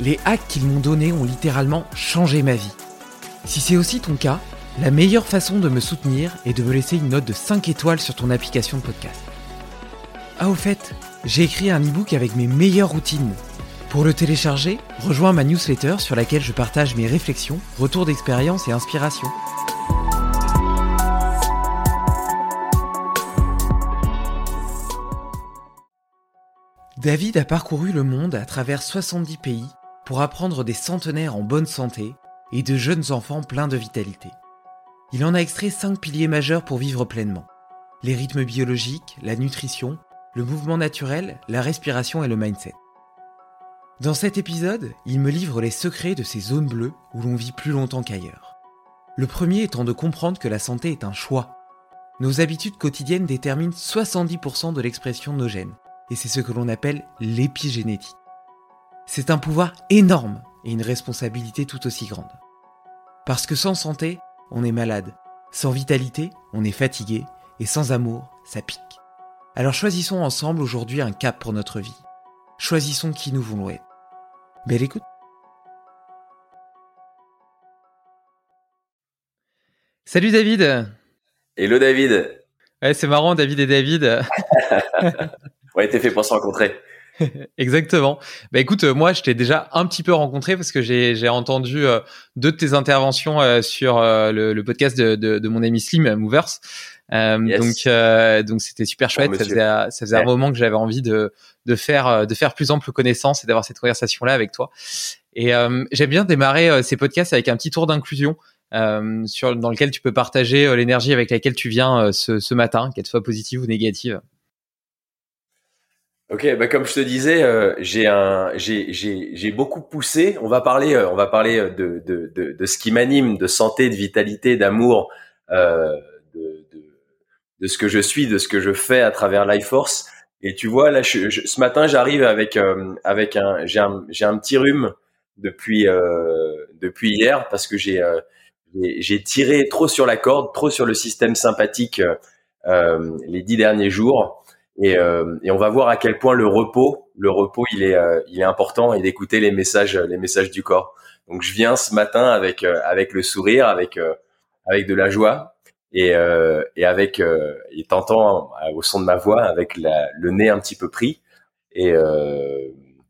Les hacks qu'ils m'ont donnés ont littéralement changé ma vie. Si c'est aussi ton cas, la meilleure façon de me soutenir est de me laisser une note de 5 étoiles sur ton application de podcast. Ah au fait, j'ai écrit un e-book avec mes meilleures routines. Pour le télécharger, rejoins ma newsletter sur laquelle je partage mes réflexions, retours d'expérience et inspiration. David a parcouru le monde à travers 70 pays pour apprendre des centenaires en bonne santé et de jeunes enfants pleins de vitalité. Il en a extrait cinq piliers majeurs pour vivre pleinement. Les rythmes biologiques, la nutrition, le mouvement naturel, la respiration et le mindset. Dans cet épisode, il me livre les secrets de ces zones bleues où l'on vit plus longtemps qu'ailleurs. Le premier étant de comprendre que la santé est un choix. Nos habitudes quotidiennes déterminent 70% de l'expression de nos gènes, et c'est ce que l'on appelle l'épigénétique. C'est un pouvoir énorme et une responsabilité tout aussi grande. Parce que sans santé, on est malade. Sans vitalité, on est fatigué. Et sans amour, ça pique. Alors choisissons ensemble aujourd'hui un cap pour notre vie. Choisissons qui nous voulons être. Belle écoute Salut David Hello David Ouais, c'est marrant, David et David. ouais, t'es fait pour se rencontrer. Exactement. Bah écoute, euh, moi je t'ai déjà un petit peu rencontré parce que j'ai entendu euh, deux de tes interventions euh, sur le, podcast de, de, de, mon ami Slim Movers. Donc donc c'était super chouette. ça faisait, ça faisait un moment que j'avais envie de de faire de faire plus ample connaissance et d'avoir cette conversation là avec toi. Et j'aime bien démarrer ces podcasts avec un petit tour d'inclusion. sur dans lequel tu peux partager l'énergie avec laquelle tu viens ce, ce matin, qu'elle soit positive ou négative. Ok, bah comme je te disais, euh, j'ai un, j'ai, j'ai, j'ai beaucoup poussé. On va parler, euh, on va parler euh, de, de, de, de ce qui m'anime, de santé, de vitalité, d'amour, euh, de, de, de, ce que je suis, de ce que je fais à travers Life Force. Et tu vois, là, je, ce matin, j'arrive avec avec un, j'ai un, j'ai un petit rhume depuis depuis hier parce que j'ai j'ai tiré trop sur la corde, trop sur le système sympathique les dix derniers jours. Et, euh, et, on va voir à quel point le repos, le repos, il est, euh, il est important et d'écouter les messages, les messages du corps. Donc je viens ce matin avec avec le sourire, avec avec de la joie et et avec et t'entends au son de ma voix avec la, le nez un petit peu pris et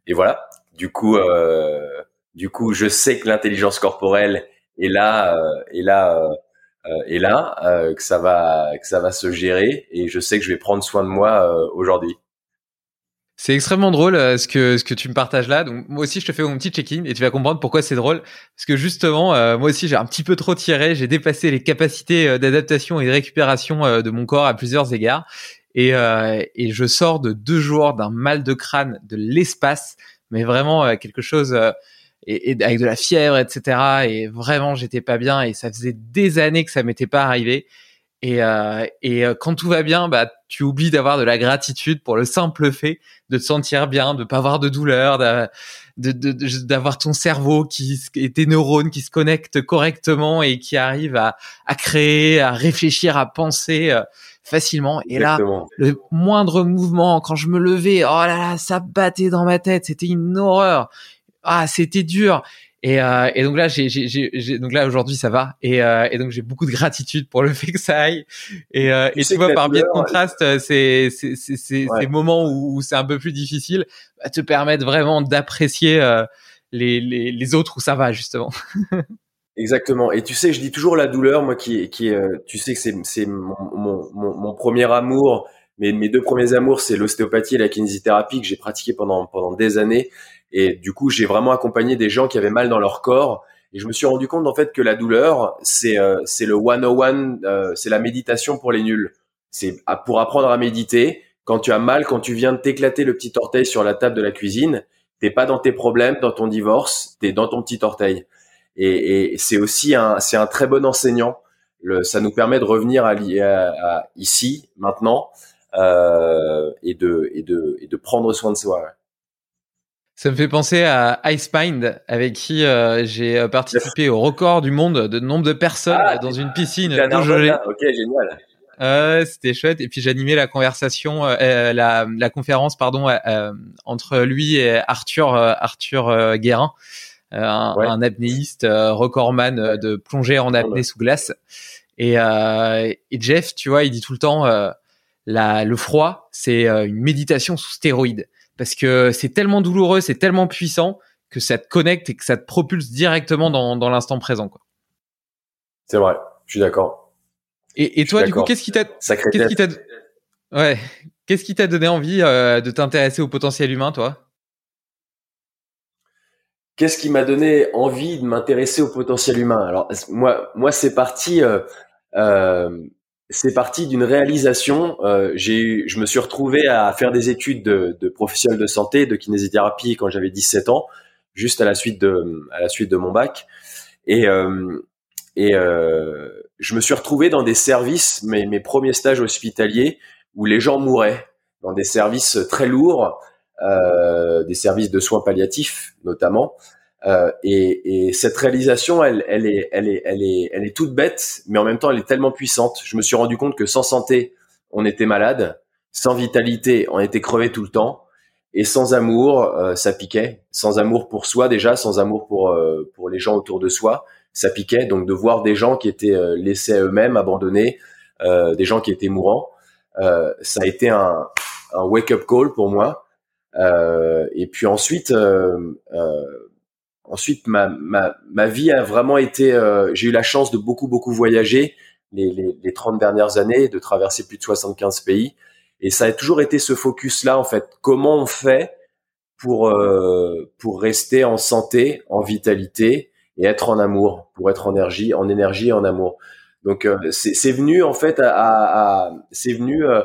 et voilà. Du coup du coup je sais que l'intelligence corporelle est là est là est là, que ça va que ça va se gérer et je sais que je vais prendre soin de moi aujourd'hui. C'est extrêmement drôle euh, ce que ce que tu me partages là. Donc moi aussi je te fais mon petit check-in et tu vas comprendre pourquoi c'est drôle parce que justement euh, moi aussi j'ai un petit peu trop tiré, j'ai dépassé les capacités euh, d'adaptation et de récupération de mon corps à plusieurs égards et et je sors de deux jours d'un mal de crâne de l'espace mais vraiment quelque chose et, et, avec de la fièvre etc et vraiment j'étais pas bien. Et ça faisait des années que ça m'était pas arrivé. Et, euh, et euh, quand tout va bien, bah, tu oublies d'avoir de la gratitude pour le simple fait de te sentir bien, de pas avoir de douleur, d'avoir ton cerveau qui et tes neurones qui se connectent correctement et qui arrivent à, à créer, à réfléchir, à penser euh, facilement. Et là, le moindre mouvement, quand je me levais, oh là là, ça battait dans ma tête, c'était une horreur. Ah, c'était dur. Et, euh, et donc là, j'ai, j'ai, j'ai, donc là aujourd'hui ça va. Et, euh, et donc j'ai beaucoup de gratitude pour le fait que ça aille. Et, euh, tu, et tu vois, par biais de contraste, ces, ces, ces, ces, moments où, c'est un peu plus difficile bah, te permettent vraiment d'apprécier euh, les, les, les autres où ça va justement. Exactement. Et tu sais, je dis toujours la douleur, moi qui, qui, tu sais que c'est, c'est mon, mon, mon, mon premier amour. Mais mes deux premiers amours, c'est l'ostéopathie et la kinésithérapie que j'ai pratiqué pendant pendant des années. Et du coup, j'ai vraiment accompagné des gens qui avaient mal dans leur corps. Et je me suis rendu compte en fait que la douleur, c'est euh, c'est le 101, euh, c'est la méditation pour les nuls. C'est pour apprendre à méditer. Quand tu as mal, quand tu viens de t'éclater le petit orteil sur la table de la cuisine, t'es pas dans tes problèmes, dans ton divorce, t'es dans ton petit orteil. Et, et c'est aussi un, c'est un très bon enseignant. Le, ça nous permet de revenir à, à, ici, maintenant, euh, et de et de et de prendre soin de soi. Ça me fait penser à Icemind, avec qui euh, j'ai euh, participé au record du monde de nombre de personnes ah, dans une piscine Ok, génial. Euh, c'était chouette. Et puis j'animais la conversation, euh, la, la, conférence, pardon, entre lui et Arthur, Arthur Guérin, un, un, apnéiste, recordman de plongée en apnée sous glace. Et, et, Jeff, tu vois, il dit tout le temps, la, le froid, c'est une méditation sous stéroïdes parce que c'est tellement douloureux, c'est tellement puissant que ça te connecte et que ça te propulse directement dans, dans l'instant présent. Quoi. C'est vrai, je suis d'accord. Et, et toi, du coup, qu'est-ce qui t'a, qu'est-ce qui t'a, ouais, qu'est-ce qui t'a donné envie euh, de t'intéresser au potentiel humain, toi? Qu'est-ce qui m'a donné envie de m'intéresser au potentiel humain? Alors moi, moi, c'est parti. Euh, euh, c'est parti d'une réalisation. Euh, j'ai, je me suis retrouvé à faire des études de, de professionnel de santé, de kinésithérapie quand j'avais 17 ans, juste à la suite de, à la suite de mon bac. Et, euh, et euh, je me suis retrouvé dans des services, mes, mes premiers stages hospitaliers, où les gens mouraient, dans des services très lourds, euh, des services de soins palliatifs notamment. Euh, et, et, cette réalisation, elle, elle, est, elle, est, elle, est, elle est toute bête, mais en même temps, elle est tellement puissante. Je me suis rendu compte que sans santé, on était malade, sans vitalité, on était crevé tout le temps, et sans amour, euh, ça piquait. Sans amour pour soi déjà, sans amour pour euh, pour les gens autour de soi, ça piquait. Donc de voir des gens qui étaient laissés à eux-mêmes, abandonnés, des gens qui étaient mourants, ça a été un, un wake-up call pour moi. et puis ensuite Ensuite, ma, ma, ma vie a vraiment été. Euh, j'ai eu la chance de beaucoup beaucoup voyager les, les, les 30 dernières années, de traverser plus de 75 pays, et ça a toujours été ce focus là en fait. Comment on fait pour euh, pour rester en santé, en vitalité et être en amour, pour être en énergie, en énergie et en amour? Donc euh, c'est venu en fait à, à, c'est venu euh,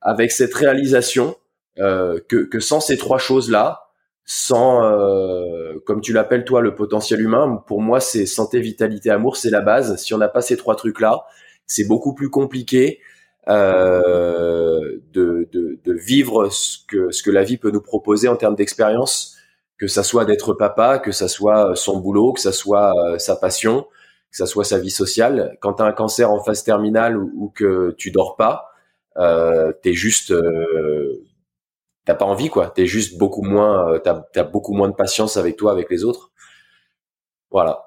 avec cette réalisation que, que sans ces trois choses là, sans, euh, comme tu l'appelles toi, le potentiel humain. Pour moi, c'est santé, vitalité, amour, c'est la base. Si on n'a pas ces trois trucs-là, c'est beaucoup plus compliqué euh, de, de, de, vivre ce que, ce que la vie peut nous proposer en termes d'expérience, que ça soit d'être papa, que ça soit son boulot, que ça soit euh, sa passion, que ça soit sa vie sociale. Quand tu as un cancer en phase terminale ou, que tu dors pas, euh, t'es juste euh, t'as pas envie quoi. T'es juste beaucoup moins, euh, t'as as beaucoup moins de patience avec toi, avec les autres. Voilà.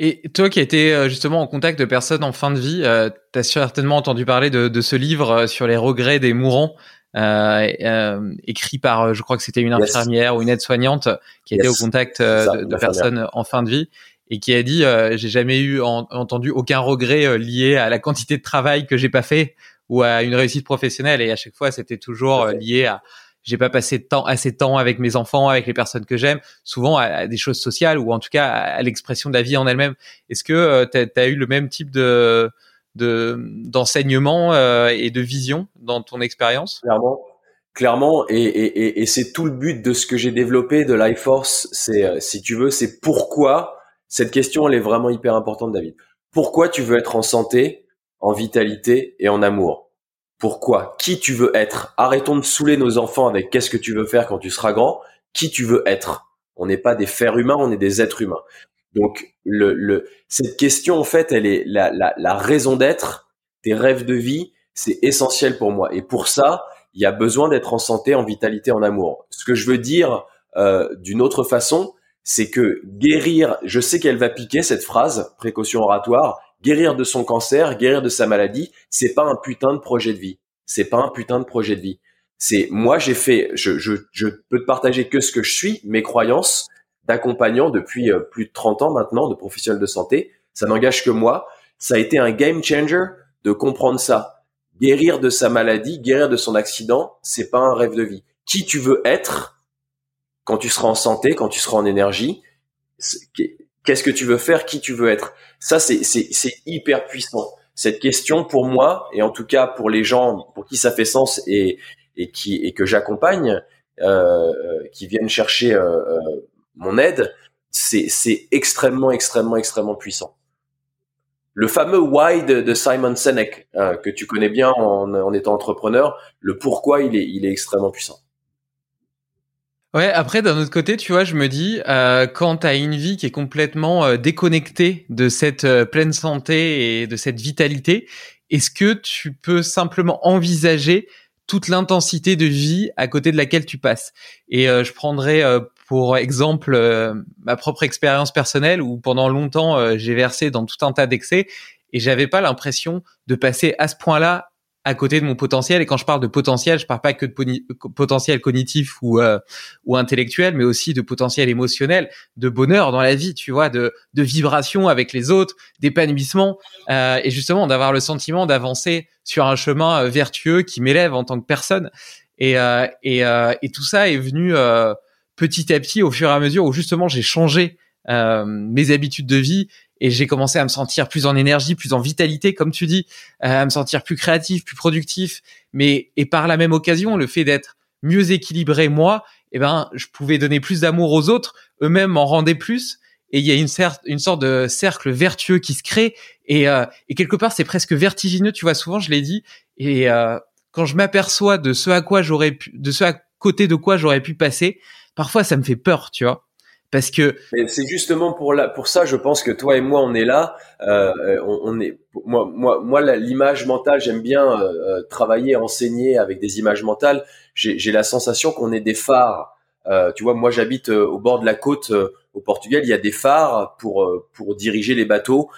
Et toi qui as été euh, justement en contact de personnes en fin de vie, euh, tu as certainement entendu parler de, de, ce livre euh, sur les regrets des mourants, euh, écrit par, je crois que c'était une infirmière ou une aide-soignante qui était au contact de, de personnes en fin de vie et qui a dit j'ai jamais eu entendu aucun regret lié à la quantité de travail que j'ai pas fait ou à une réussite professionnelle et à chaque fois c'était toujours lié à j'ai pas passé de temps, assez de temps avec mes enfants, avec les personnes que j'aime, souvent à, des choses sociales ou en tout cas à, l'expression de la vie en elle-même. Est-ce que euh, tu as, eu le même type de d'enseignement euh, et de vision dans ton expérience? Clairement, clairement, et, et, et c'est tout le but de ce que j'ai développé de Life Force. C'est, euh, si tu veux, c'est pourquoi cette question elle est vraiment hyper importante, David. Pourquoi tu veux être en santé, en vitalité et en amour pourquoi, qui tu veux être? Arrêtons de saouler nos enfants avec qu'est-ce que tu veux faire quand tu seras grand, qui tu veux être? On n'est pas des fers humains, on est des êtres humains. Donc le, cette question en fait, elle est la raison d'être, tes rêves de vie, c'est essentiel pour moi. Et pour ça, il y a besoin d'être en santé, en vitalité, en amour. Ce que je veux dire euh, d'une autre façon, c'est que guérir, je sais qu'elle va piquer cette phrase, précaution oratoire, guérir de son cancer, guérir de sa maladie, c'est pas un putain de projet de vie. C'est pas un putain de projet de vie. C'est moi j'ai fait, je, je, je peux te partager que ce que je suis, mes croyances d'accompagnant depuis euh, plus de 30 ans maintenant, de professionnel de santé. Ça n'engage que moi. Ça a été un game changer de comprendre ça. Guérir de sa maladie, guérir de son accident, c'est pas un rêve de vie. Qui tu veux être quand tu seras en santé, quand tu seras en énergie, qu'est-ce que tu veux faire, qui tu veux être. Ça, c'est, c'est, hyper puissant. Cette question, pour moi, et en tout cas pour les gens pour qui ça fait sens et, qui, et que j'accompagne, euh, qui viennent chercher euh, euh, mon aide, c'est, c'est extrêmement, extrêmement, extrêmement puissant. Le fameux why de, Simon Sinek, que tu connais bien en, en étant entrepreneur, le pourquoi, il est extrêmement puissant. Ouais, après d'un autre côté, tu vois, je me dis euh, quand tu as une vie qui est complètement euh, déconnectée de cette euh, pleine santé et de cette vitalité, est-ce que tu peux simplement envisager toute l'intensité de vie à côté de laquelle tu passes? Et euh, je prendrai pour exemple ma propre expérience personnelle où pendant longtemps j'ai versé dans tout un tas d'excès et j'avais pas l'impression de passer à ce point-là à côté de mon potentiel. Et quand je parle de potentiel, je parle pas que de potentiel cognitif ou euh, ou intellectuel, mais aussi de potentiel émotionnel, de bonheur dans la vie, tu vois, de de vibration avec les autres, d'épanouissement, euh, et justement d'avoir le sentiment d'avancer sur un chemin euh, vertueux qui m'élève en tant que personne. Et et et tout ça est venu petit à petit au fur et à mesure où justement j'ai changé mes habitudes de vie et j'ai commencé à me sentir plus en énergie, plus en vitalité, comme tu dis, euh, à me sentir plus créatif, plus productif. Mais et par la même occasion, le fait d'être mieux équilibré moi, eh ben, je pouvais donner plus d'amour aux autres, eux-mêmes m'en rendaient plus. Et il y a une, une sorte de cercle vertueux qui se crée. Et, euh, et quelque part, c'est presque vertigineux. Tu vois, souvent, je l'ai dit. Et euh, quand je m'aperçois de ce à quoi j'aurais pu, de ce à côté de quoi j'aurais pu passer, parfois, ça me fait peur, tu vois parce que c'est justement pour pour ça je pense que toi et moi on est là euh, on, est moi moi moi l'image mentale j'aime bien euh, euh, travailler enseigner avec des images mentales. J'ai la sensation qu'on est des phares. Euh, tu vois moi j'habite euh, au bord de la côte au Portugal il y a des phares pour pour diriger les bateaux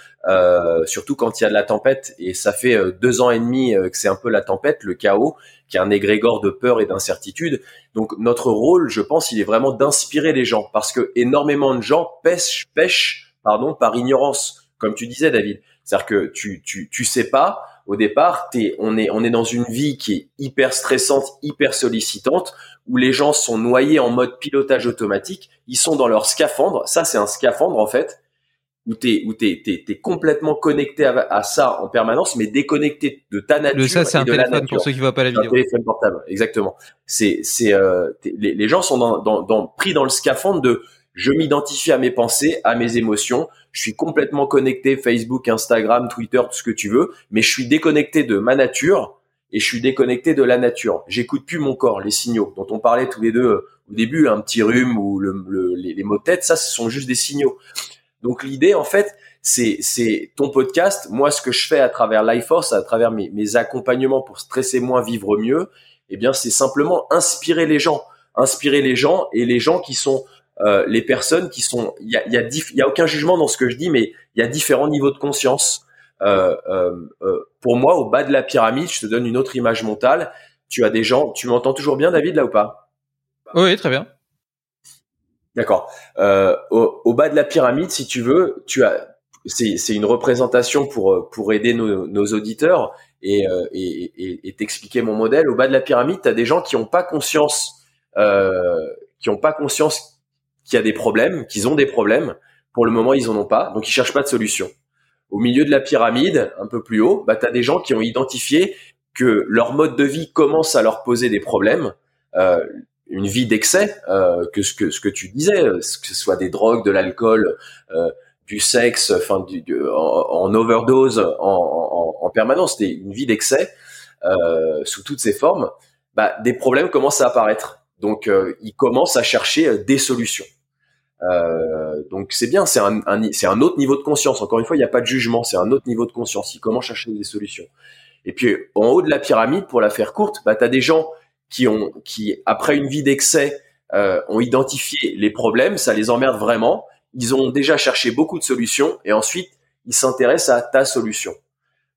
surtout quand il y a de la tempête. Et ça fait deux ans et demi que c'est un peu la tempête le chaos qui est un égrégore de peur et d'incertitude. Donc notre rôle, je pense, il est vraiment d'inspirer les gens. Parce que énormément de gens pêchent, pêchent pardon, par ignorance, comme tu disais, David. C'est-à-dire que tu, tu, tu sais pas, au départ, on, est, on est dans une vie qui est hyper stressante, hyper sollicitante, où les gens sont noyés en mode pilotage automatique, ils sont dans leur scaphandre, ça c'est un scaphandre en fait, où t'es où t'es t'es, complètement connecté à, ça en permanence, mais déconnecté de ta nature. Le ça c'est un téléphone pour ceux qui voient pas la vidéo. Un téléphone portable, exactement. C'est c'est euh, les, les, gens sont dans, dans, dans, pris dans le scaphandre de je m'identifie à mes pensées, à mes émotions. Je suis complètement connecté Facebook, Instagram, Twitter, tout ce que tu veux, mais je suis déconnecté de ma nature et je suis déconnecté de la nature. J'écoute plus mon corps, les signaux dont on parlait tous les deux euh, au début, un petit rhume ou le, les, les mots de tête, ça ce sont juste des signaux. Donc l'idée, en fait, c'est ton podcast. Moi, ce que je fais à travers Force, à travers mes, mes accompagnements pour stresser moins, vivre mieux, eh bien, c'est simplement inspirer les gens, inspirer les gens et les gens qui sont euh, les personnes qui sont, il y a, y, a y a aucun jugement dans ce que je dis, mais il y a différents niveaux de conscience. Euh, euh, euh, pour moi, au bas de la pyramide, je te donne une autre image mentale. Tu as des gens, tu m'entends toujours bien, David, là ou pas? Oui, très bien. D'accord. Euh, au, au, bas de la pyramide, si tu veux, tu as, c'est une représentation pour pour aider nos, nos auditeurs et, et, et t'expliquer mon modèle. Au bas de la pyramide, tu as des gens qui n'ont pas conscience, euh, qui ont pas conscience qu'il y a des problèmes, qu'ils ont des problèmes. Pour le moment, ils en ont pas, donc ils cherchent pas de solution. Au milieu de la pyramide, un peu plus haut, bah, tu as des gens qui ont identifié que leur mode de vie commence à leur poser des problèmes. Euh, une vie d'excès, euh, que ce que ce que tu disais, que ce soit des drogues, de l'alcool, euh, du sexe, en, overdose, en, en, en permanence, des, une vie d'excès euh, sous toutes ses formes. Bah, des problèmes commencent à apparaître. Donc, euh, ils commencent à chercher des solutions. Euh, donc c'est bien, c'est un, c'est un autre niveau de conscience. Encore une fois, il n'y a pas de jugement, c'est un autre niveau de conscience. Ils commencent à chercher des solutions. Et puis en haut de la pyramide, pour la faire courte, bah, tu as des gens qui ont, qui après une vie d'excès, euh, ont identifié les problèmes, ça les emmerde vraiment. Ils ont déjà cherché beaucoup de solutions et ensuite ils s'intéressent à ta solution.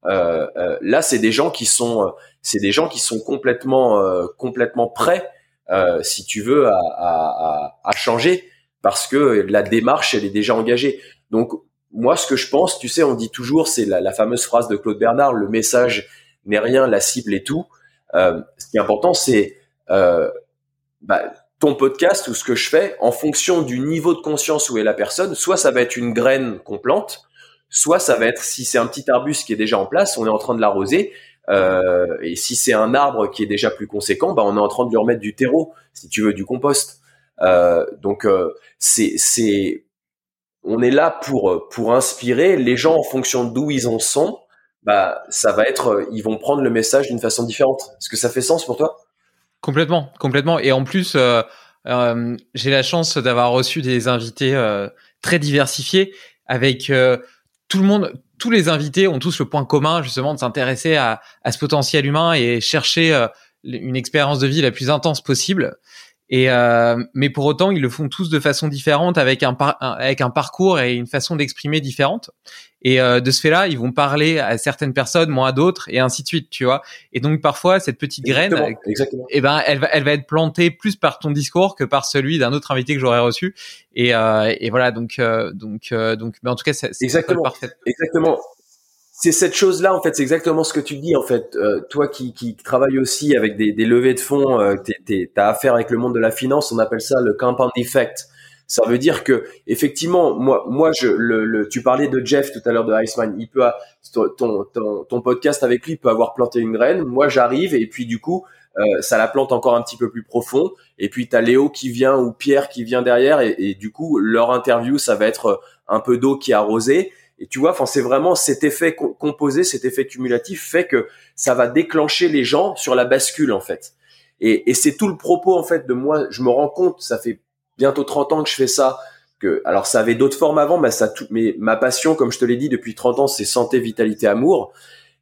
Euh, euh, là, c'est des gens qui sont, c'est des gens qui sont complètement, euh, complètement prêts, euh, si tu veux, à, à, à changer parce que la démarche, elle est déjà engagée. Donc, moi, ce que je pense, tu sais, on dit toujours, c'est la, fameuse phrase de Claude Bernard, le message n'est rien, la cible est tout. Euh, ce qui est important, c'est euh, bah, ton podcast ou ce que je fais, en fonction du niveau de conscience où est la personne, soit ça va être une graine qu'on plante, soit ça va être, si c'est un petit arbuste qui est déjà en place, on est en train de l'arroser, euh, et si c'est un arbre qui est déjà plus conséquent, bah, on est en train de lui remettre du terreau, si tu veux, du compost. Euh, donc euh, c'est c'est on est là pour pour inspirer les gens en fonction d'où ils en sont. Bah ça va être ils vont prendre le message d'une façon différente. Est-ce que ça fait sens pour toi? Complètement, complètement. Et en plus, euh, euh, j'ai la chance d'avoir reçu des invités euh, très diversifiés avec tout le monde. Tous les invités ont tous le point commun justement de s'intéresser à, à ce potentiel humain et chercher une expérience de vie la plus intense possible. Et euh, mais pour autant, ils le font tous de façon différente, avec un, avec un parcours et une façon d'exprimer différente. Et euh, de ce fait-là, ils vont parler à certaines personnes, moins à d'autres, et ainsi de suite, tu vois. Et donc parfois, cette petite graine, exactement. Eh ben, elle va, elle va être plantée plus par ton discours que par celui d'un autre invité que j'aurais reçu. Et, euh, et voilà, donc, euh, donc, euh, donc, mais en tout cas, c'est exactement parfait. Exactement c'est cette chose-là, en fait, c'est exactement ce que tu dis, en fait. Euh, toi qui, qui travailles aussi avec des, des levées de fonds, euh, tu as affaire avec le monde de la finance, on appelle ça le compound effect. Ça veut dire que, effectivement, moi, moi, je, le, le tu parlais de Jeff tout à l'heure de Iceman. Il peut, ton, ton, ton, podcast avec lui peut avoir planté une graine. Moi, j'arrive et puis du coup, euh, ça la plante encore un petit peu plus profond. Et puis tu as Léo qui vient ou Pierre qui vient derrière et, et du coup, leur interview, ça va être un peu d'eau qui est arrosée et tu vois, enfin, c'est vraiment cet effet composé, cet effet cumulatif fait que ça va déclencher les gens sur la bascule, en fait. Et, et c'est tout le propos, en fait, de moi. Je me rends compte, ça fait bientôt 30 ans que je fais ça. Que, alors, ça avait d'autres formes avant, mais ça, tout, mais ma passion, comme je te l'ai dit depuis 30 ans, c'est santé, vitalité, amour.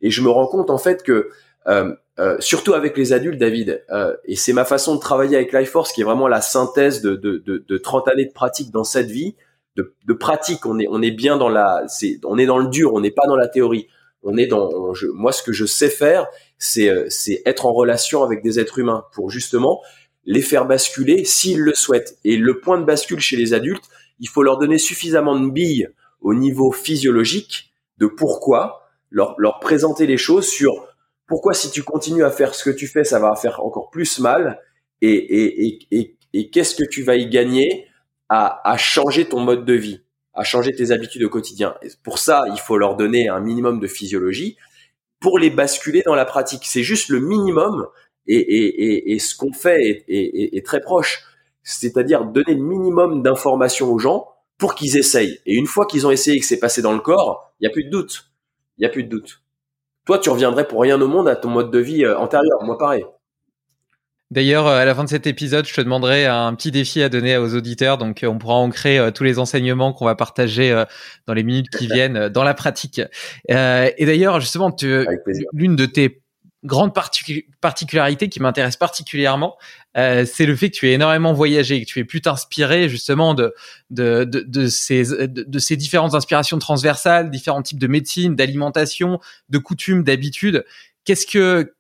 Et je me rends compte, en fait, que euh, euh, surtout avec les adultes, David, euh, et c'est ma façon de travailler avec Lifeforce qui est vraiment la synthèse de, de, de, de 30 années de pratique dans cette vie de, de, pratique. On est, on est bien dans la, c'est, on est dans le dur. On n'est pas dans la théorie. On est dans, je, moi, ce que je sais faire, c'est, euh, c'est être en relation avec des êtres humains pour justement les faire basculer s'ils le souhaitent. Et le point de bascule chez les adultes, il faut leur donner suffisamment de billes au niveau physiologique de pourquoi, leur, leur présenter les choses sur pourquoi si tu continues à faire ce que tu fais, ça va faire encore plus mal et, et, et, et, et qu'est-ce que tu vas y gagner à, changer ton mode de vie, à changer tes habitudes au quotidien. Et pour ça, il faut leur donner un minimum de physiologie pour les basculer dans la pratique. C'est juste le minimum et, et, et, ce qu'on fait est, très proche. C'est-à-dire donner le minimum d'informations aux gens pour qu'ils essayent. Et une fois qu'ils ont essayé et que c'est passé dans le corps, il n'y a plus de doute. Il n'y a plus de doute. Toi, tu reviendrais pour rien au monde à ton mode de vie euh, antérieur. Moi, pareil. D'ailleurs, euh, à la fin de cet épisode, je te demanderai un petit défi à donner aux auditeurs. Donc, euh, on pourra ancrer euh, tous les enseignements qu'on va partager dans les minutes qui viennent dans la pratique. Et d'ailleurs, justement, l'une de tes grande particularité qui m'intéresse particulièrement, c'est le fait que tu aies énormément voyagé, que tu aies pu t'inspirer justement de, de, de, de ces, de, de, ces différentes inspirations transversales, différents types de médecine, d'alimentation, de coutumes, d'habitudes. Qu'est-ce que,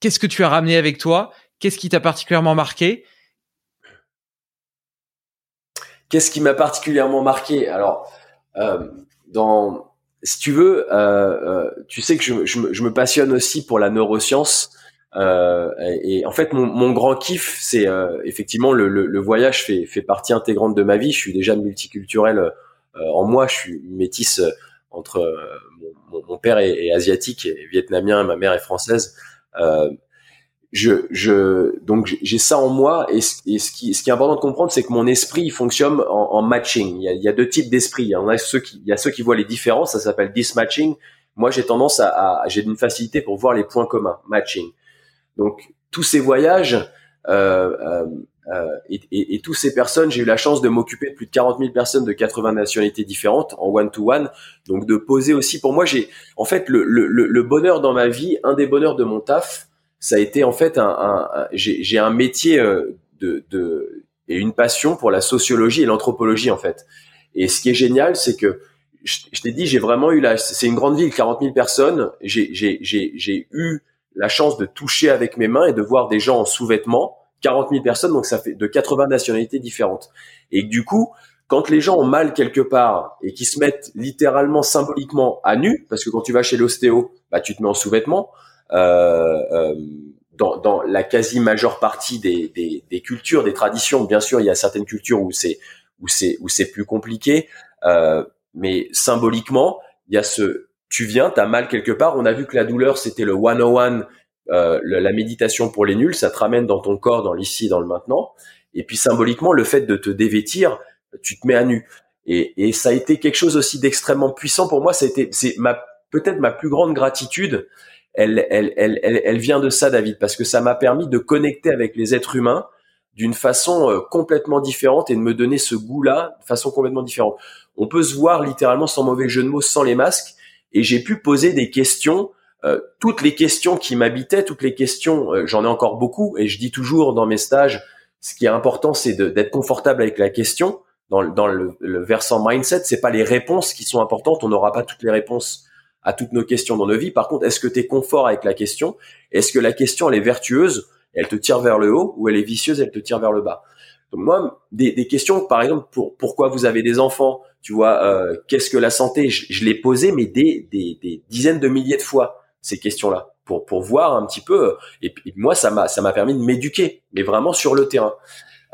qu'est-ce que tu as ramené avec toi Qu'est-ce qui t'a particulièrement marqué? Qu'est-ce qui m'a particulièrement marqué? Alors, euh, dans, si tu veux, euh, euh, tu sais que je, me passionne aussi pour la neuroscience. Et, en fait, mon, grand kiff, c'est effectivement le, voyage fait, fait partie intégrante de ma vie. Je suis déjà multiculturel en moi. Je suis métisse entre mon, père est, asiatique et vietnamien, et ma mère est française. Je, je, donc j'ai ça en moi et, ce, qui, ce qui est important de comprendre, c'est que mon esprit il fonctionne en, matching. Il y, a, il y, a, deux types d'esprit. En a ceux qui, il y a ceux qui voient les différences, ça s'appelle dismatching. Moi, j'ai tendance à, à j'ai une facilité pour voir les points communs, matching. Donc tous ces voyages euh, euh, euh et, et, et tous ces personnes, j'ai eu la chance de m'occuper de plus de 40 000 personnes de 80 nationalités différentes en one to one. Donc de poser aussi, pour moi, j'ai en fait le, le, le bonheur dans ma vie, un des bonheurs de mon taf ça a été en fait un, un, j'ai un métier euh, de, de, et une passion pour la sociologie et l'anthropologie en fait. Et ce qui est génial, c'est que je, t'ai dit, j'ai vraiment eu la, c'est une grande ville, 40 000 personnes. J'ai eu la chance de toucher avec mes mains et de voir des gens en sous-vêtements, 40 000 personnes, donc ça fait de 80 nationalités différentes. Et du coup, quand les gens ont mal quelque part et qui se mettent littéralement, symboliquement à nu, parce que quand tu vas chez l'ostéo, bah tu te mets en sous-vêtements. Euh, euh, dans, dans, la quasi majeure partie des, des, des, cultures, des traditions. Bien sûr, il y a certaines cultures où c'est où c'est où c'est plus compliqué, euh, mais symboliquement, il y a ce tu viens, t'as mal quelque part. On a vu que la douleur c'était le 101, euh, la méditation pour les nuls, ça te ramène dans ton corps, dans l'ici, dans le maintenant. Et puis symboliquement, le fait de te dévêtir, tu te mets à nu. Et, et ça a été quelque chose aussi d'extrêmement puissant pour moi. Ça a été, c'est ma peut-être ma plus grande gratitude elle, elle, elle, elle, vient de ça, David, parce que ça m'a permis de connecter avec les êtres humains d'une façon euh, complètement différente et de me donner ce goût-là de façon complètement différente. On peut se voir littéralement sans mauvais jeu de mots, sans les masques, et j'ai pu poser des questions, euh, toutes les questions qui m'habitaient, toutes les questions, euh, j'en ai encore beaucoup, et je dis toujours dans mes stages, ce qui est important, c'est d'être confortable avec la question. Dans, dans le, le versant mindset, c'est pas les réponses qui sont importantes, on n'aura pas toutes les réponses à toutes nos questions dans nos vies. Par contre, est-ce que tu es confort avec la question? Est-ce que la question, elle est vertueuse? Elle te tire vers le haut ou elle est vicieuse Elle te tire vers le bas? Donc moi, des, des questions, par exemple, pour pourquoi vous avez des enfants? Tu vois, euh, qu'est-ce que la santé? Je, je l'ai posé, mais des, des, des, dizaines de milliers de fois ces questions-là pour pour voir un petit peu. Et puis moi, ça m'a ça m'a permis de m'éduquer, mais vraiment sur le terrain.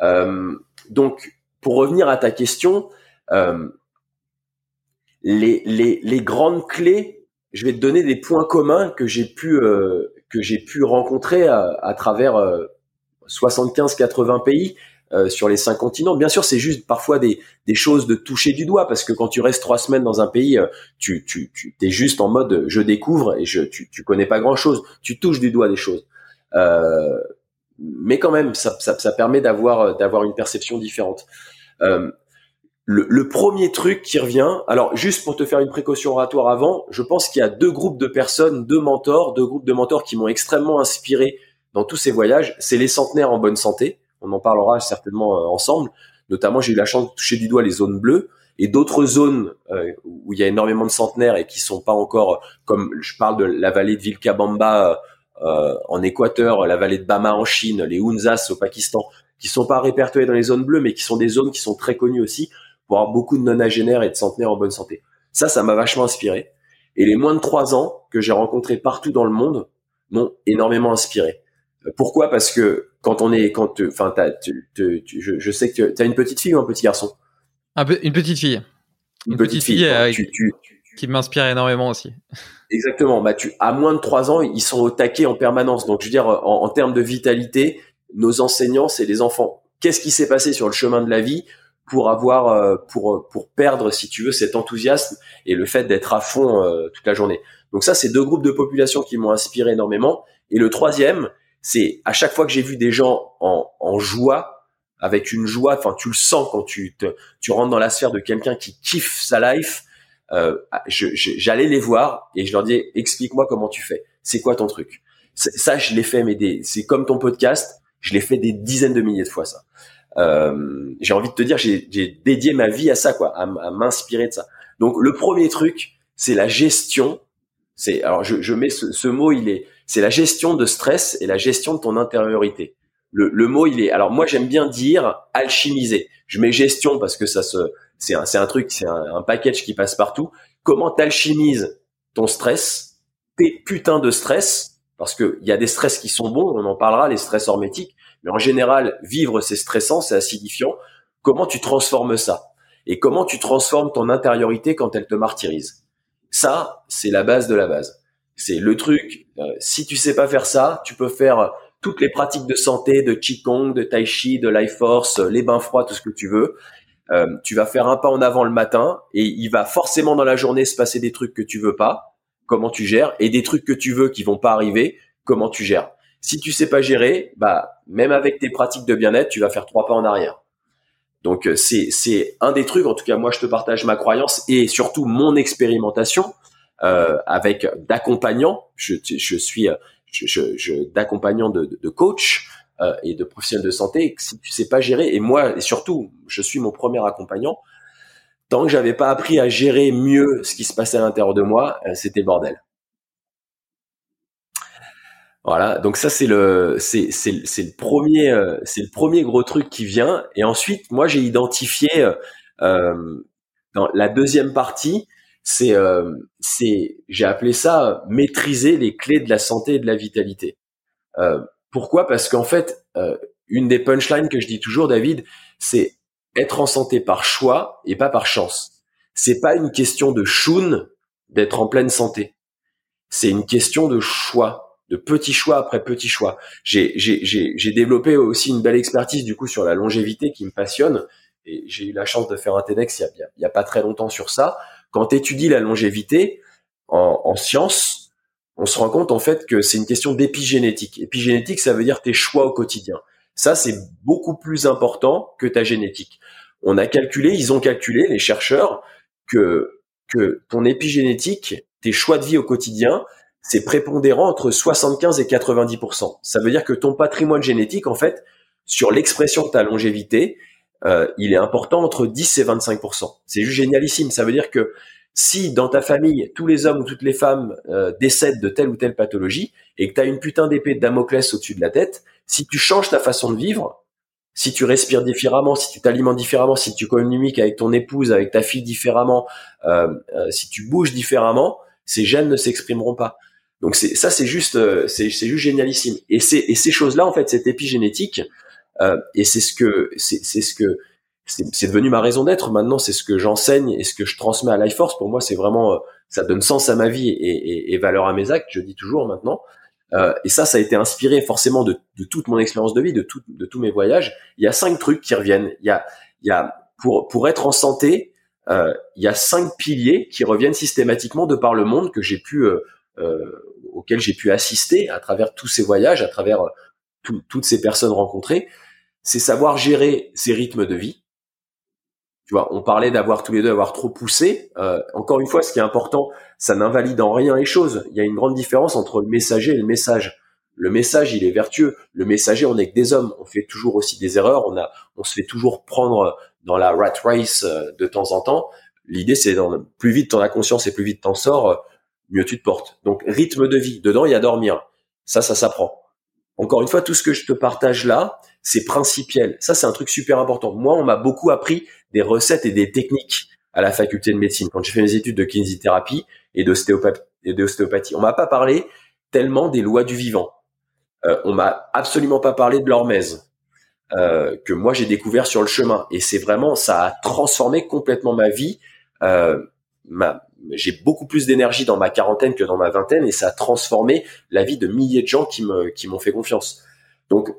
Euh, donc, pour revenir à ta question. Euh, les, les, les grandes clés, je vais te donner des points communs que j'ai pu euh, que j'ai pu rencontrer à, travers 75-80 euh, pays euh, sur les cinq continents. Bien sûr, c'est juste parfois des, des choses de toucher du doigt parce que quand tu restes trois semaines dans un pays, tu tu tu es juste en mode je découvre et je tu tu connais pas grand chose. Tu touches du doigt des choses. mais quand même, ça, ça, ça permet d'avoir d'avoir une perception différente. Euh, le, premier truc qui revient, alors juste pour te faire une précaution oratoire avant, je pense qu'il y a deux groupes de personnes, deux mentors, deux groupes de mentors qui m'ont extrêmement inspiré dans tous ces voyages. C'est les centenaires en bonne santé. On en parlera certainement euh, ensemble. Notamment, j'ai eu la chance de toucher du doigt les zones bleues et d'autres zones euh, où il y a énormément de centenaires et qui sont pas encore, comme je parle de la vallée de Vilcabamba euh, en Équateur, la vallée de Bama en Chine, les Hunzas au Pakistan, qui sont pas répertoriés dans les zones bleues, mais qui sont des zones qui sont très connues aussi pour avoir beaucoup de nonagénaires et de centenaires en bonne santé. Ça, ça m'a vachement inspiré. Et les moins de trois ans que j'ai rencontrés partout dans le monde m'ont énormément inspiré. Euh, pourquoi? Parce que quand on est, quand, enfin, tu, tu, je, je, sais que tu as une petite fille ou un petit garçon? Un peu, Une petite fille. Une, petite, fille, euh, qui m'inspire énormément aussi. Exactement. Bah, tu, à moins de trois ans, ils sont au taquet en permanence. Donc, je veux dire, en, en termes de vitalité, nos enseignants, c'est les enfants. Qu'est-ce qui s'est passé sur le chemin de la vie? Pour avoir euh, pour pour perdre si tu veux cet enthousiasme et le fait d'être à fond euh, toute la journée. Donc ça c'est deux groupes de population qui m'ont inspiré énormément et le troisième c'est à chaque fois que j'ai vu des gens en, en joie avec une joie enfin tu le sens quand tu te, tu rentres dans la sphère de quelqu'un qui kiffe sa life euh, j'allais les voir et je leur dis explique-moi comment tu fais. C'est quoi ton truc? Ça, je l'ai fait, mais c'est comme ton podcast. Je l'ai fait des dizaines de milliers de fois ça. Euh, j'ai envie de te dire, j'ai dédié ma vie à ça, quoi, à, m'inspirer de ça. Donc le premier truc, c'est la gestion. C'est alors je, je mets ce, ce, mot, il est, c'est la gestion de stress et la gestion de ton intériorité. Le, le mot, il est. Alors moi, j'aime bien dire alchimiser. Je mets gestion parce que ça se, c'est un, c'est un truc, c'est un, package qui passe partout. Comment t'alchimises ton stress, tes putains de stress, parce que il y a des stress qui sont bons, on en parlera, les stress hormétiques, mais en général, vivre c'est stressant, c'est acidifiant. Comment tu transformes ça? Et comment tu transformes ton intériorité quand elle te martyrise? Ça, c'est la base de la base. C'est le truc. Euh, si tu sais pas faire ça, tu peux faire toutes les pratiques de santé, de qigong, de tai chi, de life force, les bains froids, tout ce que tu veux. Euh, tu vas faire un pas en avant le matin et il va forcément dans la journée se passer des trucs que tu veux pas. Comment tu gères et des trucs que tu veux qui vont pas arriver. Comment tu gères si tu sais pas gérer, bah même avec tes pratiques de bien-être, tu vas faire trois pas en arrière. Donc euh, c'est c'est un des trucs. En tout cas, moi, je te partage ma croyance et surtout mon expérimentation euh, avec d'accompagnants. Je, je suis je, je, d'accompagnants de, de, coach euh, et de professionnels de santé. Si tu sais pas gérer, et moi et surtout, je suis mon premier accompagnant. Tant que j'avais pas appris à gérer mieux ce qui se passait à l'intérieur de moi, euh, c'était bordel. Voilà, donc ça c'est le c'est c'est le premier euh, c'est le premier gros truc qui vient et ensuite moi j'ai identifié euh, euh, dans la deuxième partie c'est c'est j'ai appelé ça maîtriser les clés de la santé et de la vitalité. pourquoi? Parce qu'en fait une des punchlines que je dis toujours David c'est être en santé par choix et pas par chance. C'est pas une question de choune d'être en pleine santé. C'est une question de choix de petits choix après petits choix. J'ai développé aussi une belle expertise du coup sur la longévité qui me passionne et j'ai eu la chance de faire un TEDx il y a, a pas très longtemps sur ça. Quand tu étudies la longévité en, en sciences, on se rend compte en fait que c'est une question d'épigénétique. Épigénétique, ça veut dire tes choix au quotidien. Ça, c'est beaucoup plus important que ta génétique. On a calculé, ils ont calculé, les chercheurs, que ton épigénétique, tes choix de vie au quotidien, c'est prépondérant entre 75 et 90%. Ça veut dire que ton patrimoine génétique, en fait, sur l'expression de ta longévité, euh, il est important entre 10 et 25%. C'est juste génialissime. Ça veut dire que si dans ta famille, tous les hommes ou toutes les femmes euh, décèdent de telle ou telle pathologie et que tu as une putain d'épée de Damoclès au-dessus de la tête, si tu changes ta façon de vivre, si tu respires différemment, si tu t'alimentes différemment, si tu communiques avec ton épouse, avec ta fille différemment, euh, si tu bouges différemment, ces gènes ne s'exprimeront pas. Donc c'est ça, c'est juste, euh, c'est juste génialissime. Et c'est et ces choses-là, en fait, cette épigénétique, euh, et c'est ce que c'est ce que c'est devenu ma raison d'être. Maintenant, c'est ce que j'enseigne et ce que je transmets à Life Force. Pour moi, c'est vraiment euh, ça donne sens à ma vie et, et, et, valeur à mes actes. Je dis toujours maintenant. Euh, et ça, ça a été inspiré forcément de, de toute mon expérience de vie, de, tout, de tous mes voyages. Il y a cinq trucs qui reviennent. Il y a, il y a pour pour être en santé, euh, il y a cinq piliers qui reviennent systématiquement de par le monde que j'ai pu euh, auquel j'ai pu assister à travers tous ces voyages, à travers euh, toutes ces personnes rencontrées, c'est savoir gérer ses rythmes de vie. Tu vois, on parlait d'avoir tous les deux avoir trop poussé. Euh, encore une fois, ce qui est important, ça n'invalide en rien les choses. Il y a une grande différence entre le messager et le message. Le message, il est vertueux. Le messager, on n'est que des hommes. On fait toujours aussi des erreurs. On a, on se fait toujours prendre dans la rat race euh, de temps en temps. L'idée, c'est plus vite t'en as conscience et plus vite t'en sors, mieux tu te portes. Donc rythme de vie, dedans il y a dormir. Ça, ça s'apprend. Encore une fois, tout ce que je te partage là, c'est principiel. Ça, c'est un truc super important. Moi, on m'a beaucoup appris des recettes et des techniques à la faculté de médecine quand j'ai fait mes études de kinésithérapie et d'ostéopathie. On m'a pas parlé tellement des lois du vivant. Euh, on m'a absolument pas parlé de l'hormèse euh, que moi j'ai découvert sur le chemin. Et c'est vraiment, ça a transformé complètement ma vie, euh, ma, j'ai beaucoup plus d'énergie dans ma quarantaine que dans ma vingtaine et ça a transformé la vie de milliers de gens qui me qui m'ont fait confiance. Donc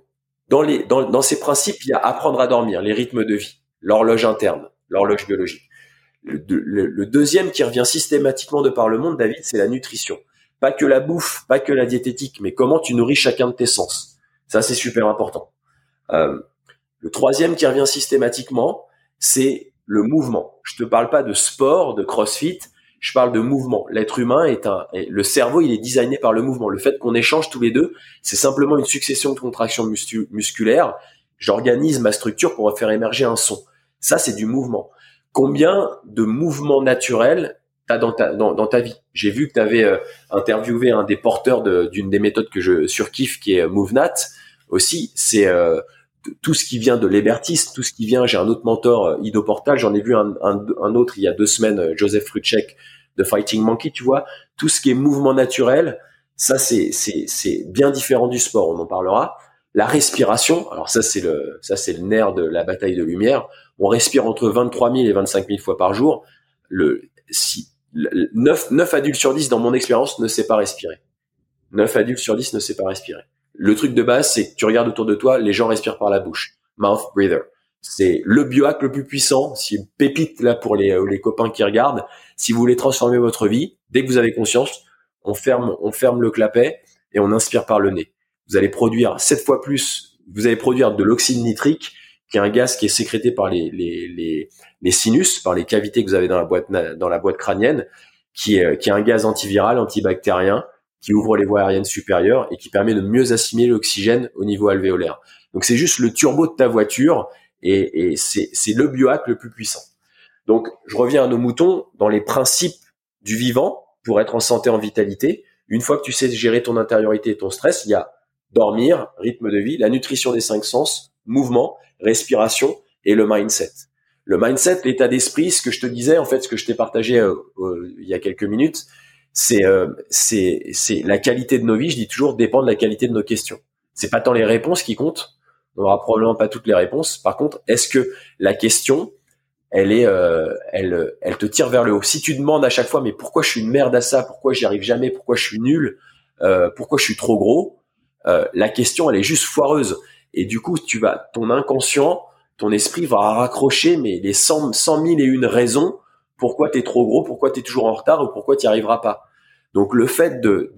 dans les dans, dans ces principes, il y a apprendre à dormir, les rythmes de vie, l'horloge interne, l'horloge biologique. Le, deuxième qui revient systématiquement de par le monde, David, c'est la nutrition. Pas que la bouffe, pas que la diététique, mais comment tu nourris chacun de tes sens. Ça, c'est super important. Euh, le troisième qui revient systématiquement, c'est le mouvement. Je te parle pas de sport, de crossfit, je parle de mouvement. L'être humain est un, le cerveau, il est designé par le mouvement. Le fait qu'on échange tous les deux, c'est simplement une succession de contractions musculaires. J'organise ma structure pour faire émerger un son. Ça, c'est du mouvement. Combien de mouvements naturels t'as dans ta dans, ta vie? J'ai vu que tu avais euh, interviewé un des porteurs d'une des méthodes que je surkiffe, qui est MoveNat. Aussi, c'est euh, tout ce qui vient de l'hébertisme, tout ce qui vient, j'ai un autre mentor, euh, Ido Portal, j'en ai vu un, un, autre il y a deux semaines, euh, Joseph Fruchek de Fighting Monkey, tu vois, tout ce qui est mouvement naturel, ça c'est c'est c'est bien différent du sport, on en parlera. La respiration, alors ça c'est le ça c'est le nerf de la bataille de lumière. On respire entre 23 000 et 25 000 fois par jour. Le si 9, 9 adultes sur 10 dans mon expérience ne sait pas respirer. 9 adultes sur 10 ne sait pas respirer. Le truc de base, c'est que tu regardes autour de toi, les gens respirent par la bouche. Mouth breather. C'est le biohack le plus puissant. Si une pépite là pour les, euh, les copains qui regardent. Si vous voulez transformer votre vie, dès que vous avez conscience, on ferme, on ferme le clapet et on inspire par le nez. Vous allez produire sept fois plus. Vous allez produire de l'oxyde nitrique, qui est un gaz qui est sécrété par les, sinus, par les cavités que vous avez dans la boîte, crânienne, qui est, qui est un gaz antiviral, antibactérien, qui ouvre les voies aériennes supérieures et qui permet de mieux assimiler l'oxygène au niveau alvéolaire. Donc c'est juste le turbo de ta voiture et, et c'est le biohack le plus puissant. Donc je reviens à nos moutons dans les principes du vivant pour être en santé, en vitalité. Une fois que tu sais gérer ton intériorité et ton stress, il y a dormir, rythme de vie, la nutrition des cinq sens, mouvement, respiration et le mindset. Le mindset, l'état d'esprit, ce que je te disais, en fait, ce que je t'ai partagé euh, euh, il y a quelques minutes, c'est euh, c'est la qualité de nos vies. Je dis toujours dépend de la qualité de nos questions. C'est pas tant les réponses qui comptent. On n'aura probablement pas toutes les réponses. Par contre, est-ce que la question, elle est, euh, elle, elle te tire vers le haut. Si tu demandes à chaque fois, mais pourquoi je suis une merde à ça? Pourquoi j'y arrive jamais? Pourquoi je suis nul? Euh, Pourquoi je suis trop gros? Euh, La question, elle est juste foireuse. Et du coup, tu vas, ton inconscient, ton esprit va raccrocher, mais les cent, cent mille et une raisons pourquoi tu es trop gros, pourquoi tu es toujours en retard ou pourquoi tu n'y arriveras pas. Donc le fait de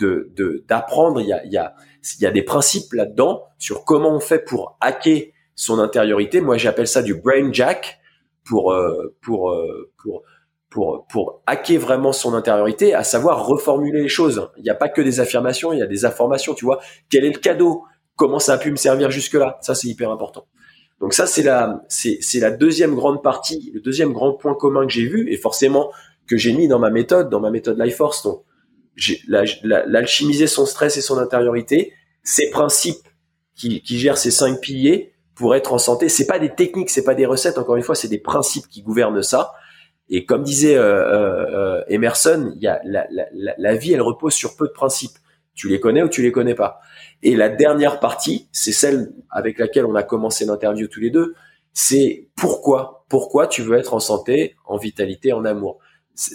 d'apprendre, il y a, y, a, il y a des principes là-dedans sur comment on fait pour hacker son intériorité. Moi, j'appelle ça du brain jack pour euh, pour euh, pour pour pour hacker vraiment son intériorité, à savoir reformuler les choses. Il n'y a pas que des affirmations, il y a des informations. Tu vois, quel est le cadeau? Comment ça a pu me servir jusque-là? Ça, c'est hyper important. Donc ça, c'est la, c'est, c'est la deuxième grande partie, le deuxième grand point commun que j'ai vu et forcément que j'ai mis dans ma méthode, dans ma méthode Life Force. Donc, l'alchimiser son stress et son intériorité, ces principes qui, qui gèrent ces cinq piliers pour être en santé. C'est pas des techniques, c'est pas des recettes. Encore une fois, c'est des principes qui gouvernent ça. Et comme disait euh, euh, Emerson, il y a la, la, la, vie, elle repose sur peu de principes. Tu les connais ou tu les connais pas. Et la dernière partie, c'est celle avec laquelle on a commencé l'interview tous les deux, c'est pourquoi, pourquoi tu veux être en santé, en vitalité, en amour.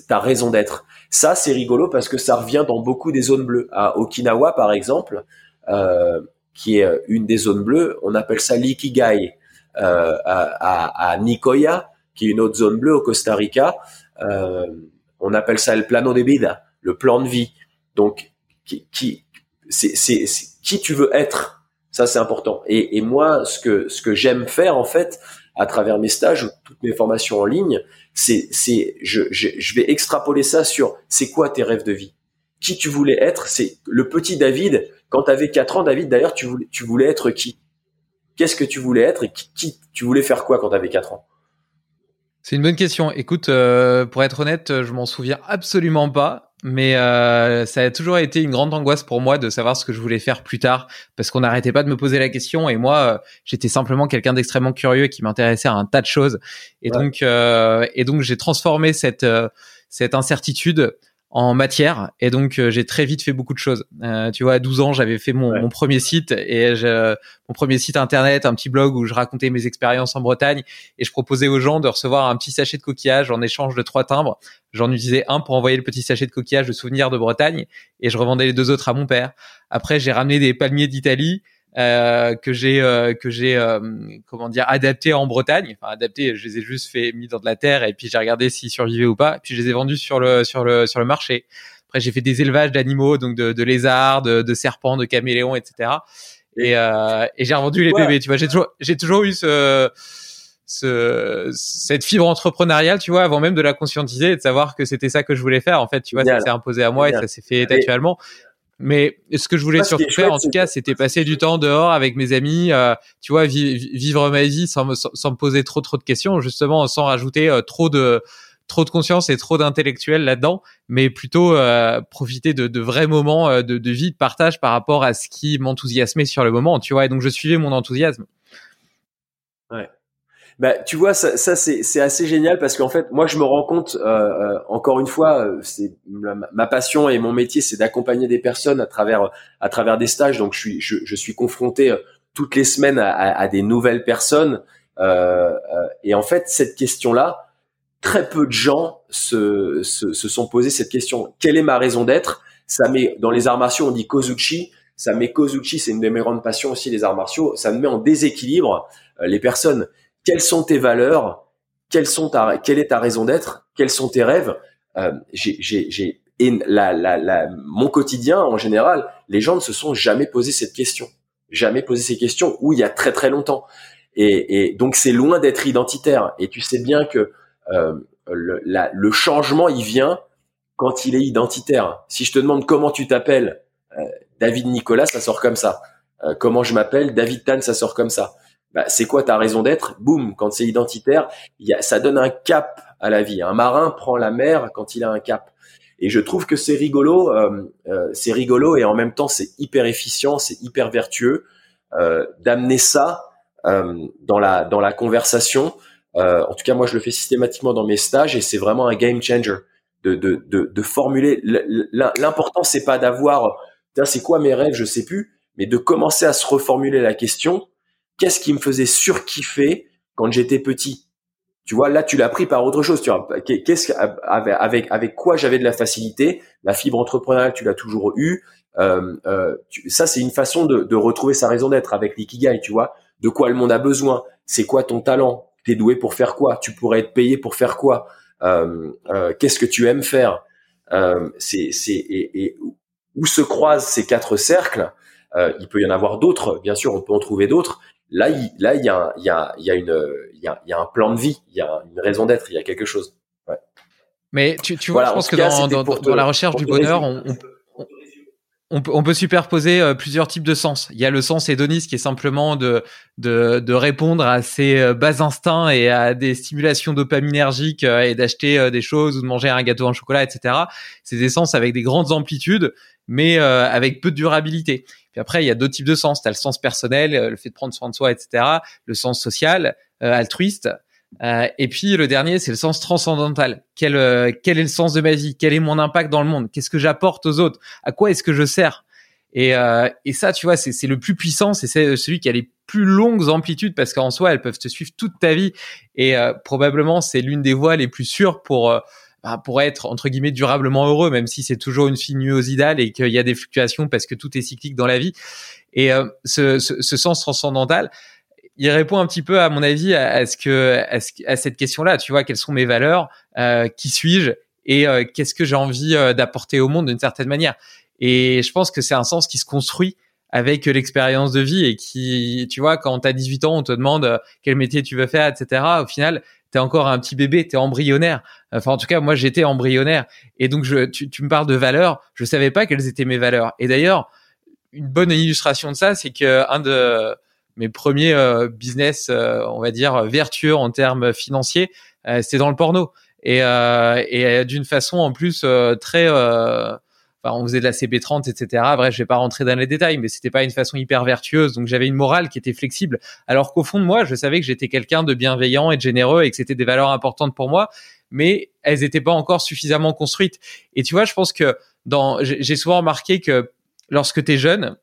Ta raison d'être. Ça, c'est rigolo parce que ça revient dans beaucoup des zones bleues. À Okinawa, par exemple, euh, qui est une des zones bleues, on appelle ça l'ikigai. Euh, à, à, Nicoya, qui est une autre zone bleue au Costa Rica, euh, on appelle ça le plano de vida, le plan de vie. Donc, qui, qui c'est qui tu veux être. Ça, c'est important. Et, et, moi, ce que, ce que j'aime faire, en fait, à travers mes stages ou toutes mes formations en ligne, c'est, c'est, je, je, je vais extrapoler ça sur c'est quoi tes rêves de vie? Qui tu voulais être, c'est le petit David. Quand tu avais 4 ans, David, d'ailleurs, tu voulais, tu voulais être qui? Qu'est-ce que tu voulais être et qui, tu voulais faire quoi quand tu avais 4 ans? C'est une bonne question. Écoute, euh, pour être honnête, je m'en souviens absolument pas mais euh, ça a toujours été une grande angoisse pour moi de savoir ce que je voulais faire plus tard parce qu'on n'arrêtait pas de me poser la question et moi euh, j'étais simplement quelqu'un d'extrêmement curieux qui m'intéressait à un tas de choses et donc euh, et donc j'ai transformé cette euh, cette incertitude en matière et donc euh, j'ai très vite fait beaucoup de choses. Euh, tu vois, à 12 ans, j'avais fait mon, mon, premier site et je, mon premier site internet, un petit blog où je racontais mes expériences en Bretagne et je proposais aux gens de recevoir un petit sachet de coquillage en échange de trois timbres. J'en utilisais un pour envoyer le petit sachet de coquillage de souvenirs de Bretagne et je revendais les deux autres à mon père. Après, j'ai ramené des palmiers d'Italie euh, que j'ai euh, que j'ai euh, comment dire adapté en Bretagne. Enfin adapté, je les ai juste fait mis dans de la terre et puis j'ai regardé s'ils survivaient ou pas. Puis je les ai vendus sur le sur le sur le marché. Après j'ai fait des élevages d'animaux, donc de, de lézards, de, de, serpents, de caméléons, etc. Et, et j'ai revendu les bébés. Tu vois, j'ai toujours j'ai toujours eu ce ce, cette fibre entrepreneuriale, tu vois, avant même de la conscientiser et de savoir que c'était ça que je voulais faire. En fait, tu vois, ça s'est imposé à moi et ça s'est fait naturellement. Mais ce que je voulais surtout faire, en tout cas, c'était passer du temps dehors avec mes amis, euh, tu vois, vivre ma vie sans me, sans me poser trop trop de questions, justement, sans rajouter euh, trop de trop de conscience et trop d'intellectuel là-dedans, mais plutôt euh, profiter de, de, vrais moments euh, de, de, vie, de partage par rapport à ce qui m'enthousiasmait sur le moment, tu vois. Et donc je suivais mon enthousiasme. Bah, tu vois, ça, ça c'est assez génial parce qu'en fait, moi, je me rends compte, euh, euh encore une fois, c'est ma passion et mon métier, c'est d'accompagner des personnes à travers à travers des stages. Donc, je suis je, je suis confronté toutes les semaines à, à, à des nouvelles personnes. Euh, et en fait, cette question-là, très peu de gens se, se, se, sont posé cette question. Quelle est ma raison d'être? Ça met dans les arts martiaux, on dit kozuchi. Ça met kozuchi, c'est une de mes grandes passions aussi, les arts martiaux. Ça me met en déséquilibre euh, les personnes. Quelles sont tes valeurs? Quelle est ta raison d'être? Quels sont tes rêves? Euh, J'ai, la, la, la, mon quotidien en général, les gens ne se sont jamais posé cette question, jamais posé ces questions ou il y a très très longtemps. Et, donc c'est loin d'être identitaire. Et tu sais bien que euh, le, le, changement, il vient quand il est identitaire. Si je te demande comment tu t'appelles, euh, David Nicolas, ça sort comme ça. Euh, comment je m'appelle, David Tan, ça sort comme ça. Bah, c'est quoi ta raison d'être? Boum, quand c'est identitaire, y a, ça donne un cap à la vie. Un marin prend la mer quand il a un cap. Et je trouve que c'est rigolo, euh, euh, c'est rigolo et en même temps c'est hyper efficient, c'est hyper vertueux euh, d'amener ça dans la dans la conversation. Euh, en tout cas, moi, je le fais systématiquement dans mes stages et c'est vraiment un game changer de, de, de, de formuler. L'important, c'est pas d'avoir, c'est quoi mes rêves, je sais plus, mais de commencer à se reformuler la question. Qu'est-ce qui me faisait surkiffer quand j'étais petit Tu vois, là, tu l'as pris par autre chose. Tu vois, qu'est-ce avec quoi j'avais de la facilité? La fibre entrepreneuriale, tu l'as toujours eu. Euh, euh, ça, c'est une façon de, retrouver sa raison d'être avec l'ikigai. Tu vois, de quoi le monde a besoin? C'est quoi ton talent? T'es doué pour faire quoi? Tu pourrais être payé pour faire quoi? Euh, Qu'est-ce que tu aimes faire? C'est où se croisent ces quatre cercles? Il peut y en avoir d'autres, bien sûr, on peut en trouver d'autres. Là, il, là, il y a, il y a, il y a une, il y a, il y a un plan de vie, il y a une raison d'être, il y a quelque chose. Ouais. Mais tu, tu vois, je pense que dans, dans, dans, la recherche du bonheur, on, on, on peut, superposer euh, plusieurs types de sens. Il y a le sens hédoniste qui est simplement de, de, de répondre à ses euh, bas instincts et à des stimulations dopaminergiques euh, et d'acheter des choses ou de manger un gâteau en chocolat, etc. C'est des sens avec des grandes amplitudes, mais avec peu de durabilité. Puis après, il y a d'autres types de sens. Tu as le sens personnel, le fait de prendre soin de soi, etc. Le sens social, altruiste. Euh, et puis le dernier, c'est le sens transcendantal. Quel, euh, quel est le sens de ma vie? Quel est mon impact dans le monde? Qu'est-ce que j'apporte aux autres? À quoi est-ce que je sers? Et, euh, et ça, tu vois, c'est le plus puissant, c'est celui qui a les plus longues amplitudes parce qu'en soi, elles peuvent te suivre toute ta vie. Et probablement, c'est l'une des voies les plus sûres pour bah, pour être entre guillemets durablement heureux, même si c'est toujours une sinuosidale et qu'il y a des fluctuations parce que tout est cyclique dans la vie. Et ce, ce, ce, sens transcendantal, il répond un petit peu, à mon avis, à, ce que, à, cette question-là. Tu vois, quelles sont mes valeurs, euh, qui suis-je et euh, qu'est-ce que j'ai envie euh, d'apporter au monde d'une certaine manière. Et je pense que c'est un sens qui se construit avec l'expérience de vie et qui, tu vois, quand t'as 18 ans, on te demande quel métier tu veux faire, etc. Au final, t'es encore un petit bébé, t'es embryonnaire. Enfin, en tout cas, moi, j'étais embryonnaire. Et donc, je, tu, tu me parles de valeurs. Je savais pas quelles étaient mes valeurs. Et d'ailleurs, une bonne illustration de ça, c'est que un de mes premiers euh, business, euh, on va dire vertueux en termes financiers, euh, c'était dans le porno et, et d'une façon en plus très Enfin, on faisait de la CB30, etc. Bref, je vais pas rentrer dans les détails, mais c'était pas une façon hyper vertueuse. Donc, j'avais une morale qui était flexible. Alors qu'au fond de moi, je savais que j'étais quelqu'un de bienveillant et de généreux et que c'était des valeurs importantes pour moi, mais elles n'étaient pas encore suffisamment construites. Et tu vois, je pense que dans, j'ai souvent remarqué que lorsque tu es jeune,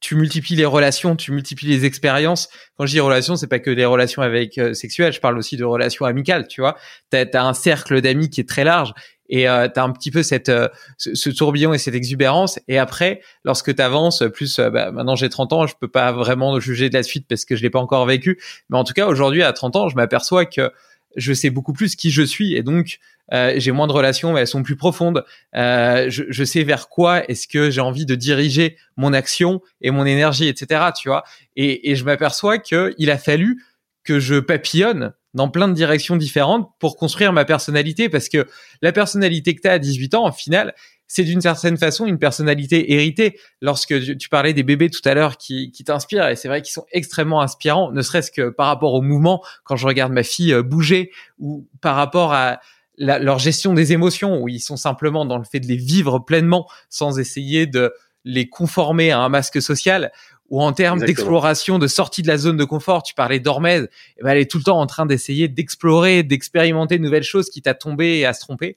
tu multiplies les relations, tu multiplies les expériences. Quand je dis relations, c'est pas que des relations avec euh, sexuelles, je parle aussi de relations amicales, tu vois. Tu as, un cercle d'amis qui est très large et euh, tu as un petit peu cette euh, ce, tourbillon et cette exubérance et après lorsque tu avances plus euh, bah, maintenant j'ai 30 ans, je peux pas vraiment juger de la suite parce que je l'ai pas encore vécu, mais en tout cas aujourd'hui à 30 ans, je m'aperçois que je sais beaucoup plus qui je suis et donc euh, j'ai moins de relations, mais elles sont plus profondes. Euh, je, je, sais vers quoi est-ce que j'ai envie de diriger mon action et mon énergie, etc. Tu vois. Et, et je m'aperçois que il a fallu que je papillonne dans plein de directions différentes pour construire ma personnalité parce que la personnalité que tu as à 18 ans, en final, c'est d'une certaine façon une personnalité héritée. Lorsque tu, parlais des bébés tout à l'heure qui, t'inspirent, et c'est vrai qu'ils sont extrêmement inspirants, ne serait-ce que par rapport au mouvement, quand je regarde ma fille euh, bouger, ou par rapport à leur gestion des émotions, où ils sont simplement dans le fait de les vivre pleinement sans essayer de les conformer à un masque social, ou en termes d'exploration, de sortie de la zone de confort, tu parlais d'Ormez, eh ben, elle est tout le temps en train d'essayer d'explorer, d'expérimenter de nouvelles choses qui t'a tombé et à se tromper.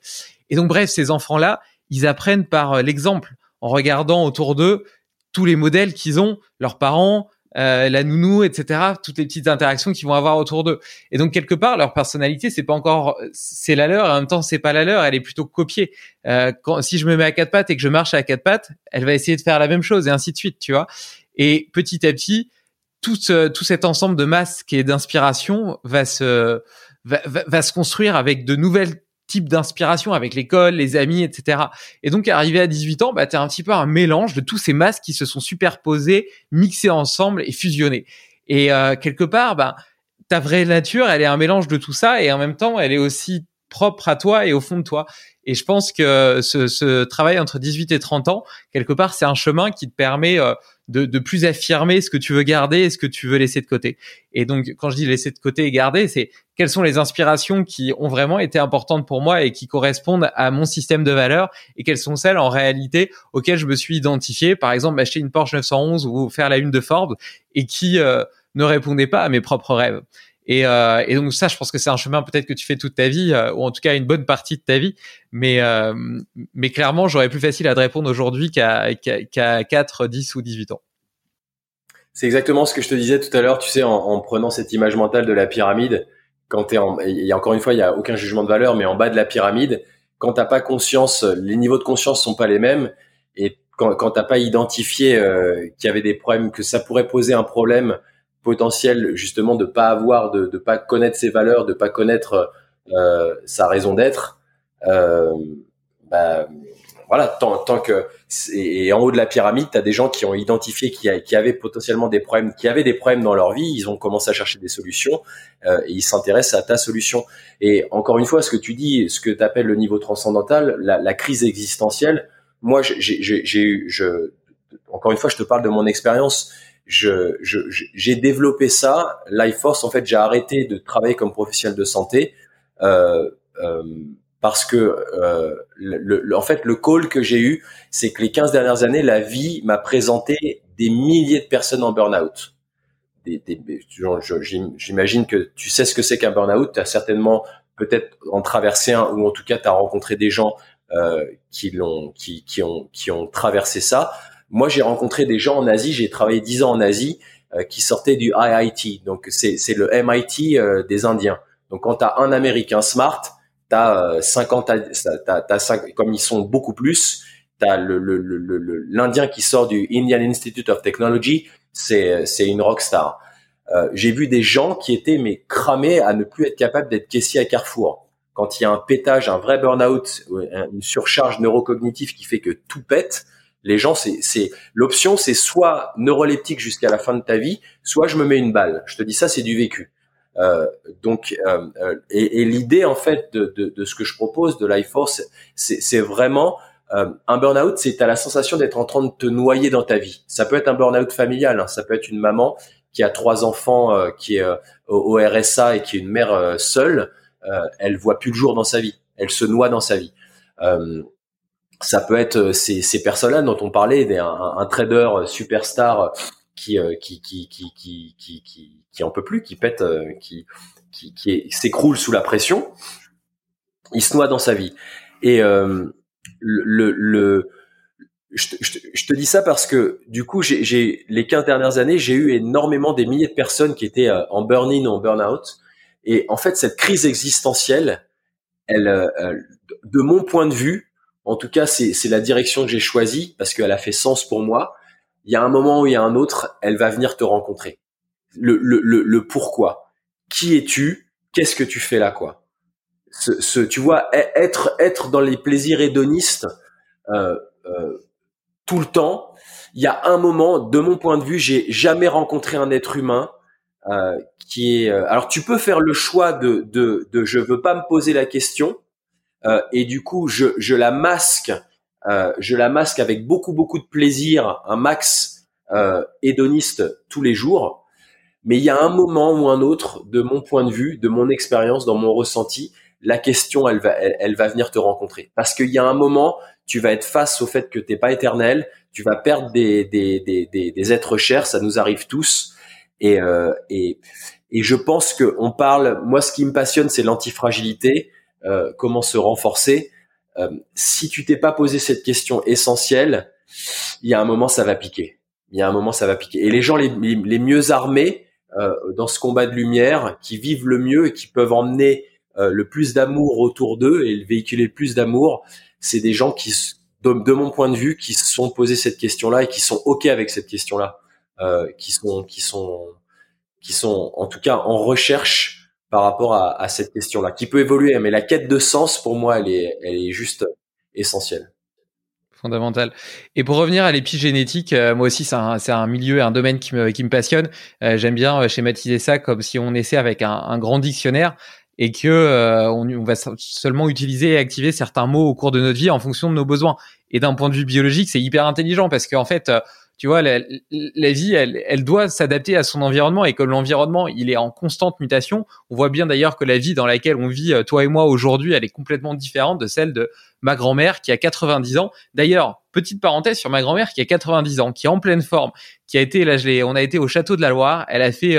Et donc bref, ces enfants-là, ils apprennent par euh, l'exemple, en regardant autour d'eux tous les modèles qu'ils ont, leurs parents, euh, la nounou, etc. Toutes les petites interactions qu'ils vont avoir autour d'eux. Et donc quelque part, leur personnalité, c'est pas encore, c'est la leur. Et en même temps, c'est pas la leur. Elle est plutôt copiée. Euh, quand, si je me mets à quatre pattes et que je marche à quatre pattes, elle va essayer de faire la même chose et ainsi de suite, tu vois. Et petit à petit, tout, tout cet ensemble de masques et d'inspiration va se va, va, se construire avec de nouvelles type d'inspiration avec l'école, les amis, etc. Et donc, arrivé à 18 ans, bah, tu un petit peu un mélange de tous ces masques qui se sont superposés, mixés ensemble et fusionnés. Et euh, quelque part, bah, ta vraie nature, elle est un mélange de tout ça et en même temps, elle est aussi propre à toi et au fond de toi. Et je pense que ce, ce travail entre 18 et 30 ans, quelque part, c'est un chemin qui te permet euh, de, de, plus affirmer ce que tu veux garder et ce que tu veux laisser de côté. Et donc, quand je dis laisser de côté et garder, c'est quelles sont les inspirations qui ont vraiment été importantes pour moi et qui correspondent à mon système de valeurs et quelles sont celles en réalité auxquelles je me suis identifié. Par exemple, acheter une Porsche 911 ou faire la une de Forbes et qui euh, ne répondaient pas à mes propres rêves. Et, euh, et, donc ça, je pense que c'est un chemin peut-être que tu fais toute ta vie, euh, ou en tout cas une bonne partie de ta vie. Mais, euh, mais clairement, j'aurais plus facile à te répondre aujourd'hui qu'à qu'à 4, 10 ou 18 ans. C'est exactement ce que je te disais tout à l'heure, tu sais, en, en, prenant cette image mentale de la pyramide, quand t'es en, et encore une fois, il y a aucun jugement de valeur, mais en bas de la pyramide, quand t'as pas conscience, les niveaux de conscience sont pas les mêmes, et quand, quand t'as pas identifié qu'il y avait des problèmes, que ça pourrait poser un problème potentiel justement de pas avoir, de, de pas connaître ses valeurs, de pas connaître euh, sa raison d'être, euh, bah, voilà, tant, tant que et en haut de la pyramide, tu as des gens qui ont identifié qui, qui avaient potentiellement des problèmes, qui avaient des problèmes dans leur vie, ils ont commencé à chercher des solutions euh, et ils s'intéressent à ta solution. Et encore une fois, ce que tu dis, ce que tu appelles le niveau transcendantal, la, la crise existentielle, moi, j'ai eu, je, encore une fois, je te parle de mon expérience je, j'ai développé ça. Life Force, en fait, j'ai arrêté de travailler comme professionnel de santé euh, euh, parce que, euh, le, en fait, le call que j'ai eu, c'est que les 15 dernières années, la vie m'a présenté des milliers de personnes en burn-out. J'imagine que tu sais ce que c'est qu'un burn-out. Tu as certainement peut-être en traversé un, ou en tout cas, tu as rencontré des gens euh, qui l'ont, qui, qui ont, qui ont traversé ça. Moi, j'ai rencontré des gens en Asie, j'ai travaillé dix ans en Asie, euh, qui sortaient du IIT. Donc, c'est, c'est le MIT euh, des Indiens. Donc, quand tu as un Américain smart, tu as 50, t'as, t'as 5, comme ils sont beaucoup plus, tu as le, le, le, l'Indien qui sort du Indian Institute of Technology, c'est, c'est une rockstar. Euh, j'ai vu des gens qui étaient mais cramés à ne plus être capables d'être caissiers à Carrefour. Quand il y a un pétage, un vrai burn-out, une surcharge neurocognitive qui fait que tout pète, les gens, c'est l'option, c'est soit neuroleptique jusqu'à la fin de ta vie, soit je me mets une balle. Je te dis ça, c'est du vécu. Euh, donc, euh, euh et, et l'idée en fait de, de, de, ce que je propose de Life Force, c'est vraiment euh, un burn-out, c'est tu as la sensation d'être en train de te noyer dans ta vie. Ça peut être un burn-out familial, hein. ça peut être une maman qui a trois enfants, euh, qui est au, RSA et qui est une mère seule. elle voit plus le jour dans sa vie, elle se noie dans sa vie ça peut être euh, ces, ces personnes-là dont on parlait, un, un, trader euh, superstar euh, qui qui qui qui qui qui qui, qui en peut plus, qui pète, qui qui, qui s'écroule sous la pression, il se noie dans sa vie. Et euh, le, le je, je, je, te dis ça parce que du coup, j'ai les 15 dernières années, j'ai eu énormément des milliers de personnes qui étaient en burn-in ou en burn-out. Et en fait, cette crise existentielle, elle, de mon point de vue, en tout cas, c'est la direction que j'ai choisie parce qu'elle a fait sens pour moi. Il y a un moment où il y a un autre, elle va venir te rencontrer. Le, le, le, pourquoi. Qui es-tu? Qu'est-ce que tu fais là, quoi? Ce, ce, Tu vois, e, être être dans les plaisirs hédonistes euh, euh, tout le temps. Il y a un moment, de mon point de vue, j'ai jamais rencontré un être humain euh, qui est. alors tu peux faire le choix de de, de je veux pas me poser la question et du coup je je la masque, je la masque avec beaucoup beaucoup de plaisir, un max hédoniste tous les jours. Mais il y a un moment ou un autre, de mon point de vue, de mon expérience, dans mon ressenti, la question, elle va, elle, va venir te rencontrer. Parce qu'il y a un moment, tu vas être face au fait que t'es pas éternel, tu vas perdre des, des, des, des, êtres chers, ça nous arrive tous. Et, euh, et, et je pense que on parle, moi ce qui me passionne, c'est l'antifragilité, euh, comment se renforcer. Euh, si tu t'es pas posé cette question essentielle, il y a un moment ça va piquer. Il y a un moment ça va piquer. Et les gens les, les mieux armés euh, dans ce combat de lumière, qui vivent le mieux et qui peuvent emmener euh, le plus d'amour autour d'eux et véhiculer le plus d'amour, c'est des gens qui, de, mon point de vue, qui se sont posés cette question-là et qui sont ok avec cette question-là, euh, qui sont, qui sont, qui sont en tout cas en recherche par rapport à, à cette question-là, qui peut évoluer, mais la quête de sens pour moi, elle est, elle est juste essentielle fondamental. Et pour revenir à l'épigénétique, euh, moi aussi, c'est un, un, milieu, un domaine qui me, qui me passionne. Euh, j'aime bien schématiser ça comme si on essaie avec un, un grand dictionnaire et que euh, on, on, va seulement utiliser et activer certains mots au cours de notre vie en fonction de nos besoins. Et d'un point de vue biologique, c'est hyper intelligent parce qu'en fait, euh, tu vois, la, la vie, elle, elle doit s'adapter à son environnement et que l'environnement, il est en constante mutation. On voit bien d'ailleurs que la vie dans laquelle on vit, euh, toi et moi, aujourd'hui, elle est complètement différente de celle de ma grand-mère qui a 90 ans. D'ailleurs, petite parenthèse sur ma grand-mère qui a 90 ans, qui est en pleine forme, qui a été, là, on a été au château de la Loire, elle a fait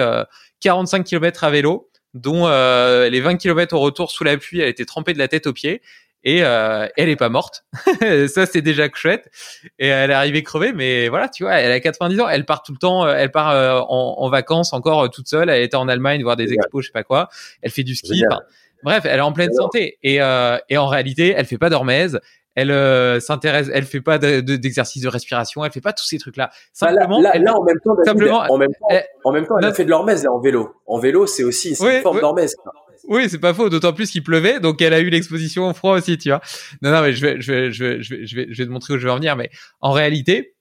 45 km à vélo dont euh, les 20 km au retour sous la pluie, elle était trempée de la tête aux pieds et euh, elle est pas morte. ça c'est déjà chouette. Et elle est arrivée crevée, mais voilà, tu vois, elle a 90 ans, elle part tout le temps, euh, elle part euh, en, en, vacances encore toute seule. Elle était en Allemagne voir des expos, je sais pas quoi. Elle fait du ski. bref, elle est en pleine santé et, et en réalité, elle fait pas d'hormèse elle euh, s'intéresse, elle fait pas d'exercice de, de, respiration, elle fait pas tous ces trucs-là. Bah, simplement, là, là, en même temps, simplement, en même temps, elle, en même temps, elle a fait de l'hormèse en vélo. En vélo, c'est aussi une forme d'hormèse. Oui, c'est pas faux, d'autant plus qu'il pleuvait, donc elle a eu l'exposition au froid aussi, tu vois. Non, non, mais je vais, je vais, je vais, je vais, je vais, te montrer où je vais en venir, mais en réalité,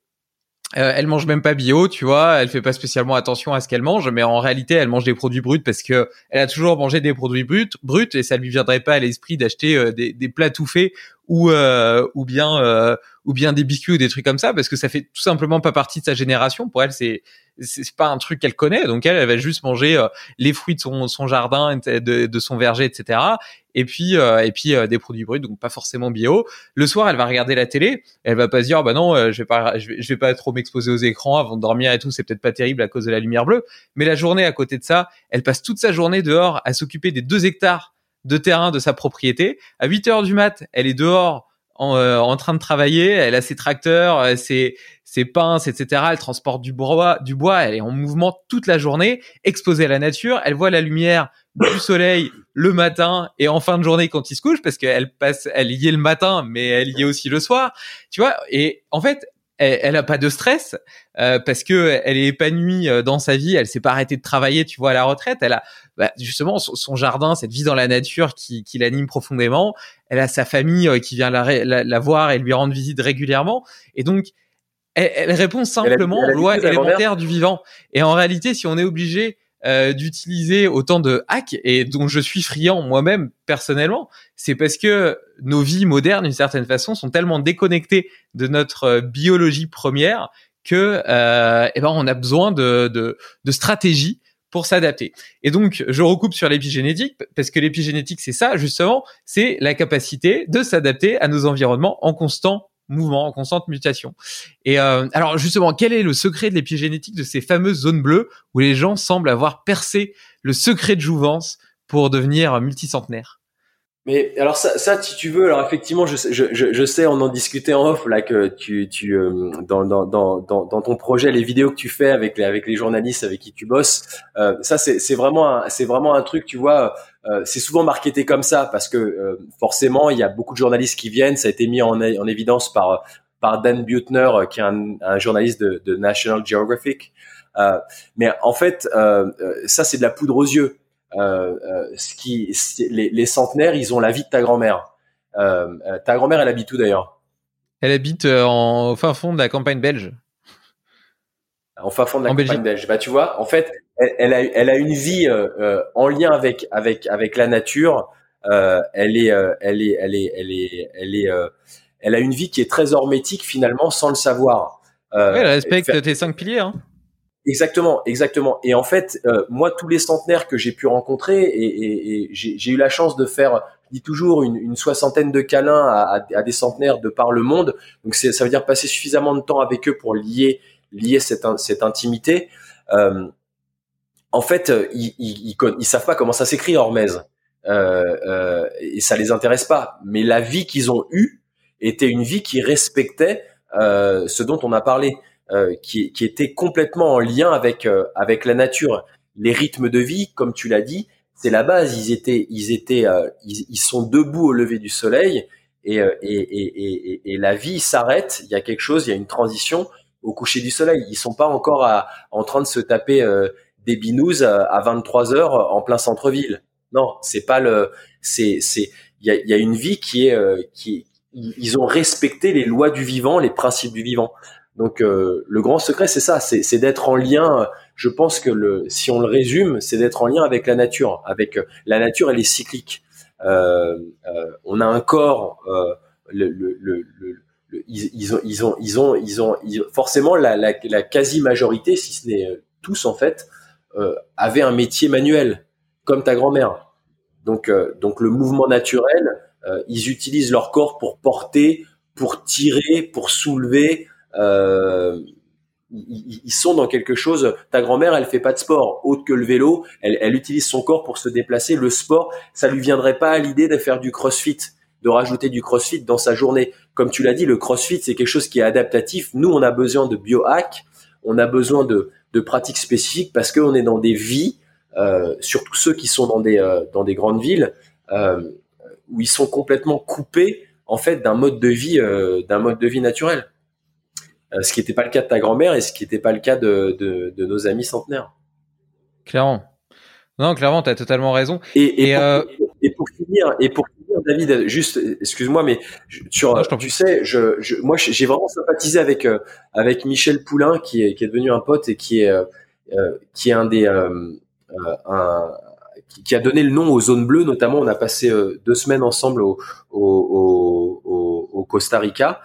euh, elle mange même pas bio, tu vois. Elle fait pas spécialement attention à ce qu'elle mange, mais en réalité, elle mange des produits bruts parce que elle a toujours mangé des produits bruts, bruts, et ça lui viendrait pas à l'esprit d'acheter euh, des, des, plats tout faits ou euh, ou bien euh, ou bien des biscuits ou des trucs comme ça parce que ça fait tout simplement pas partie de sa génération. Pour elle, c'est c'est pas un truc qu'elle connaît. Donc elle, elle va juste manger euh, les fruits de son, son jardin, de, de, son verger, etc. Et puis et puis des produits bruts, donc pas forcément bio. Le soir, elle va regarder la télé. Elle va pas se dire bah non, je vais pas je vais, je vais pas trop m'exposer aux écrans avant de dormir et tout. C'est peut-être pas terrible à cause de la lumière bleue. Mais la journée à côté de ça, elle passe toute sa journée dehors à s'occuper des deux hectares de terrain de sa propriété. À 8 heures du mat, elle est dehors en, euh, en, train de travailler, elle a ses tracteurs, euh, ses, ses pinces, etc. Elle transporte du bois, du bois, elle est en mouvement toute la journée, exposée à la nature, elle voit la lumière du soleil le matin et en fin de journée quand il se couche, parce qu'elle passe, elle y est le matin, mais elle y est aussi le soir, tu vois. Et en fait, elle, a pas de stress euh, parce que elle est épanouie euh, dans sa vie. Elle s'est pas arrêtée de travailler, tu vois, à la retraite. Elle a bah, justement son, jardin, cette vie dans la nature qui, qui l'anime profondément. Elle a sa famille euh, qui vient la, la, voir et lui rendre visite régulièrement. Et donc, elle, elle répond simplement aux lois élémentaires du vivant. Et en réalité, si on est obligé euh, d'utiliser autant de hacks et dont je suis friand moi-même personnellement, c'est parce que nos vies modernes, d'une certaine façon, sont tellement déconnectées de notre euh, biologie première que, euh, eh ben, on a besoin de, de, de stratégies pour s'adapter. Et donc, je recoupe sur l'épigénétique, parce que l'épigénétique, c'est ça, justement, c'est la capacité de s'adapter à nos environnements en constant mouvement, en constante mutation. Et euh, alors justement, quel est le secret de l'épigénétique de ces fameuses zones bleues où les gens semblent avoir percé le secret de jouvence pour devenir multicentenaires? Mais alors ça, ça, si tu veux, alors effectivement, je, je, je, sais, on en discutait en off là que tu, tu euh, dans, dans, dans, dans ton projet, les vidéos que tu fais avec les, avec les journalistes avec qui tu bosses, euh, ça c'est vraiment, c'est vraiment un truc, tu vois, euh, c'est souvent marketé comme ça parce que euh, forcément, il y a beaucoup de journalistes qui viennent. Ça a été mis en, en évidence par par Dan Butner, qui est un, un journaliste de, de, National Geographic. mais en fait, ça c'est de la poudre aux yeux euh, euh, ce qui, les, les, centenaires, ils ont la vie de ta grand-mère. Euh, ta grand-mère, elle habite où d'ailleurs? Elle habite en, au fin fond de la campagne belge. En fin fond de la campagne belge. Bah tu vois, en fait, elle, a, elle a une vie en lien avec avec avec la nature. elle est, elle est, elle est, elle est, elle est, elle a une vie qui est très hormétique finalement sans le savoir. Euh, elle respecte tes cinq piliers. Hein. Exactement, exactement. Et en fait, euh, moi, tous les centenaires que j'ai pu rencontrer, et, et, et j'ai eu la chance de faire, je dis toujours, une, une soixantaine de câlins à, à, des centenaires de par le monde. Donc, ça veut dire passer suffisamment de temps avec eux pour lier, lier cette, cette intimité. Euh, en fait, ils, ils, ils, savent pas comment ça s'écrit Hormèse, euh, euh, et ça les intéresse pas. Mais la vie qu'ils ont eue était une vie qui respectait euh, ce dont on a parlé. Euh, qui, qui, était complètement en lien avec euh, avec la nature. Les rythmes de vie, comme tu l'as dit, c'est la base. Ils étaient ils étaient euh, ils, sont debout au lever du soleil et et, et, et, et la vie s'arrête. Il y a quelque chose, il y a une transition au coucher du soleil. Ils sont pas encore à, en train de se taper des binous à 23 heures en plein centre-ville. Non, c'est pas le c'est c'est il y a, y a, une vie qui est qui ils ont respecté les lois du vivant, les principes du vivant. Donc euh, le grand secret, c'est ça, c'est d'être en lien. Je pense que le, si on le résume, c'est d'être en lien avec la nature. Avec euh, la nature, elle est cyclique. Euh, euh, on a un corps. Euh, le, le, ils, ils, ont, ils, ont, ils ont, ils ont, forcément la quasi majorité, si ce n'est tous en fait, avaient un métier manuel, comme ta grand-mère. Donc, donc le mouvement naturel, ils utilisent leur corps pour porter, pour tirer, pour soulever, euh, ils, sont dans quelque chose. Ta grand-mère, elle fait pas de sport autre que le vélo. Elle, elle, utilise son corps pour se déplacer. Le sport, ça lui viendrait pas à l'idée de faire du CrossFit, de rajouter du CrossFit dans sa journée. Comme tu l'as dit, le CrossFit, c'est quelque chose qui est adaptatif. Nous, on a besoin de biohack, on a besoin de, de pratiques spécifiques parce qu'on est dans des vies, euh, surtout ceux qui sont dans des euh, dans des grandes villes, euh, où ils sont complètement coupés en fait d'un mode de vie d'un mode de vie naturel. Ce qui n'était pas le cas de ta grand-mère et ce qui n'était pas le cas de, de, de, nos amis centenaires. Clairement. Non, clairement, tu as totalement raison. Et, et, pour, euh... et, pour, finir, et pour finir, David, juste, excuse-moi, mais sur, non, tu sais, je, je moi, j'ai vraiment sympathisé avec euh, avec Michel Poulain, qui est qui est devenu un pote et qui est euh, euh qui est un des un, qui a donné le nom aux zones bleues. Notamment, on a passé deux semaines ensemble au, au, au, au Costa Rica.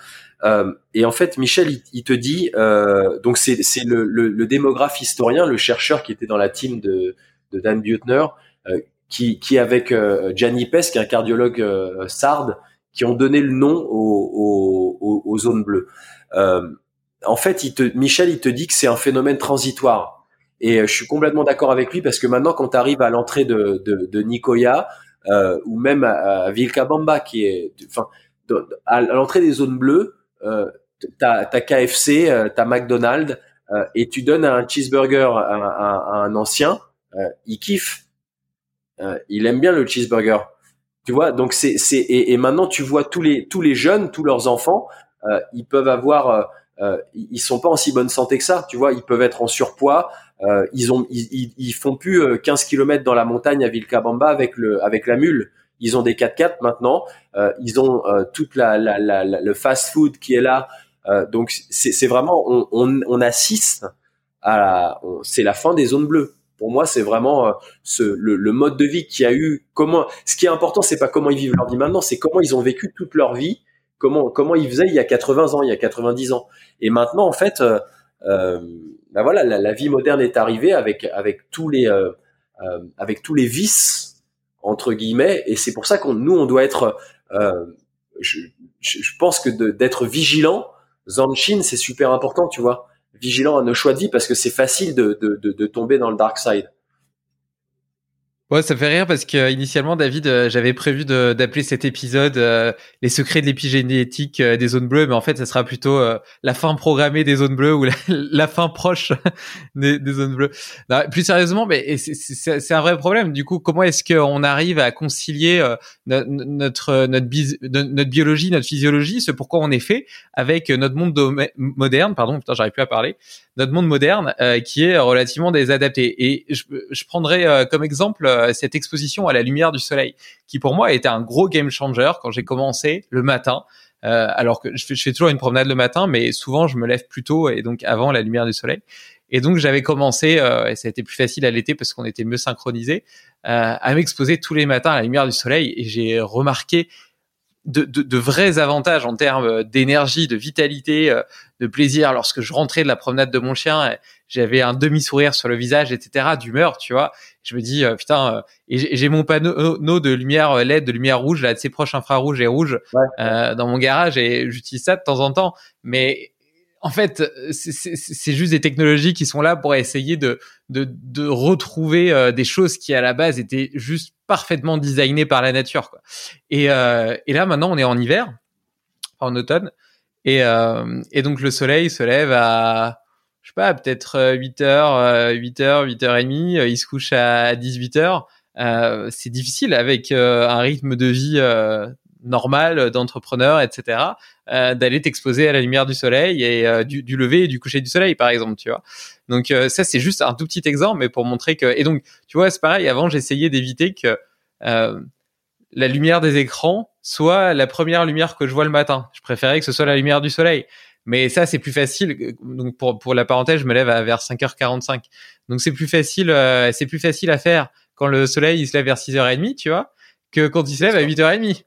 Et en fait, Michel, il, te dit, donc c'est le, le, le, démographe historien, le chercheur qui était dans la team de, de Dan Buettner, qui, avec euh, Gianni Pes, qui est un cardiologue euh, sarde, qui ont donné le nom aux, zones bleues. Euh, en fait, Michel, il te dit que c'est un phénomène transitoire. Et je suis complètement d'accord avec lui parce que maintenant, quand tu arrives à l'entrée de, de, de Nicoya ou même à, à Vilcabamba, qui est, enfin, à l'entrée des zones bleues, euh, t'as as KFC, euh, t'as McDonald's, euh, et tu donnes un cheeseburger à, un ancien, euh, il kiffe, il aime bien le cheeseburger. Tu vois, donc c'est c'est et, maintenant tu vois tous les tous les jeunes, tous leurs enfants, ils peuvent avoir euh, ils sont pas en si bonne santé que ça, tu vois, ils peuvent être en surpoids, euh, ils ont ils, font plus 15 km dans la montagne à Vilcabamba avec le avec la mule. Ils ont des 4x4 maintenant. Euh, ils ont euh, toute la, le fast-food qui est là. Euh, donc c'est vraiment, on, on, on, assiste à, c'est la fin des zones bleues. Pour moi, c'est vraiment ce, le, mode de vie qui a eu. Comment Ce qui est important, c'est pas comment ils vivent leur vie maintenant, c'est comment ils ont vécu toute leur vie, comment comment ils faisaient il y a 80 ans, il y a 90 ans. Et maintenant, en fait, euh, ben voilà, la, vie moderne est arrivée avec avec tous les euh, avec tous les vices entre guillemets, et c'est pour ça qu'on nous on doit être, euh, je, pense que d'être vigilant, Zanshin c'est super important, tu vois, vigilant à nos choix de vie parce que c'est facile de, de, de, tomber dans le dark side. Ouais, ça fait rire parce que initialement, David, euh, j'avais prévu d'appeler cet épisode euh, "Les secrets de l'épigénétique euh, des zones bleues", mais en fait, ça sera plutôt la fin programmée des zones bleues ou la, fin proche des, zones bleues. plus sérieusement, mais c'est un vrai problème. Du coup, comment est-ce qu'on arrive à concilier notre notre notre, biologie, notre physiologie, ce pourquoi on est fait, avec notre monde moderne, pardon, putain, j'arrive plus à parler, notre monde moderne qui est relativement désadapté. Et je, je prendrais comme exemple euh, cette exposition à la lumière du soleil, qui pour moi été un gros game changer quand j'ai commencé le matin. Euh, alors que je fais, toujours une promenade le matin, mais souvent je me lève plus tôt et donc avant la lumière du soleil. Et donc j'avais commencé, euh, et ça a été plus facile à l'été parce qu'on était mieux synchronisés, à m'exposer tous les matins à la lumière du soleil. Et j'ai remarqué de, vrais avantages en termes d'énergie, de vitalité, de plaisir. Lorsque je rentrais de la promenade de mon chien, j'avais un demi-sourire sur le visage, etc., d'humeur, tu vois. Je me dis, euh, putain, euh, et j'ai mon panneau de lumière LED, de lumière rouge, là, de ses proches infrarouge et rouge, dans mon garage, et j'utilise ça de temps en temps. Mais en fait, c'est juste des technologies qui sont là pour essayer de, de, de retrouver euh, des choses qui à la base étaient juste parfaitement designées par la nature. Quoi. Et, euh, et là, maintenant, on est en hiver, en automne, et, euh, et donc le soleil se lève à, je sais pas, peut-être 8 h 8 h 8 h 30 il se couche à 18 h c'est difficile avec un rythme de vie normal d'entrepreneur, etc., euh, d'aller t'exposer à la lumière du soleil et euh, du, du, lever et du coucher du soleil, par exemple, tu vois. Donc euh, ça, c'est juste un tout petit exemple, mais pour montrer que... Et donc, tu vois, c'est pareil, avant, j'essayais d'éviter que la lumière des écrans soit la première lumière que je vois le matin. Je préférais que ce soit la lumière du soleil. Mais ça, c'est plus facile. Donc pour, pour la parenthèse, je me lève à vers 5h45. Donc c'est plus facile, c'est plus facile à faire quand le soleil il se lève vers 6h30, tu vois, que quand il se lève à 8h30.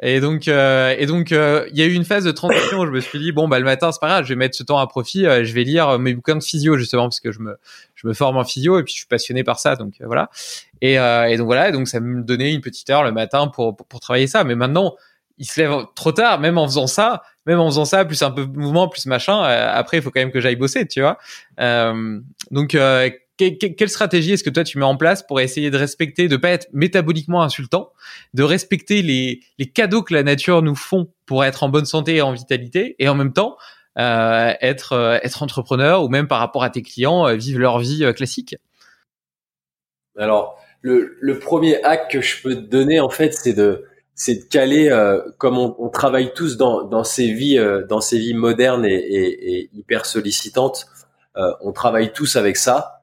Et donc, euh, et donc, euh, il y a eu une phase de transition où je me suis dit bon bah le matin c'est pas grave, je vais mettre ce temps à profit, euh, je vais lire mes bouquins de physio justement parce que je me je me forme en physio et puis je suis passionné par ça donc voilà. Et, et donc voilà, donc ça me donnait une petite heure le matin pour, pour, pour travailler ça. Mais maintenant, il se lève trop tard, même en faisant ça, même en faisant ça, plus un peu de mouvement, plus machin. après, il faut quand même que j'aille bosser, tu vois. donc quelle stratégie est-ce que toi tu mets en place pour essayer de respecter, de pas être métaboliquement insultant, de respecter les, cadeaux que la nature nous font pour être en bonne santé et en vitalité, et en même temps euh, être euh, être entrepreneur ou même par rapport à tes clients euh, vivre leur vie euh, classique? Alors le, le premier hack que je peux te donner en fait, c'est de c'est de caler comme on, on, travaille tous dans, dans ces vies dans ces vies modernes et, et, et hyper sollicitantes, on travaille tous avec ça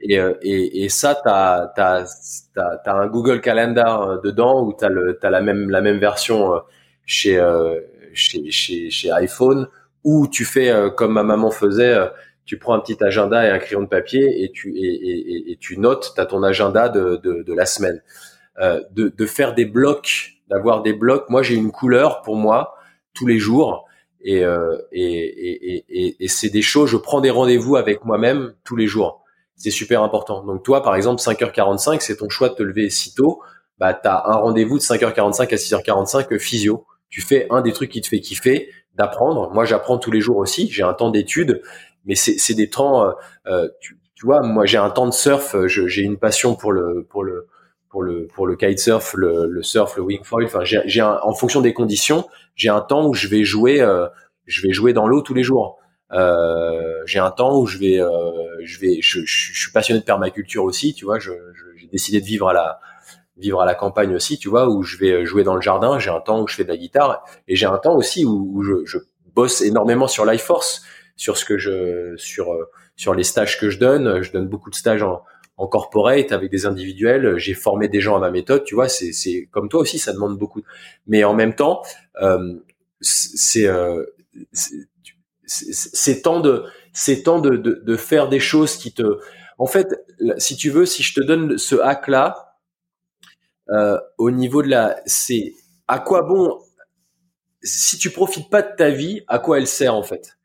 et, euh, et, et ça, tu as, as, un Google Calendar euh, dedans où tu as, la, même, la même version euh, chez, chez, chez, chez iPhone, où tu fais comme ma maman faisait, tu prends un petit agenda et un crayon de papier et tu, et, et, et tu notes, tu as ton agenda de, de, de la semaine. Euh, de, de faire des blocs, d'avoir des blocs. Moi, j'ai une couleur pour moi tous les jours. Et, euh, c'est des choses, je prends des rendez-vous avec moi-même tous les jours c'est super important. Donc toi, par exemple, 5h45, c'est ton choix de te lever si tôt. Bah, tu as un rendez-vous de 5h45 à 6h45 physio. Tu fais un des trucs qui te fait kiffer, d'apprendre. Moi, j'apprends tous les jours aussi. J'ai un temps d'études, mais c'est des temps. Euh, euh, tu, tu, vois, moi, j'ai un temps de surf. J'ai une passion pour le pour le pour le pour le kitesurf, le, le surf, le wing foil. Enfin, j'ai en fonction des conditions, j'ai un temps où je vais jouer. Euh, je vais jouer dans l'eau tous les jours. Euh, j'ai un temps où je vais, euh, je vais, je, suis passionné de permaculture aussi, tu vois. j'ai décidé de vivre à la, vivre à la campagne aussi, tu vois, où je vais jouer dans le jardin. J'ai un temps où je fais de la guitare et j'ai un temps aussi où, où je, bosse énormément sur Life Force, sur ce que je, sur, sur les stages que je donne. Je donne beaucoup de stages en, en corporate avec des individuels. J'ai formé des gens à ma méthode, tu vois. C'est, comme toi aussi, ça demande beaucoup. Mais en même temps, euh, c'est, euh, c'est temps de c'est temps de, de, de, faire des choses qui te en fait si tu veux si je te donne ce hack là euh, au niveau de la c'est à quoi bon si tu profites pas de ta vie à quoi elle sert en fait?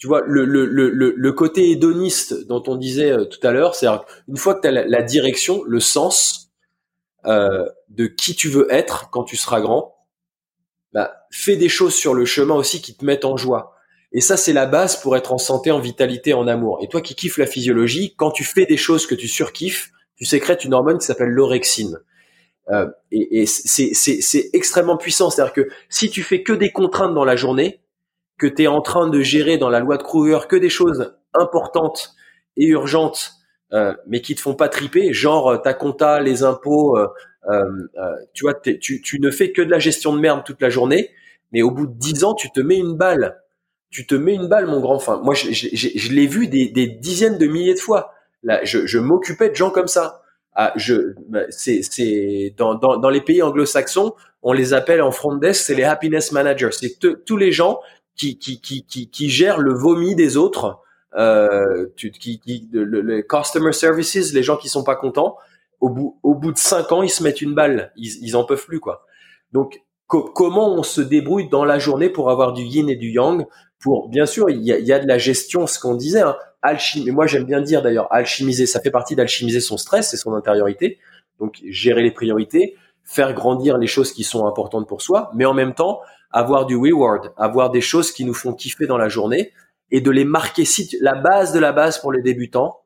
Tu vois le le le le, côté hédoniste dont on disait euh, tout à l'heure c'est une fois que tu as la, direction le sens euh, de qui tu veux être quand tu seras grand bah, fais des choses sur le chemin aussi qui te mettent en joie et ça, c'est la base pour être en santé, en vitalité, en amour. Et toi qui kiffes la physiologie, quand tu fais des choses que tu surkiffes, tu sécrètes une hormone qui s'appelle l'orexine. Euh, et, et c'est extrêmement puissant. C'est-à-dire que si tu fais que des contraintes dans la journée, que tu es en train de gérer dans la loi de Kruger que des choses importantes et urgentes, euh, mais qui te font pas triper, genre euh, ta compta, les impôts, euh, tu vois, tu, ne fais que de la gestion de merde toute la journée, mais au bout de dix ans, tu te mets une balle tu te mets une balle, mon grand. Enfin, moi, je, l'ai vu des, dizaines de milliers de fois. Là, je, m'occupais de gens comme ça. Ah, bah, dans les pays anglo-saxons, on les appelle en front desk, c'est les happiness managers. C'est tous les gens qui, qui, qui, qui, gèrent le vomi des autres euh, qui, le, customer services, les gens qui sont pas contents, au bout, au bout de cinq ans, ils se mettent une balle, ils, ils en peuvent plus quoi. Donc comment on se débrouille dans la journée pour avoir du yin et du yang pour bien sûr il y a, il y a de la gestion ce qu'on disait hein, alchimie moi j'aime bien dire d'ailleurs alchimiser ça fait partie d'alchimiser son stress et son intériorité. Donc gérer les priorités faire grandir les choses qui sont importantes pour soi mais en même temps avoir du reward avoir des choses qui nous font kiffer dans la journée et de les marquer. Si la base de la base pour les débutants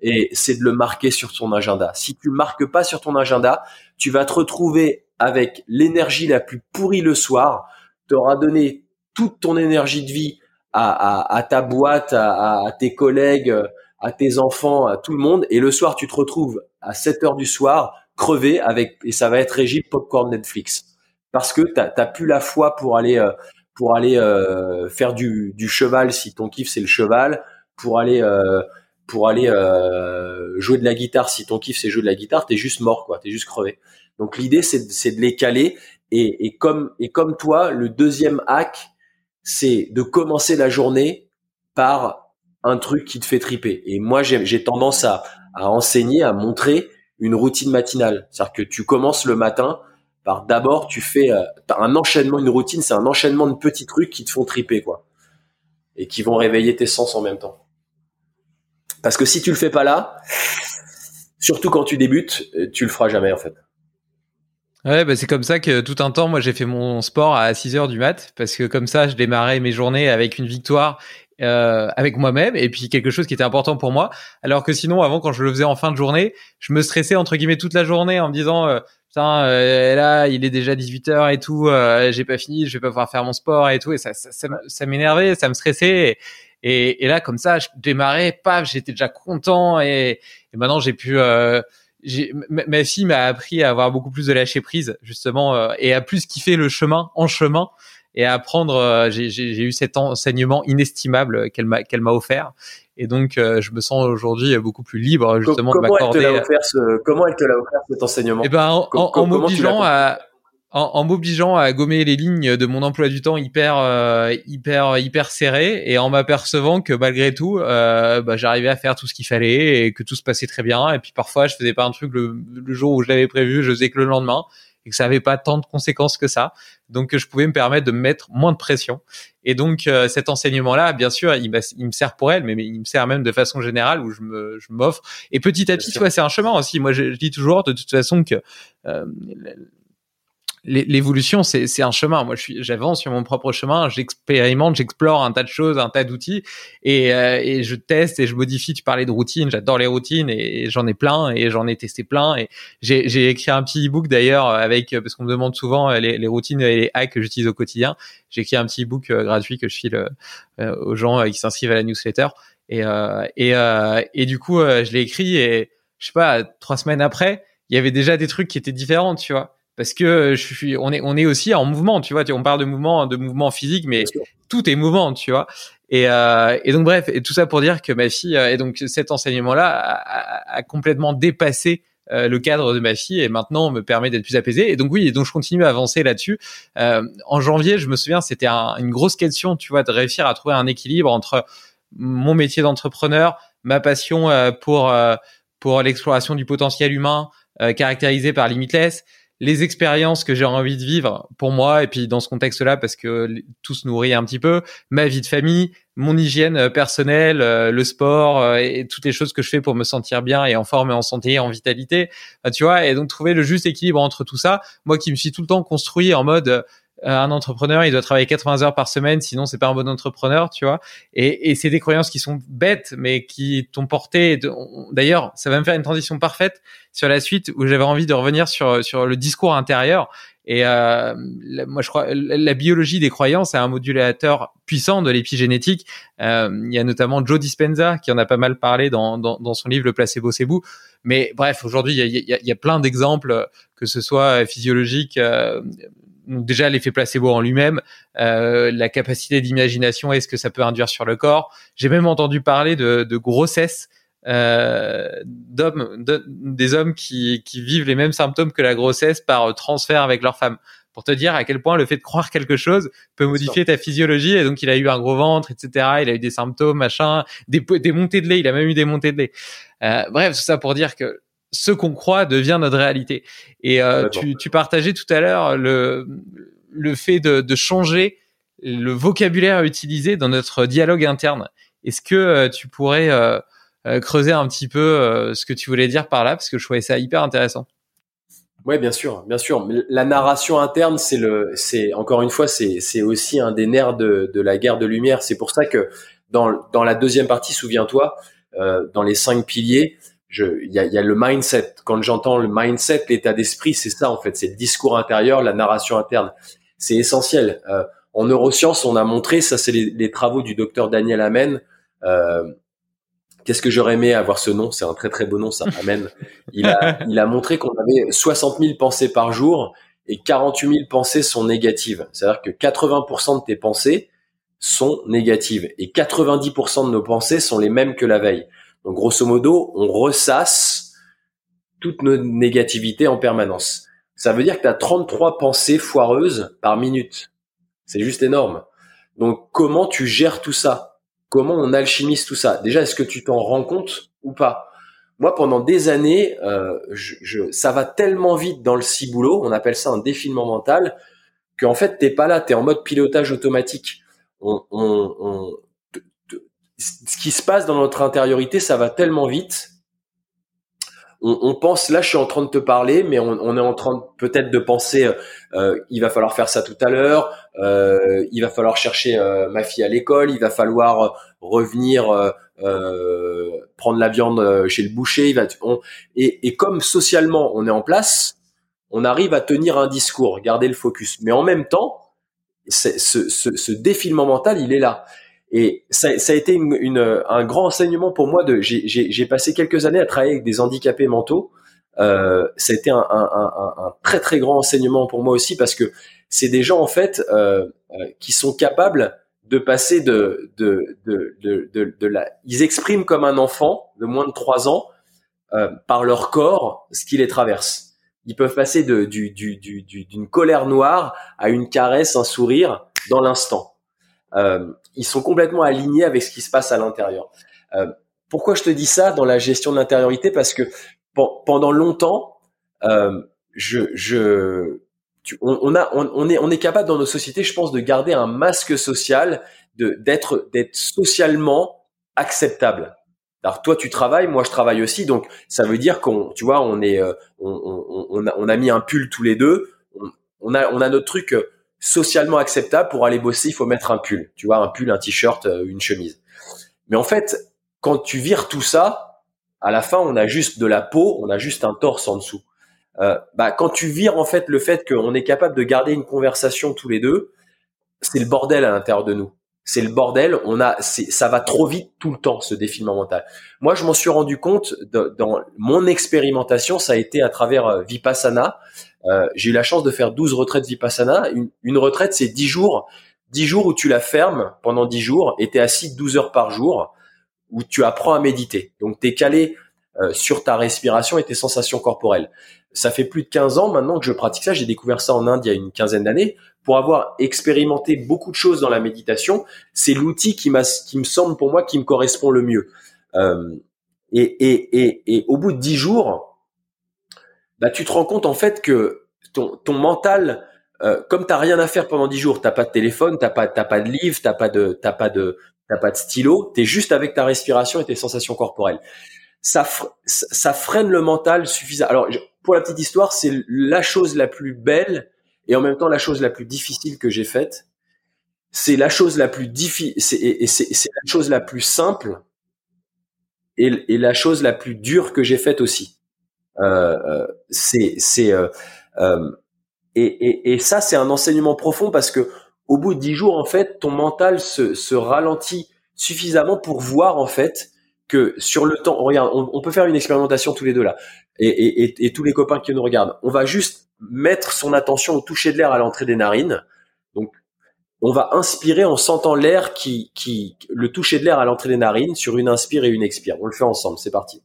et c'est de le marquer sur ton agenda. Si tu marques pas sur ton agenda tu vas te retrouver avec l'énergie la plus pourrie le soir, t'auras donné toute ton énergie de vie à, ta boîte, à, tes collègues, à tes enfants, à tout le monde, et le soir tu te retrouves à 7 heures du soir crevé avec et ça va être régi popcorn Netflix parce que t'as t'as plus la foi pour aller euh, pour aller euh, faire du, du cheval si ton kiff c'est le cheval, pour aller euh, pour aller jouer de la guitare si ton kiff c'est jouer de la guitare, t'es juste mort quoi, t'es juste crevé. Donc l'idée c'est de les caler et, et, comme et comme toi, le deuxième hack c'est de commencer la journée par un truc qui te fait triper. Et moi j'ai tendance à, à enseigner, à montrer une routine matinale, c'est-à-dire que tu commences le matin par d'abord tu fais euh, un enchaînement, une routine, c'est un enchaînement de petits trucs qui te font triper quoi et qui vont réveiller tes sens en même temps. Parce que si tu le fais pas là, surtout quand tu débutes, tu le feras jamais en fait. Ouais, bah c'est comme ça que tout un temps, moi, j'ai fait mon sport à 6 heures du mat, parce que comme ça, je démarrais mes journées avec une victoire euh, avec moi-même et puis quelque chose qui était important pour moi. Alors que sinon, avant, quand je le faisais en fin de journée, je me stressais entre guillemets toute la journée en me disant, euh, putain, euh, là, il est déjà 18 heures et tout, euh, j'ai pas fini, je vais pas pouvoir faire mon sport et tout, et ça, ça, ça, m'énervait, ça me stressait. Et, et, là, comme ça, je démarrais, paf, j'étais déjà content et, et maintenant j'ai pu euh, ma fille m'a appris à avoir beaucoup plus de lâcher prise justement euh, et à plus kiffer le chemin en chemin et à apprendre. Euh, j'ai eu cet enseignement inestimable qu'elle m'a qu'elle m'a offert et donc euh, je me sens aujourd'hui beaucoup plus libre justement comment de m'accorder. comment elle te l'a offert cet enseignement? Eh ben en, en m'obligeant à en, en m'obligeant à gommer les lignes de mon emploi du temps hyper euh, hyper hyper serré et en m'apercevant que malgré tout euh, bah, j'arrivais à faire tout ce qu'il fallait et que tout se passait très bien et puis parfois je faisais pas un truc le, jour où je l'avais prévu je faisais que le lendemain et que ça avait pas tant de conséquences que ça. Donc je pouvais me permettre de me mettre moins de pression. Et donc euh, cet enseignement là bien sûr il, il, me sert pour elle mais, il me sert même de façon générale où je me je m'offre. Et petit à petit tu vois c'est un chemin aussi. Moi je, je, dis toujours de toute façon que euh, l'évolution, c'est un chemin. Moi, j'avance sur mon propre chemin, j'expérimente, j'explore un tas de choses, un tas d'outils, et, euh, et, je teste et je modifie. Tu parlais de routines, j'adore les routines et, j'en ai plein et j'en ai testé plein. Et j'ai écrit un petit e-book d'ailleurs avec parce qu'on me demande souvent les, les, routines et les hacks que j'utilise au quotidien. J'ai écrit un petit e-book euh, gratuit que je file euh, aux gens qui s'inscrivent à la newsletter. Et et, et du coup, je l'ai écrit et je sais pas, trois semaines après, il y avait déjà des trucs qui étaient différents, tu vois parce que je suis, on est, on est aussi en mouvement, tu vois. On parle de mouvement, de mouvement physique, mais tout est mouvement, tu vois. Et, euh, et donc bref, et tout ça pour dire que ma fille, euh, et donc cet enseignement-là a, a, complètement dépassé euh, le cadre de ma fille et maintenant me permet d'être plus apaisé. Et donc oui, et donc je continue à avancer là-dessus. Euh, en janvier, je me souviens, c'était une grosse question, tu vois, de réussir à trouver un équilibre entre mon métier d'entrepreneur, ma passion euh, pour pour l'exploration du potentiel humain, caractérisé par Limitless les expériences que j'ai envie de vivre pour moi et puis dans ce contexte-là parce que tout se nourrit un petit peu, ma vie de famille, mon hygiène euh, personnelle, euh, le sport euh, et toutes les choses que je fais pour me sentir bien et en forme et en santé et en vitalité, tu vois, et donc trouver le juste équilibre entre tout ça. Moi qui me suis tout le temps construit en mode un entrepreneur, il doit travailler 80 heures par semaine, sinon c'est pas un bon entrepreneur, tu vois. Et, et c'est des croyances qui sont bêtes, mais qui t'ont porté. D'ailleurs, ça va me faire une transition parfaite sur la suite où j'avais envie de revenir sur sur le discours intérieur. Et euh, moi, je crois la biologie des croyances est un modulateur puissant de l'épigénétique. Euh, il y a notamment Joe Dispenza qui en a pas mal parlé dans, dans, dans son livre Le placebo c'est vous. Mais bref, aujourd'hui, il y a, y a, plein d'exemples, que ce soit physiologique, euh, déjà l'effet placebo en lui-même, euh, la capacité d'imagination et ce que ça peut induire sur le corps? J'ai même entendu parler de, de grossesse euh, d'hommes, des hommes qui, qui, vivent les mêmes symptômes que la grossesse par transfert avec leur femme. pour te dire à quel point le fait de croire quelque chose peut modifier ta physiologie. Et donc, il a eu un gros ventre, etc. Il a eu des symptômes, machin, des, des montées de lait. Il a même eu des montées de lait. Euh, bref, tout ça pour dire que ce qu'on croit devient notre réalité. Et euh, tu, tu, partageais tout à l'heure le, le fait de, de, changer le vocabulaire utilisé dans notre dialogue interne. Est-ce que euh, tu pourrais euh, creuser un petit peu ce que tu voulais dire par là, parce que je trouvais ça hyper intéressant. Ouais, bien sûr, bien sûr. La narration interne, c'est le, c'est encore une fois, c'est c'est aussi un des nerfs de, de la guerre de lumière. C'est pour ça que dans dans la deuxième partie, souviens-toi, dans les cinq piliers, il y a, y a le mindset. Quand j'entends le mindset, l'état d'esprit, c'est ça en fait, c'est le discours intérieur, la narration interne. C'est essentiel. Euh, en neurosciences, on a montré, ça c'est les, les, travaux du docteur Daniel Amen, euh, Qu'est-ce que j'aurais aimé avoir ce nom? C'est un très très beau nom, ça. Amen. Il a, il a montré qu'on avait 60 000 pensées par jour et 48 000 pensées sont négatives. C'est-à-dire que 80% de tes pensées sont négatives et 90% de nos pensées sont les mêmes que la veille. Donc grosso modo, on ressasse toute nos négativités en permanence. Ça veut dire que tu as 33 pensées foireuses par minute. C'est juste énorme. Donc comment tu gères tout ça? Comment on alchimise tout ça? Déjà, est-ce que tu t'en rends compte ou pas? Moi, pendant des années, euh, ça va tellement vite dans le ciboulot, on appelle ça un défilement mental, qu'en fait, t'es pas là, tu es en mode pilotage automatique. Ce qui se passe dans notre intériorité, ça va tellement vite. On, pense là je suis en train de te parler mais on, est en train peut-être de penser euh, euh, il va falloir faire ça tout à l'heure euh, il va falloir chercher ma fille à l'école il va falloir revenir prendre la viande chez le boucher il va et, et, comme socialement on est en place on arrive à tenir un discours garder le focus. Mais en même temps ce défilement mental il est là et ça, ça a été une, une, un grand enseignement pour moi. De, j'ai passé quelques années à travailler avec des handicapés mentaux. Euh, ça a été un, un, un, un, très très grand enseignement pour moi aussi parce que c'est des gens en fait euh, euh qui sont capables de passer de de, de, de, de, la... Ils expriment comme un enfant de moins de trois ans euh, par leur corps ce qui les traverse. Ils peuvent passer de, du, du, du, d'une colère noire à une caresse, un sourire dans l'instant. Euh, ils sont complètement alignés avec ce qui se passe à l'intérieur. Euh, pourquoi je te dis ça dans la gestion de l'intériorité? Parce que pendant longtemps, euh, on, est, capable dans nos sociétés, je pense, de garder un masque social, d'être, socialement acceptable. Alors toi tu travailles, moi je travaille aussi, donc ça veut dire qu'on, tu vois, on on, a, mis un pull tous les deux, on a notre truc socialement acceptable pour aller bosser, il faut mettre un pull, tu vois, un pull, un t-shirt, euh, une chemise. Mais en fait, quand tu vires tout ça, à la fin, on a juste de la peau, on a juste un torse en dessous. Euh, bah, quand tu vires en fait le fait qu'on est capable de garder une conversation tous les deux, c'est le bordel à l'intérieur de nous. C'est le bordel. On a, ça va trop vite tout le temps ce défilement mental. Moi, je m'en suis rendu compte dans mon expérimentation, ça a été à travers euh, Vipassana. Euh, j'ai eu la chance de faire 12 retraites Vipassana. Une, une retraite, c'est 10 jours. 10 jours où tu la fermes pendant 10 jours et tu es assis 12 heures par jour, où tu apprends à méditer. Donc, tu es calé euh, sur ta respiration et tes sensations corporelles. Ça fait plus de 15 ans maintenant que je pratique ça. J'ai découvert ça en Inde il y a une quinzaine d'années. Pour avoir expérimenté beaucoup de choses dans la méditation, c'est l'outil qui, qui me semble pour moi qui me correspond le mieux. Euh, et, et, et, et, au bout de 10 jours, bah, tu te rends compte en fait que ton, ton mental, euh, comme t'as rien à faire pendant dix jours, t'as pas de téléphone, t'as pas, t'as pas de livre, t'as pas de, t'as pas de, t'as pas de stylo, t'es juste avec ta respiration et tes sensations corporelles. Ça, ça freine le mental suffisamment. Alors, pour la petite histoire, c'est la chose la plus belle et en même temps la chose la plus difficile que j'ai faite. C'est la chose la plus difficile, et c'est la chose la plus simple et, et la chose la plus dure que j'ai faite aussi. Euh, euh, c'est c'est euh, et, et, et, ça c'est un enseignement profond parce que au bout de dix jours en fait ton mental se, se ralentit suffisamment pour voir en fait que sur le temps, regarde, on, on peut faire une expérimentation tous les deux là, et, et, et, tous les copains qui nous regardent. On va juste mettre son attention au toucher de l'air à l'entrée des narines. Donc, on va inspirer en sentant l'air qui, qui, le toucher de l'air à l'entrée des narines sur une inspire et une expire. On le fait ensemble. C'est parti.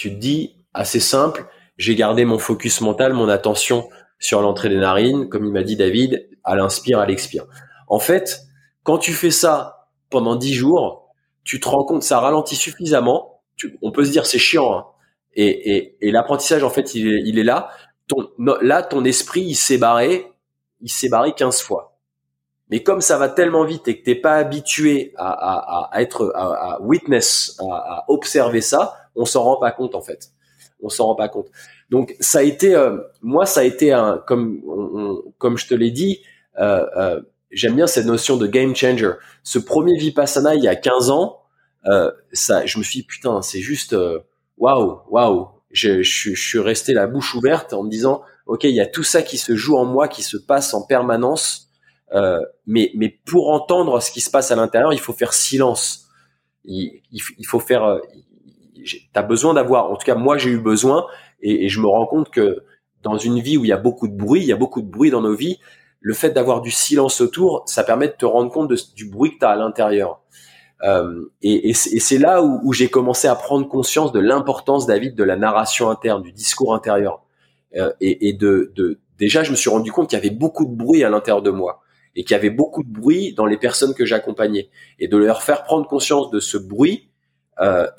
Tu te dis assez simple, j'ai gardé mon focus mental, mon attention sur l'entrée des narines, comme il m'a dit David, à l'inspire, à l'expire. En fait, quand tu fais ça pendant dix jours, tu te rends compte, ça ralentit suffisamment. on peut se dire c'est chiant, hein. et, l'apprentissage en fait il est, là. Ton, là, ton esprit il s'est barré, il s'est barré 15 fois. Mais comme ça va tellement vite et que t'es pas habitué à, être à, witness, à, observer ça, on s'en rend pas compte en fait. On s'en rend pas compte. Donc ça a été, euh, moi ça a été un, comme comme je te l'ai dit, euh, euh, j'aime bien cette notion de game changer. Ce premier vipassana il y a 15 ans, ça, je me suis dit, putain, c'est juste waouh, waouh. Je, je, je, suis resté la bouche ouverte en me disant, ok, il y a tout ça qui se joue en moi, qui se passe en permanence mais, mais pour entendre ce qui se passe à l'intérieur, il faut faire silence. Il, il, faut faire. T'as besoin d'avoir. En tout cas, moi, j'ai eu besoin, et, je me rends compte que dans une vie où il y a beaucoup de bruit, il y a beaucoup de bruit dans nos vies. Le fait d'avoir du silence autour, ça permet de te rendre compte du bruit que tu as à l'intérieur. Euh, et, c'est là où, j'ai commencé à prendre conscience de l'importance, David, de la narration interne, du discours intérieur. Euh, et, déjà, je me suis rendu compte qu'il y avait beaucoup de bruit à l'intérieur de moi et qu'il y avait beaucoup de bruit dans les personnes que j'accompagnais et de leur faire prendre conscience de ce bruit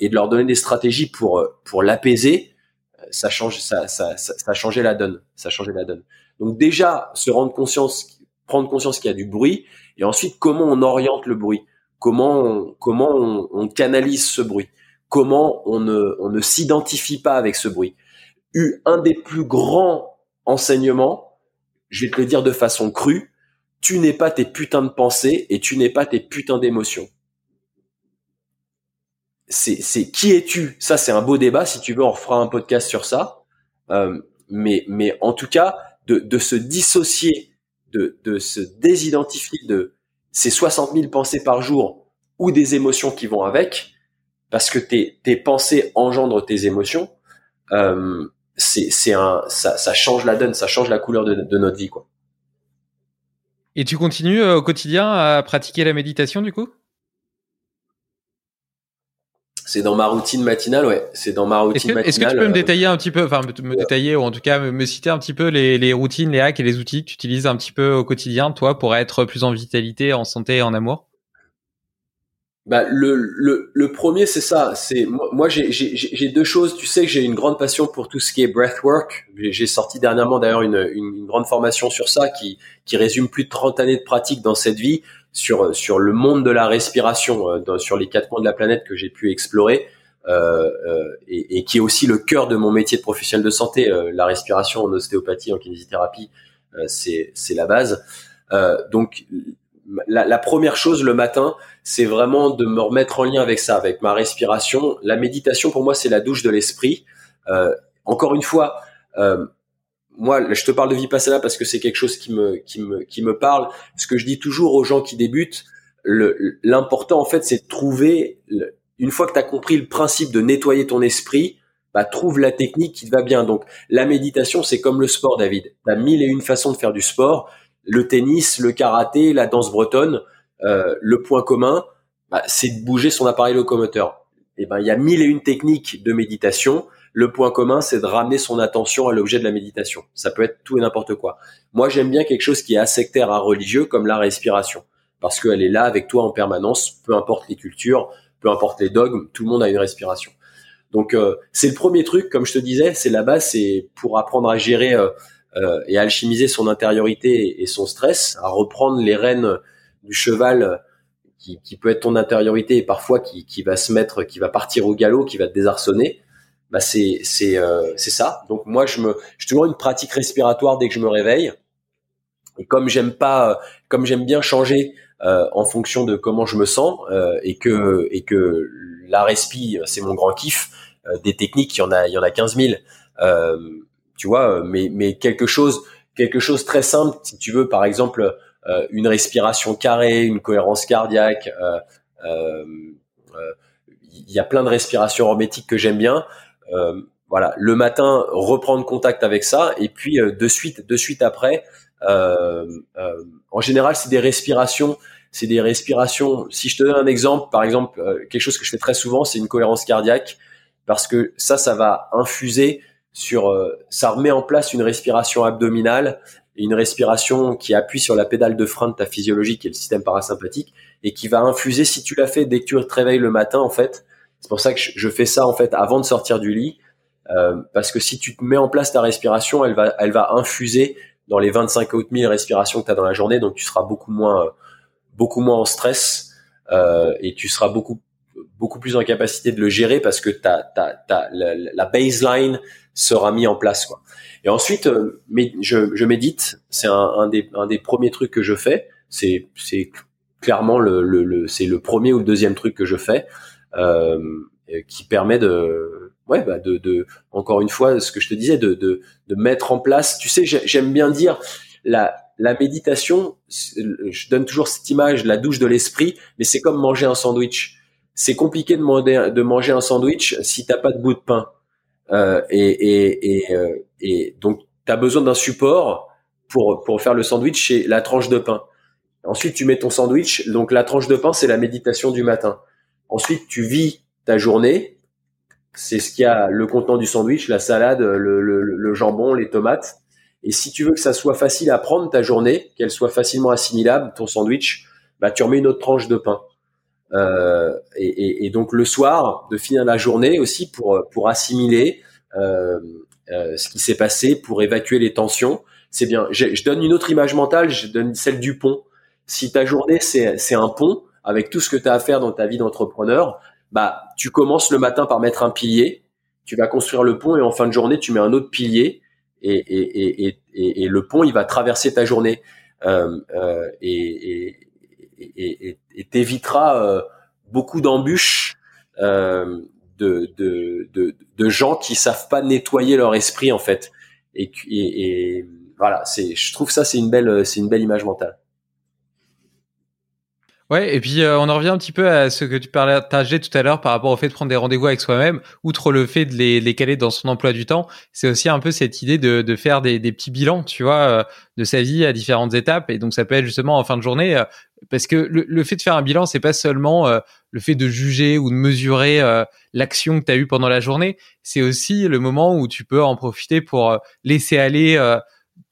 et de leur donner des stratégies pour euh, pour l'apaiser euh, ça change ça, ça ça ça changeait la donne ça changeait la donne. Donc déjà se rendre conscience prendre conscience qu'il y a du bruit et ensuite comment on oriente le bruit? Comment on, comment on, on canalise ce bruit? Comment on ne on ne s'identifie pas avec ce bruit? Eu un des plus grands enseignements je vais te le dire de façon crue tu n'es pas tes putains de pensées et tu n'es pas tes putains d'émotions. C'est, qui es-tu? Ça, c'est un beau débat. Si tu veux, on refera un podcast sur ça. Euh, mais, mais en tout cas, de, de se dissocier, de, de se désidentifier de ces 60 000 pensées par jour ou des émotions qui vont avec, parce que tes, tes pensées engendrent tes émotions. Euh, c'est, c'est un, ça, ça change la donne, ça change la couleur de, de notre vie, quoi. Et tu continues euh, au quotidien à pratiquer la méditation du coup? C'est dans ma routine matinale, ouais. C'est dans ma routine matinale. Est-ce que tu peux me euh, détailler un petit peu, enfin me, détailler ou en tout cas me, citer un petit peu les, les, routines, les hacks et les outils que tu utilises un petit peu au quotidien, toi, pour être plus en vitalité, en santé et en amour? Bah, le, le, le premier, c'est ça. C'est moi, moi j'ai deux choses. Tu sais que j'ai une grande passion pour tout ce qui est breathwork. J'ai sorti dernièrement d'ailleurs une, une, grande formation sur ça qui, qui résume plus de 30 années de pratique dans cette vie sur, sur le monde de la respiration, euh, sur les quatre coins de la planète que j'ai pu explorer. Euh, euh, et, et, qui est aussi le cœur de mon métier de professionnel de santé. Euh, la respiration en ostéopathie, en kinésithérapie, euh, c'est la base. donc la, la, première chose le matin, c'est vraiment de me remettre en lien avec ça, avec ma respiration. La méditation, pour moi, c'est la douche de l'esprit. Euh, encore une fois, euh, moi, je te parle de vipassana parce que c'est quelque chose qui me, qui me, qui me parle. Ce que je dis toujours aux gens qui débutent, l'important en fait, c'est de trouver, une fois que tu as compris le principe de nettoyer ton esprit, bah, trouve la technique qui te va bien. Donc, la méditation, c'est comme le sport, David. Tu as mille et une façons de faire du sport le tennis, le karaté, la danse bretonne, euh, le point commun, bah, c'est de bouger son appareil locomoteur. Et eh ben, il y a mille et une techniques de méditation. Le point commun, c'est de ramener son attention à l'objet de la méditation. Ça peut être tout et n'importe quoi. Moi, j'aime bien quelque chose qui est asectaire à religieux, comme la respiration, parce qu'elle est là avec toi en permanence, peu importe les cultures, peu importe les dogmes, tout le monde a une respiration. Donc, euh, c'est le premier truc, comme je te disais, c'est la base, c'est pour apprendre à gérer euh, euh, et à alchimiser son intériorité et son stress, à reprendre les rênes du cheval qui, qui, peut être ton intériorité et parfois qui, qui, va se mettre, qui va partir au galop, qui va te désarçonner, bah c'est c'est euh, c'est ça. Donc moi je me, j'ai toujours une pratique respiratoire dès que je me réveille. Et comme j'aime pas, comme j'aime bien changer euh, en fonction de comment je me sens euh, et que et que la respi c'est mon grand kiff. Euh, des techniques, il y en a il y en a 15 000 tu vois, euh, mais, mais quelque chose, quelque chose très simple, si tu veux, par exemple, euh, une respiration carrée, une cohérence cardiaque. Euh, il y a plein de respirations hermétiques que j'aime bien. Voilà, le matin, reprendre contact avec ça, et puis de suite, de suite après, en général, c'est des respirations c'est des respirations. Si je te donne un exemple, par exemple, quelque chose que je fais très souvent, c'est une cohérence cardiaque parce que ça, ça va infuser sur, euh, ça remet en place une respiration abdominale une respiration qui appuie sur la pédale de frein de ta physiologie, qui est le système parasympathique, et qui va infuser, si tu l'as fait dès que tu te réveilles le matin, en fait, c'est pour ça que je fais ça, en fait, avant de sortir du lit, euh, parce que si tu te mets en place ta respiration, elle va, elle va infuser dans les 25 autres 000 respirations que tu as dans la journée, donc tu seras beaucoup moins, beaucoup moins en stress euh, et tu seras beaucoup beaucoup plus en capacité de le gérer parce que ta, ta, ta, la, la baseline sera mis en place quoi. Et ensuite, euh, je, je médite, c'est un, un, des, un des premiers trucs que je fais. C'est c'est clairement le, le, le c'est le premier ou le deuxième truc que je fais euh, qui permet de ouais bah de, de encore une fois ce que je te disais de de, de mettre en place. Tu sais, j'aime bien dire la la méditation. Je donne toujours cette image, la douche de l'esprit, mais c'est comme manger un sandwich c'est compliqué de, manger, de manger un sandwich si t'as pas de bout de pain. Euh, et, et, et, euh, et, donc, tu as besoin d'un support pour, pour faire le sandwich, c'est la tranche de pain. Ensuite, tu mets ton sandwich. Donc, la tranche de pain, c'est la méditation du matin. Ensuite, tu vis ta journée. C'est ce qu'il y a le contenant du sandwich, la salade, le, jambon, les tomates. Et si tu veux que ça soit facile à prendre ta journée, qu'elle soit facilement assimilable, ton sandwich, bah, tu remets une autre tranche de pain. Euh, et, donc le soir, de finir la journée aussi pour pour assimiler euh, euh, ce qui s'est passé, pour évacuer les tensions. C'est bien. Je, je, donne une autre image mentale. Je donne celle du pont. Si ta journée c'est un pont avec tout ce que tu as à faire dans ta vie d'entrepreneur, bah tu commences le matin par mettre un pilier. Tu vas construire le pont et en fin de journée tu mets un autre pilier et et et, et, et le pont il va traverser ta journée. Euh, euh, et, t'éviteras euh, beaucoup d'embûches euh, de, de, de, de, gens qui savent pas nettoyer leur esprit en fait. Et, et voilà, c'est, je trouve ça c'est une belle, c'est une belle image mentale. Ouais, et puis euh, on en revient un petit peu à ce que tu partageais tout à l'heure par rapport au fait de prendre des rendez-vous avec soi-même, outre le fait de les, les, caler dans son emploi du temps, c'est aussi un peu cette idée de, de faire des, des, petits bilans, tu vois, euh, de sa vie à différentes étapes. Et donc ça peut être justement en fin de journée, euh, parce que le, le, fait de faire un bilan, c'est pas seulement le fait de juger ou de mesurer l'action que tu as eue pendant la journée, c'est aussi le moment où tu peux en profiter pour laisser aller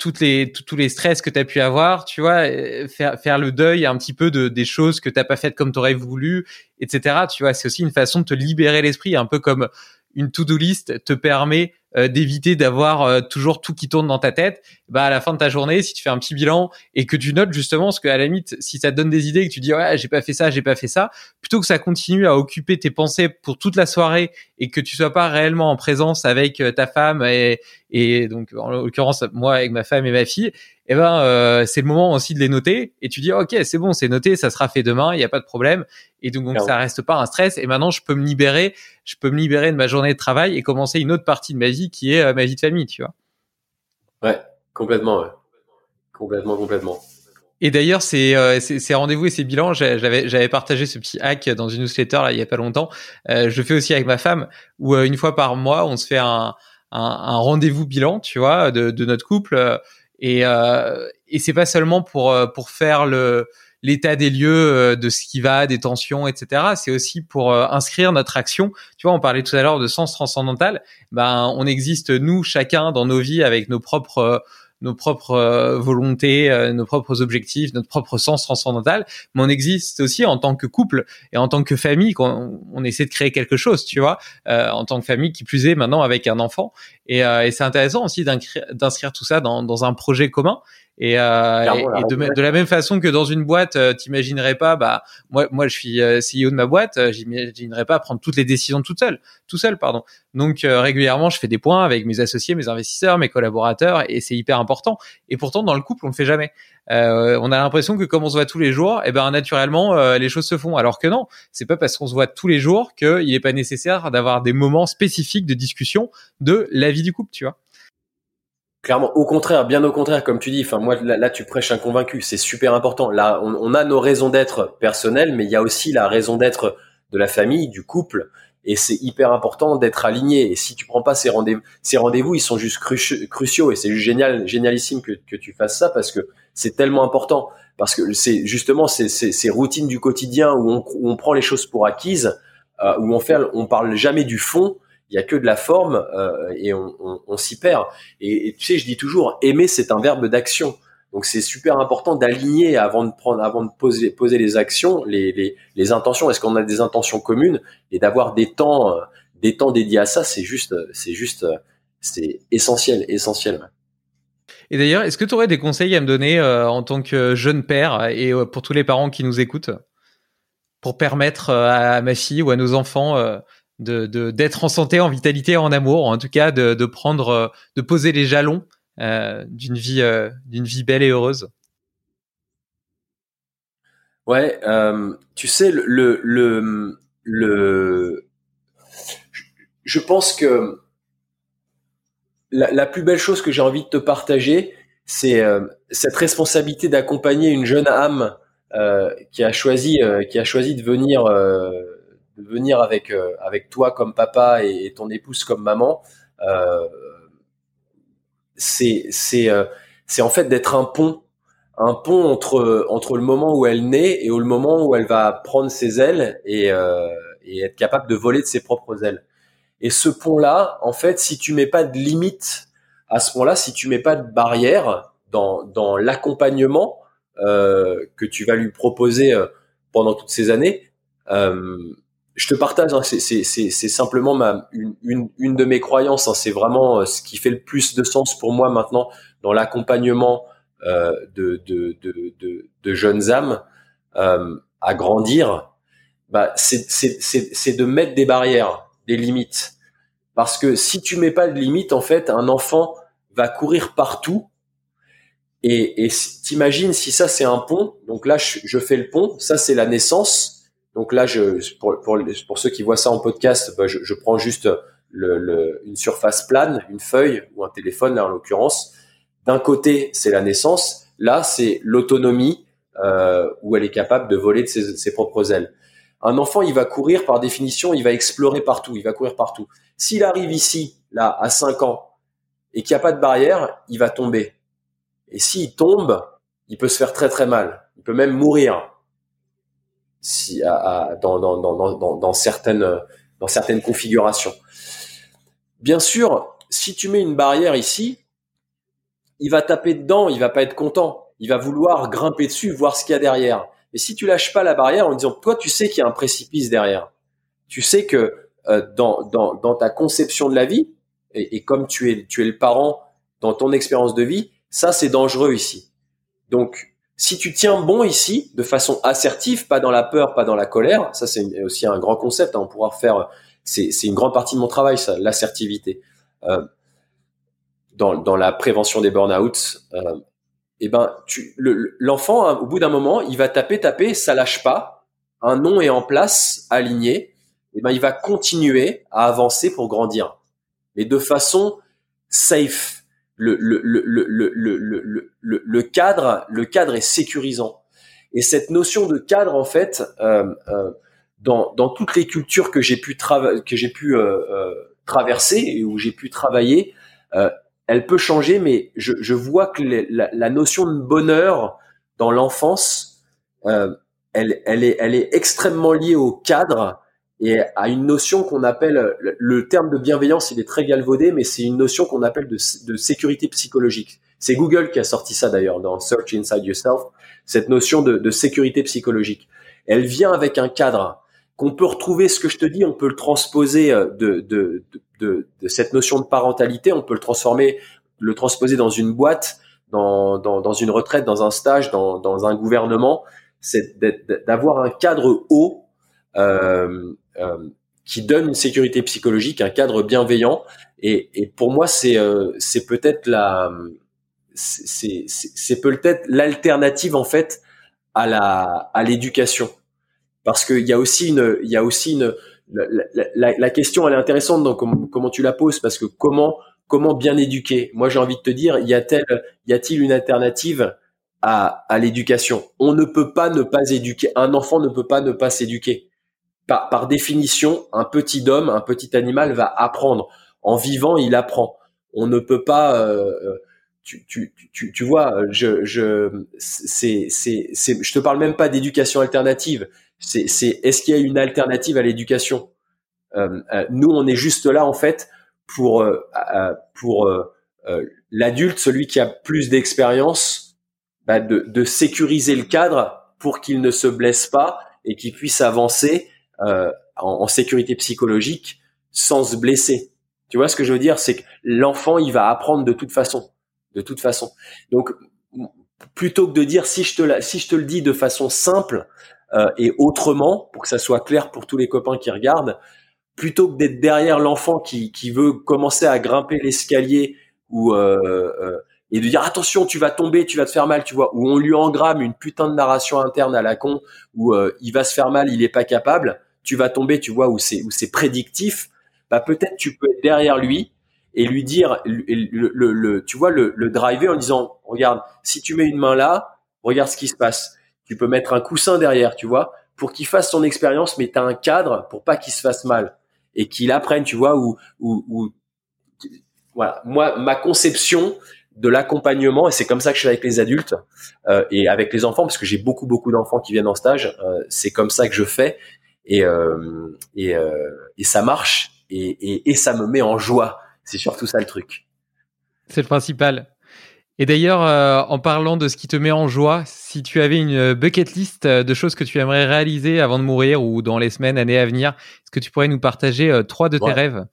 toutes les tous les stress que tu as pu avoir, tu vois, faire faire le deuil un petit peu de des choses que t'as pas faites comme tu aurais voulu, etc. Tu vois, c'est aussi une façon de te libérer l'esprit, un peu comme une to-do list te permet euh, d'éviter d'avoir euh, toujours tout qui tourne dans ta tête, bah à la fin de ta journée, si tu fais un petit bilan et que tu notes justement ce que à la limite, si ça te donne des idées et que tu dis ouais j'ai pas fait ça, j'ai pas fait ça, plutôt que ça continue à occuper tes pensées pour toute la soirée et que tu sois pas réellement en présence avec euh, ta femme et, et donc en l'occurrence moi avec ma femme et ma fille, eh ben euh, c'est le moment aussi de les noter et tu dis ok c'est bon c'est noté ça sera fait demain il n'y a pas de problème. Et donc, donc ça reste pas un stress et maintenant je peux me libérer je peux me libérer de ma journée de travail et commencer une autre partie de ma vie qui est euh, ma vie de famille tu vois. Ouais complètement ouais. complètement complètement et d'ailleurs, ces, euh, ces, rendez-vous et ces bilans, j'avais, j'avais partagé ce petit hack dans une newsletter là il y a pas longtemps. Euh, je fais aussi avec ma femme, où euh, une fois par mois, on se fait un, un, un rendez-vous bilan, tu vois, de, de notre couple. Et, euh, et c'est pas seulement pour euh, pour faire le l'état des lieux euh, de ce qui va, des tensions, etc. C'est aussi pour inscrire notre action. Tu vois, on parlait tout à l'heure de sens transcendantal. Ben, on existe nous chacun dans nos vies avec nos propres nos propres euh, volontés, euh, nos propres objectifs, notre propre sens transcendantal, mais on existe aussi en tant que couple et en tant que famille, qu'on on essaie de créer quelque chose, tu vois, euh, en tant que famille qui plus est maintenant avec un enfant. Et, et c'est intéressant aussi d'inscrire tout ça dans, dans un projet commun et, euh, et, de, de, la même façon que dans une boîte, euh, t'imaginerais pas, bah moi, moi je suis euh, CEO de ma boîte, euh, j'imaginerais pas prendre toutes les décisions toute seule, tout seul, pardon. Donc régulièrement, je fais des points avec mes associés, mes investisseurs, mes collaborateurs, et c'est hyper important. Et pourtant, dans le couple, on le fait jamais. on a l'impression que comme on se voit tous les jours, et eh ben naturellement, les choses se font. Alors que non, c'est pas parce qu'on se voit tous les jours qu'il n'est pas nécessaire d'avoir des moments spécifiques de discussion de la vie du couple, tu vois. Clairement, au contraire, bien au contraire, comme tu dis. Enfin, moi, là, tu prêches un convaincu. C'est super important. Là, on, a nos raisons d'être personnelles, mais il y a aussi la raison d'être de la famille, du couple, et c'est hyper important d'être aligné. Et si tu prends pas ces rendez-vous, ces rendez-vous, ils sont juste cruciaux, et c'est génial, génialissime que, que tu fasses ça parce que c'est tellement important. Parce que c'est justement ces, ces, ces, routines du quotidien où on, où on, prend les choses pour acquises, euh, où on fait, on parle jamais du fond il y a que de la forme euh, et on, s'y perd. Et, tu sais, je dis toujours, aimer, c'est un verbe d'action. Donc c'est super important d'aligner avant de prendre, avant de poser, poser les actions, les, les, les intentions. Est-ce qu'on a des intentions communes? Et d'avoir des temps, euh, des temps dédiés à ça, c'est juste, c'est juste, c'est essentiel, essentiel. Et d'ailleurs, est-ce que tu aurais des conseils à me donner euh, en tant que jeune père et euh, pour tous les parents qui nous écoutent pour permettre euh, à ma fille ou à nos enfants de d'être en santé, en vitalité, en amour, en tout cas de, de prendre, de poser les jalons d'une vie d'une vie belle et heureuse. Ouais, tu sais le le le, je pense que la, la, plus belle chose que j'ai envie de te partager, c'est euh, cette responsabilité d'accompagner une jeune âme euh, qui a choisi, euh, qui a choisi de venir, euh, venir avec avec toi comme papa et, ton épouse comme maman. c'est c'est c'est en fait d'être un pont, un pont entre entre le moment où elle naît et le moment où elle va prendre ses ailes et, et être capable de voler de ses propres ailes. Et ce pont-là, en fait, si tu mets pas de limite à ce point-là, si tu mets pas de barrière dans, dans l'accompagnement euh, que tu vas lui proposer euh, pendant toutes ces années, euh, je te partage, hein, c'est simplement ma, une, une, une, de mes croyances, hein, c'est vraiment euh, ce qui fait le plus de sens pour moi maintenant dans l'accompagnement euh, de, de, de, de, jeunes âmes euh, à grandir, bah, c'est de mettre des barrières des limites. Parce que si tu mets pas de limites, en fait, un enfant va courir partout. Et, et t'imagines si ça c'est un pont. Donc là, je, fais le pont. Ça c'est la naissance. Donc là, je, pour, pour, ceux qui voient ça en podcast, bah, je, prends juste une surface plane, une feuille ou un téléphone là en l'occurrence. D'un côté, c'est la naissance. Là, c'est l'autonomie euh, où elle est capable de voler de ses, ses propres ailes. Un enfant, il va courir par définition, il va explorer partout, il va courir partout. S'il arrive ici, là, à 5 ans, et qu'il n'y a pas de barrière, il va tomber. Et s'il tombe, il peut se faire très très mal. Il peut même mourir si, à, dans, dans, dans, dans, certaines, dans certaines configurations. Bien sûr, si tu mets une barrière ici, il va taper dedans, il va pas être content. Il va vouloir grimper dessus, voir ce qu'il y a derrière. Et si tu lâches pas la barrière en disant, toi, tu sais qu'il y a un précipice derrière. Tu sais que euh, dans, dans, dans, ta conception de la vie, et, et, comme tu es, tu es le parent dans ton expérience de vie, ça, c'est dangereux ici. Donc, si tu tiens bon ici, de façon assertive, pas dans la peur, pas dans la colère, ça, c'est aussi un grand concept. Hein, on pourra faire, c'est une grande partie de mon travail, ça, l'assertivité. Euh, dans, la prévention des burn-out, euh, eh ben, l'enfant, hein, au bout d'un moment, il va taper, taper, ça lâche pas. Un nom est en place, aligné. Eh ben, il va continuer à avancer pour grandir, mais de façon safe. Le, le, le, le, cadre, le cadre est sécurisant. Et cette notion de cadre, en fait, euh, euh, dans, dans toutes les cultures que j'ai pu, que j'ai pu euh, traverser et où j'ai pu travailler, elle peut changer, mais je, vois que la, la, notion de bonheur dans l'enfance, elle, elle, est, elle est extrêmement liée au cadre et à une notion qu'on appelle, le, terme de bienveillance, il est très galvaudé, mais c'est une notion qu'on appelle de, sécurité psychologique. C'est Google qui a sorti ça d'ailleurs dans Search Inside Yourself, cette notion de, sécurité psychologique. Elle vient avec un cadre qu'on peut retrouver, ce que je te dis, on peut le transposer euh, de, de, de, de, cette notion de parentalité, on peut le transformer, le transposer dans une boîte, dans, dans, dans une retraite, dans un stage, dans, dans un gouvernement, c'est d'avoir un cadre haut euh, qui donne une sécurité psychologique, un cadre bienveillant. Et, pour moi, c'est euh, c'est peut-être l'alternative en fait à l'éducation parce qu'il y a aussi une, la, question elle est intéressante donc comment, tu la poses parce que comment bien éduquer? Moi j'ai envie de te dire y a-t-il une alternative à l'éducation? On ne peut pas ne pas éduquer. Un enfant ne peut pas ne pas s'éduquer. Par, définition, un petit homme, un petit animal va apprendre. En vivant, il apprend. On ne peut pas euh, euh tu, vois, je, je, c'est, c'est, c'est, je te parle même pas d'éducation alternative c'est est-ce qu'il y a une alternative à l'éducation? Nous, on est juste là en fait pour pour l'adulte, celui qui a plus d'expérience, bah, de, de sécuriser le cadre pour qu'il ne se blesse pas et qu'il puisse avancer euh, en, sécurité psychologique sans se blesser. Tu vois ce que je veux dire? C'est que l'enfant, il va apprendre de toute façon, de toute façon. Donc, plutôt que de dire si je te la, si je te le dis de façon simple euh, et autrement, pour que ça soit clair pour tous les copains qui regardent, plutôt que d'être derrière l'enfant qui, qui veut commencer à grimper l'escalier ou euh, euh et de dire attention tu vas tomber tu vas te faire mal tu vois où on lui engramme une putain de narration interne à la con où euh, il va se faire mal il est pas capable tu vas tomber tu vois où c'est où c'est prédictif bah peut-être tu peux être derrière lui et lui dire le, le, tu vois le, driver en disant regarde si tu mets une main là regarde ce qui se passe. Tu peux mettre un coussin derrière tu vois pour qu'il fasse son expérience mais tu as un cadre pour pas qu'il se fasse mal et qu'il apprenne tu vois où où, voilà. Moi ma conception de l'accompagnement et c'est comme ça que je fais avec les adultes euh, et avec les enfants parce que j'ai beaucoup beaucoup d'enfants qui viennent en stage euh, c'est comme ça que je fais et euh, et, et, ça marche et, et, et, ça me met en joie. C'est surtout ça le truc. C'est le principal. Et d'ailleurs en parlant de ce qui te met en joie si tu avais une bucket list de choses que tu aimerais réaliser avant de mourir ou dans les semaines années à venir est-ce que tu pourrais nous partager trois de tes rêves?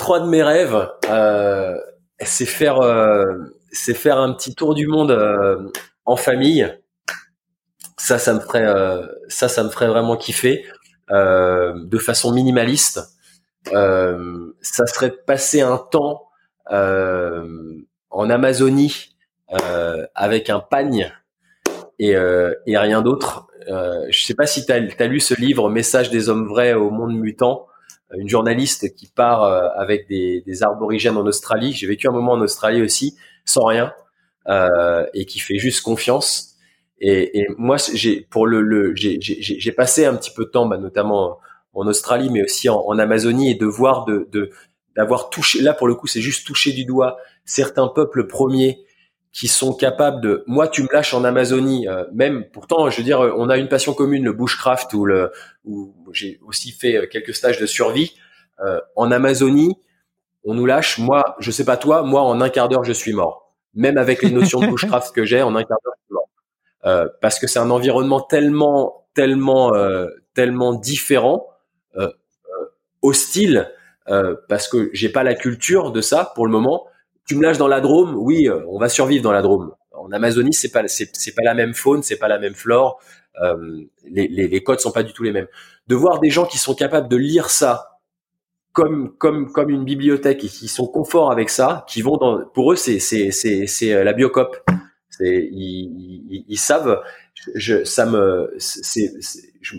Trois de mes rêves, euh, c'est faire, euh, c'est faire un petit tour du monde euh, en famille. Ça, ça me ferait, ça, ça me ferait vraiment kiffer, de façon minimaliste. ça serait passer un temps en Amazonie avec un pagne et, et rien d'autre. je sais pas si tu as, lu ce livre Message des hommes vrais au monde mutant une journaliste qui part euh, avec des, des arborigènes en Australie. J'ai vécu un moment en Australie aussi, sans rien, euh, et qui fait juste confiance. Et, et moi, j'ai pour le, le j'ai passé un petit peu de temps, bah, notamment en Australie, mais aussi en, en, Amazonie, et de voir de d'avoir touché. Là, pour le coup, c'est juste toucher du doigt certains peuples premiers qui sont capables de moi tu me lâches en Amazonie euh, même pourtant je veux dire on a une passion commune le bushcraft ou le où j'ai aussi fait euh, quelques stages de survie euh, en Amazonie on nous lâche moi je sais pas toi moi en un quart d'heure je suis mort même avec les notions de bushcraft que j'ai en un quart d'heure je suis mort parce que c'est un environnement tellement tellement tellement différent hostile parce que j'ai pas la culture de ça pour le moment tu me lâches dans la Drôme, oui, euh, on va survivre dans la Drôme. En Amazonie, c'est pas c'est pas la même faune, c'est pas la même flore, euh, les, les, les codes sont pas du tout les mêmes. De voir des gens qui sont capables de lire ça comme comme comme une bibliothèque et qui sont confort avec ça, qui vont dans pour eux c'est c'est c'est c'est euh, la biocop. C'est ils, savent. Ça me c'est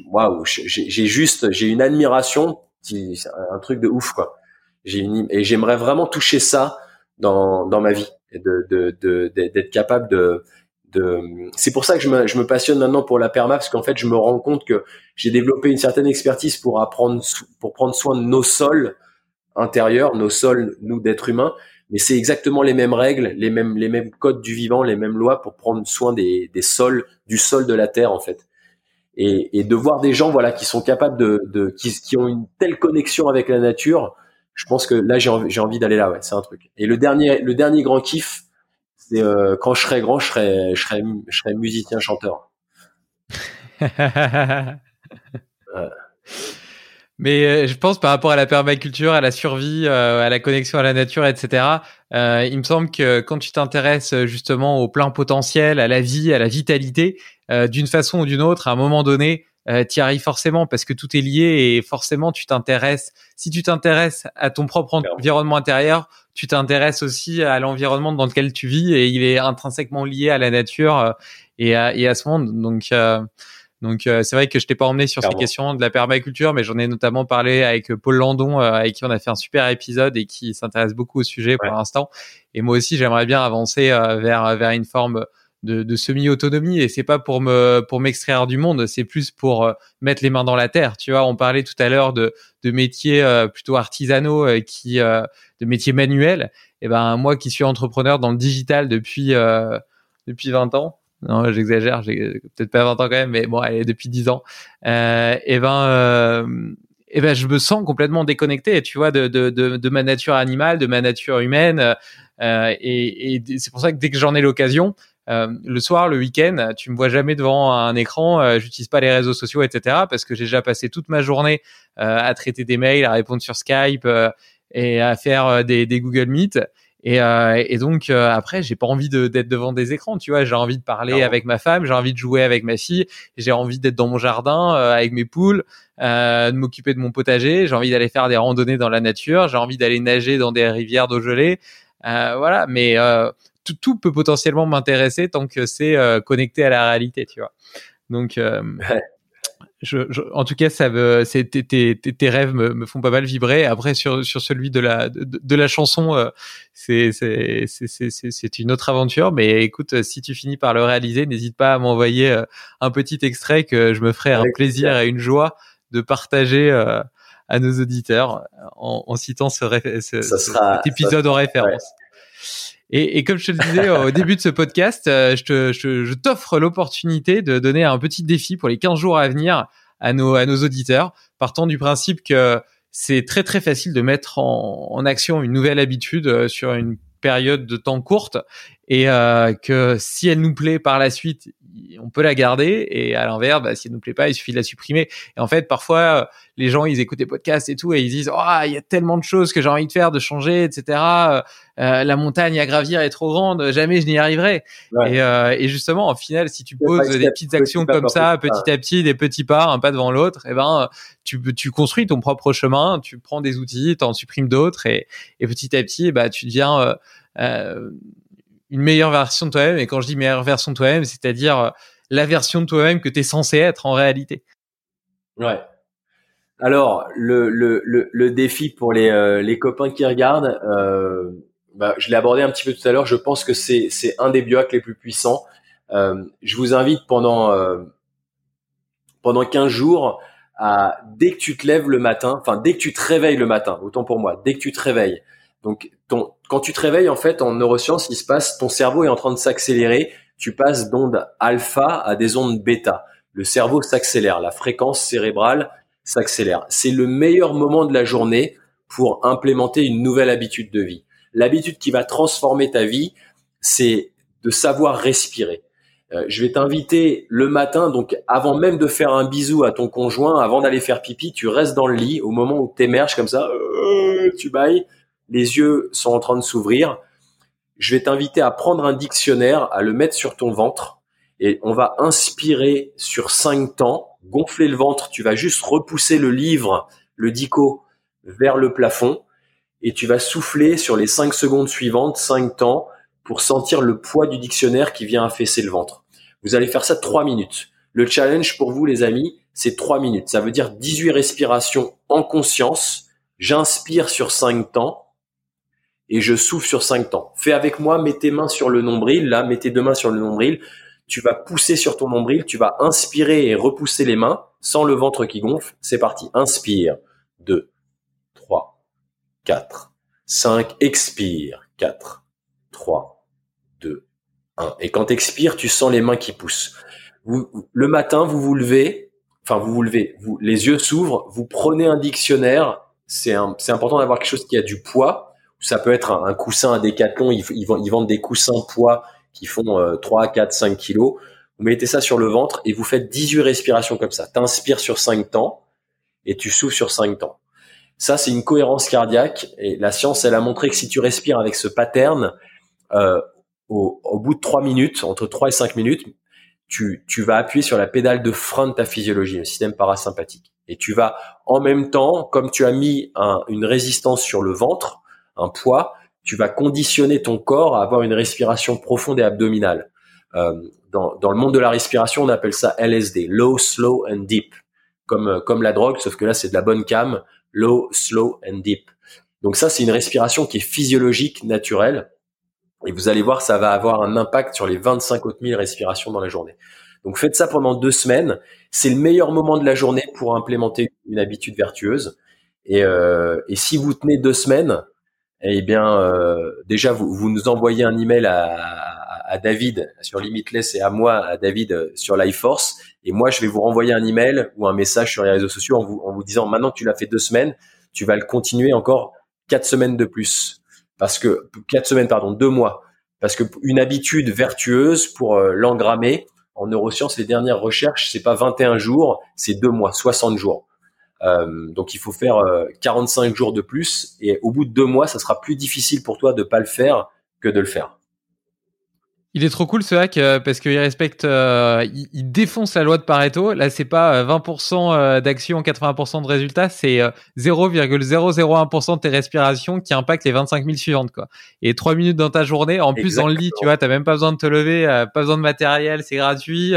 waouh. J'ai juste j'ai une admiration, un truc de ouf quoi. J'ai et j'aimerais vraiment toucher ça dans, dans ma vie de, de, de, d'être capable de, de... c'est pour ça que je me, je me passionne maintenant pour la perma parce qu'en fait je me rends compte que j'ai développé une certaine expertise pour apprendre pour prendre soin de nos sols intérieurs nos sols nous d'êtres humains mais c'est exactement les mêmes règles les mêmes les mêmes codes du vivant les mêmes lois pour prendre soin des, des sols du sol de la terre en fait. Et, et de voir des gens voilà qui sont capables de, de qui, qui ont une telle connexion avec la nature je pense que là j'ai envie, envie d'aller là ouais c'est un truc. Et le dernier le dernier grand kiff c'est euh, quand je serai grand je serai je serai je serai musicien chanteur Mais euh, je pense par rapport à la permaculture, à la survie, euh, à la connexion à la nature, etc. il me semble que quand tu t'intéresses justement au plein potentiel, à la vie, à la vitalité, d'une façon ou d'une autre, à un moment donné, euh, tu y arrives forcément parce que tout est lié et forcément tu t'intéresses. Si tu t'intéresses à ton propre environnement intérieur, tu t'intéresses aussi à l'environnement dans lequel tu vis et il est intrinsèquement lié à la nature euh, et, à, et à ce monde. Donc euh, donc euh, c'est vrai que je t'ai pas emmené sur ces questions de la permaculture, mais j'en ai notamment parlé avec Paul Landon, avec qui on a fait un super épisode et qui s'intéresse beaucoup au sujet pour l'instant. Et moi aussi, j'aimerais bien avancer vers vers une forme de, de semi-autonomie et c'est pas pour me pour m'extraire du monde, c'est plus pour euh, mettre les mains dans la terre. Tu vois, on parlait tout à l'heure de, de métiers euh, plutôt artisanaux euh, qui de métiers manuels. Et ben moi qui suis entrepreneur dans le digital depuis depuis 20 ans, non, j'exagère, j'ai peut-être pas 20 ans quand même, mais bon, allez, depuis 10 ans. Euh, et ben, euh, et ben, je me sens complètement déconnecté, tu vois, de, de, de, de ma nature animale, de ma nature humaine. Euh, et, et c'est pour ça que dès que j'en ai l'occasion, euh, le soir, le week-end, tu me vois jamais devant un écran. Euh, J'utilise pas les réseaux sociaux, etc. Parce que j'ai déjà passé toute ma journée euh, à traiter des mails, à répondre sur Skype et à faire des, des Google Meet. Et, euh, et donc euh, après, j'ai pas envie d'être devant des écrans, tu vois. J'ai envie de parler avec ma femme, j'ai envie de jouer avec ma fille, j'ai envie d'être dans mon jardin euh, avec mes poules, euh, de m'occuper de mon potager, j'ai envie d'aller faire des randonnées dans la nature, j'ai envie d'aller nager dans des rivières d'eau gelée, voilà. Mais tout, tout, peut potentiellement m'intéresser tant que c'est connecté à la réalité, tu vois. Donc je, je, en tout cas, ça c'est, tes, tes, tes, rêves me, me, font pas mal vibrer. Après, sur, sur celui de la, de, de la chanson, euh, c'est, c'est, c'est, c'est, une autre aventure. Mais écoute, si tu finis par le réaliser, n'hésite pas à m'envoyer euh, un petit extrait que je me ferai un plaisir et une joie de partager euh, à nos auditeurs en, en citant ce, ce, cet épisode en référence. Et, et, comme je te le disais au début de ce podcast, euh, je, te, je, je t'offre l'opportunité de donner un petit défi pour les 15 jours à venir à nos, à nos auditeurs, partant du principe que c'est très très facile de mettre en, en action une nouvelle habitude euh, sur une période de temps courte et euh, que si elle nous plaît par la suite, on peut la garder et à l'inverse, bah, si elle nous plaît pas, il suffit de la supprimer. Et en fait, parfois, euh, les gens, ils écoutent des podcasts et tout et ils disent, oh, il y a tellement de choses que j'ai envie de faire, de changer, etc. Euh, euh, la montagne à gravir est trop grande, jamais je n'y arriverai. Et, euh, et, justement, en final, si tu poses des petites actions comme ça, petit à petit, des petits pas, un pas devant l'autre, et eh ben, tu, tu construis ton propre chemin, tu prends des outils, tu en supprimes d'autres et, et petit à petit, bah, tu deviens euh, une meilleure version de toi-même. Et quand je dis meilleure version de toi-même, c'est-à-dire euh, la version de toi-même que tu es censé être en réalité. Ouais. Alors, le, le, le, défi pour les, euh, les copains qui regardent, euh, bah, je l'ai abordé un petit peu tout à l'heure, je pense que c'est, c'est un des biohacks les plus puissants. Je vous invite pendant, pendant 15 jours à, dès que tu te lèves le matin, enfin, dès que tu te réveilles le matin, autant pour moi, dès que tu te réveilles, donc, ton, quand tu te réveilles, en fait, en neurosciences, il se passe, ton cerveau est en train de s'accélérer. Tu passes d'ondes alpha à des ondes bêta. Le cerveau s'accélère, la fréquence cérébrale s'accélère. C'est le meilleur moment de la journée pour implémenter une nouvelle habitude de vie. L'habitude qui va transformer ta vie, c'est de savoir respirer. Euh, je vais t'inviter le matin, donc avant même de faire un bisou à ton conjoint, avant d'aller faire pipi, tu restes dans le lit au moment où tu émerges comme ça, euh, tu bailles, les yeux sont en train de s'ouvrir. Je vais t'inviter à prendre un dictionnaire, à le mettre sur ton ventre et on va inspirer sur cinq temps, gonfler le ventre. Tu vas juste repousser le livre, le dico, vers le plafond et tu vas souffler sur les cinq secondes suivantes, cinq temps, pour sentir le poids du dictionnaire qui vient affaisser le ventre. Vous allez faire ça trois minutes. Le challenge pour vous, les amis, c'est trois minutes. Ça veut dire 18 respirations en conscience. J'inspire sur cinq temps et je souffle sur cinq temps. Fais avec moi, mets tes mains sur le nombril, là, mets tes deux mains sur le nombril. Tu vas pousser sur ton nombril, tu vas inspirer et repousser les mains sans le ventre qui gonfle. C'est parti. Inspire. 2, 3, 4, 5. Expire. 4, 3, 2, 1. Et quand expires, tu sens les mains qui poussent. Le matin, vous vous levez, enfin vous vous levez, vous, les yeux s'ouvrent, vous prenez un dictionnaire. C'est important d'avoir quelque chose qui a du poids ça peut être un, coussin à décathlon, ils, ils, vendent des coussins poids qui font 3, 4, 5 kilos. Vous mettez ça sur le ventre et vous faites 18 respirations comme ça. T'inspires sur 5 temps et tu souffles sur 5 temps. Ça, c'est une cohérence cardiaque et la science, elle a montré que si tu respires avec ce pattern, euh, au, bout de 3 minutes, entre 3 et 5 minutes, tu, vas appuyer sur la pédale de frein de ta physiologie, le système parasympathique. Et tu vas en même temps, comme tu as mis un, une résistance sur le ventre, un poids, tu vas conditionner ton corps à avoir une respiration profonde et abdominale. Euh, dans, dans, le monde de la respiration, on appelle ça LSD, low, slow and deep, comme euh, comme la drogue, sauf que là c'est de la bonne cam, low, slow and deep. Donc ça c'est une respiration qui est physiologique, naturelle, et vous allez voir ça va avoir un impact sur les 25 autres mille respirations dans la journée. Donc faites ça pendant deux semaines, c'est le meilleur moment de la journée pour implémenter une habitude vertueuse. Et, euh, et si vous tenez deux semaines, eh bien, euh, déjà, vous, vous, nous envoyez un email à, à, David sur Limitless et à moi, à David sur Life Force. Et moi, je vais vous renvoyer un email ou un message sur les réseaux sociaux en vous, en vous disant maintenant que tu l'as fait deux semaines, tu vas le continuer encore quatre semaines de plus. Parce que quatre semaines, pardon, deux mois. Parce que une habitude vertueuse pour euh, l'engrammer en neurosciences, les dernières recherches, c'est pas 21 jours, c'est deux mois, 60 jours. Euh, donc il faut faire 45 euh, jours de plus et au bout de deux mois, ça sera plus difficile pour toi de pas le faire que de le faire. Il est trop cool ce hack euh, parce qu'il respecte, euh, il, défonce la loi de Pareto. Là, c'est pas 20% euh, d'actions, 80% de résultats, c'est 0,001% de tes respirations qui impactent les 25 000 suivantes, quoi. Et trois minutes dans ta journée, en plus dans le lit, tu vois, t'as même pas besoin de te lever, pas besoin de matériel, c'est gratuit,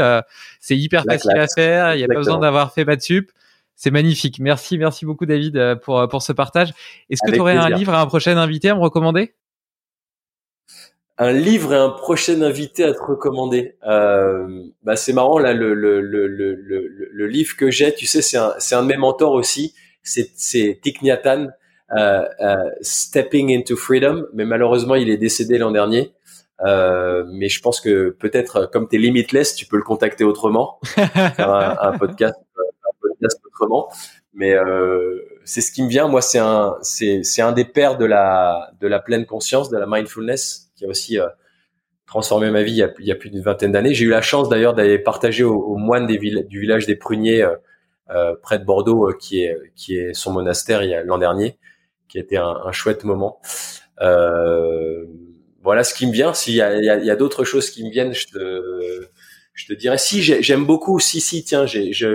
c'est hyper facile à faire, il y a pas besoin d'avoir fait de sup. C'est magnifique. Merci, merci beaucoup David pour pour ce partage. Est-ce que tu aurais un livre à un prochain invité à me recommander? Un livre et un prochain invité à te recommander. Euh, bah c'est marrant là le le, le, le, le, livre que j'ai, tu sais, c'est un c'est un de mes mentors aussi. C'est c'est Thich Nhat Hanh, euh, euh, Stepping into Freedom, mais malheureusement il est décédé l'an dernier. Euh, mais je pense que peut-être comme tu es limitless, tu peux le contacter autrement, faire un, un, podcast podcast autrement. Mais euh, c'est ce qui me vient. Moi, c'est un c'est c'est un des pères de la de la pleine conscience, de la mindfulness qui a aussi euh, transformé ma vie il y a, plus d'une vingtaine d'années. J'ai eu la chance d'ailleurs d'aller partager aux, moines des du village des Pruniers euh, près de Bordeaux, qui est qui est son monastère l'an dernier, qui a été un, un chouette moment. voilà ce qui me vient. S'il y a, y a, d'autres choses qui me viennent, je te je te dirais si j'aime beaucoup si si tiens je je,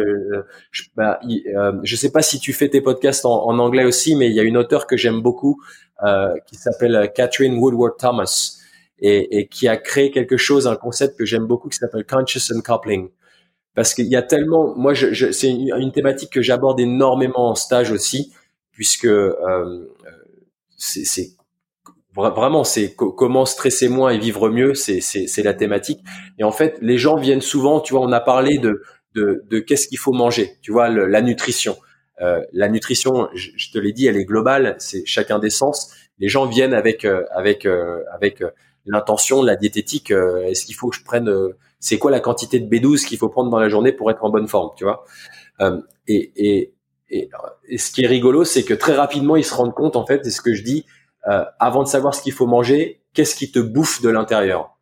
bah, je sais pas si tu fais tes podcasts en, anglais aussi mais il y a une auteure que j'aime beaucoup euh, qui s'appelle Catherine Woodward Thomas et, et, qui a créé quelque chose, un concept que j'aime beaucoup qui s'appelle conscious uncoupling. Parce qu'il y a tellement, moi, c'est une, thématique que j'aborde énormément en stage aussi, puisque euh, euh c'est vraiment c'est comment stresser moins et vivre mieux, c'est la thématique. Et en fait, les gens viennent souvent, tu vois, on a parlé de qu'est-ce qu'il faut manger, tu vois, la nutrition. Euh, la nutrition, je, te l'ai dit, elle est globale, c'est chacun des sens. Les gens viennent avec euh, avec euh, avec l'intention, la diététique. Est-ce qu'il faut que je prenne C'est quoi la quantité de B12 qu'il faut prendre dans la journée pour être en bonne forme, tu vois et, et, et, ce qui est rigolo, c'est que très rapidement, ils se rendent compte, en fait, c'est ce que je dis, avant de savoir ce qu'il faut manger, qu'est-ce qui te bouffe de l'intérieur?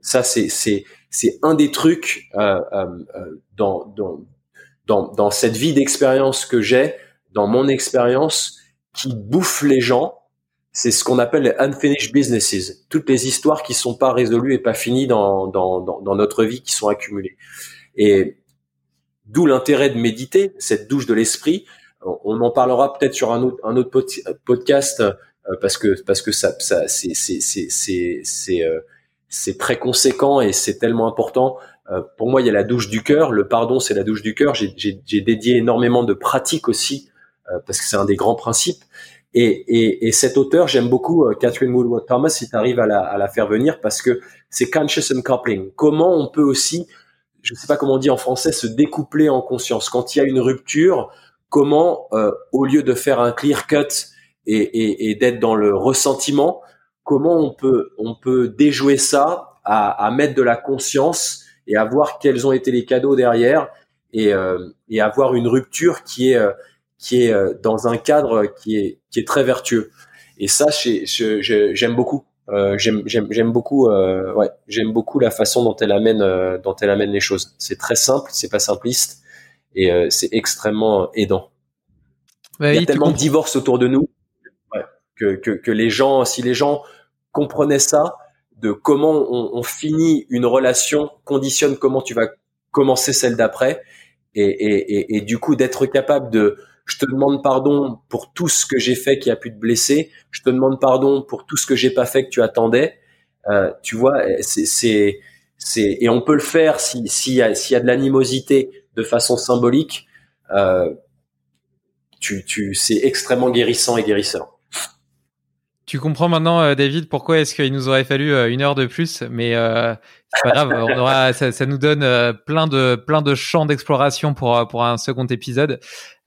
Ça, c'est un des trucs euh, dans, dans dans, dans cette vie d'expérience que j'ai, dans mon expérience, qui bouffe les gens, c'est ce qu'on appelle les unfinished businesses, toutes les histoires qui sont pas résolues et pas finies dans, dans, dans, notre vie, qui sont accumulées. Et d'où l'intérêt de méditer, cette douche de l'esprit. On en parlera peut-être sur un autre, un autre podcast euh, parce que parce que ça, ça c'est c'est c'est c'est euh, c'est très conséquent et c'est tellement important euh, pour moi, il y a la douche du cœur. Le pardon, c'est la douche du cœur. J'ai dédié énormément de pratiques aussi, euh, parce que c'est un des grands principes. Et, et, et cet auteur, j'aime beaucoup euh, Catherine Woodward Thomas, si tu arrives à la, à la, faire venir, parce que c'est conscious uncoupling. Comment on peut aussi, je ne sais pas comment on dit en français, se découpler en conscience. Quand il y a une rupture, comment, au lieu de faire un clear cut et, et, et d'être dans le ressentiment, comment on peut, on peut déjouer ça à, à mettre de la conscience et à voir quels ont été les cadeaux derrière et, euh, et avoir une rupture qui est euh, qui est euh, dans un cadre qui est qui est très vertueux. Et ça, j'aime beaucoup. Euh, j'aime beaucoup. Euh, ouais, j'aime beaucoup la façon dont elle amène dont elle amène les choses. C'est très simple, c'est pas simpliste et c'est extrêmement aidant. Il y a tellement de divorces autour de nous que, que, que les gens, si les gens comprenaient ça, de comment on, on, finit une relation conditionne comment tu vas commencer celle d'après. Et, et, et, et, du coup d'être capable de je te demande pardon pour tout ce que j'ai fait qui a pu te blesser. Je te demande pardon pour tout ce que j'ai pas fait que tu attendais. Euh, tu vois c'est et on peut le faire si s'il y a s'il y a de l'animosité de façon symbolique euh, tu tu c'est extrêmement guérissant et guérisseur tu comprends maintenant, euh, David, pourquoi est-ce qu'il nous aurait fallu euh, une heure de plus, mais euh, c'est pas grave, on aura, ça, ça, nous donne euh, plein de plein de champs d'exploration pour pour un second épisode.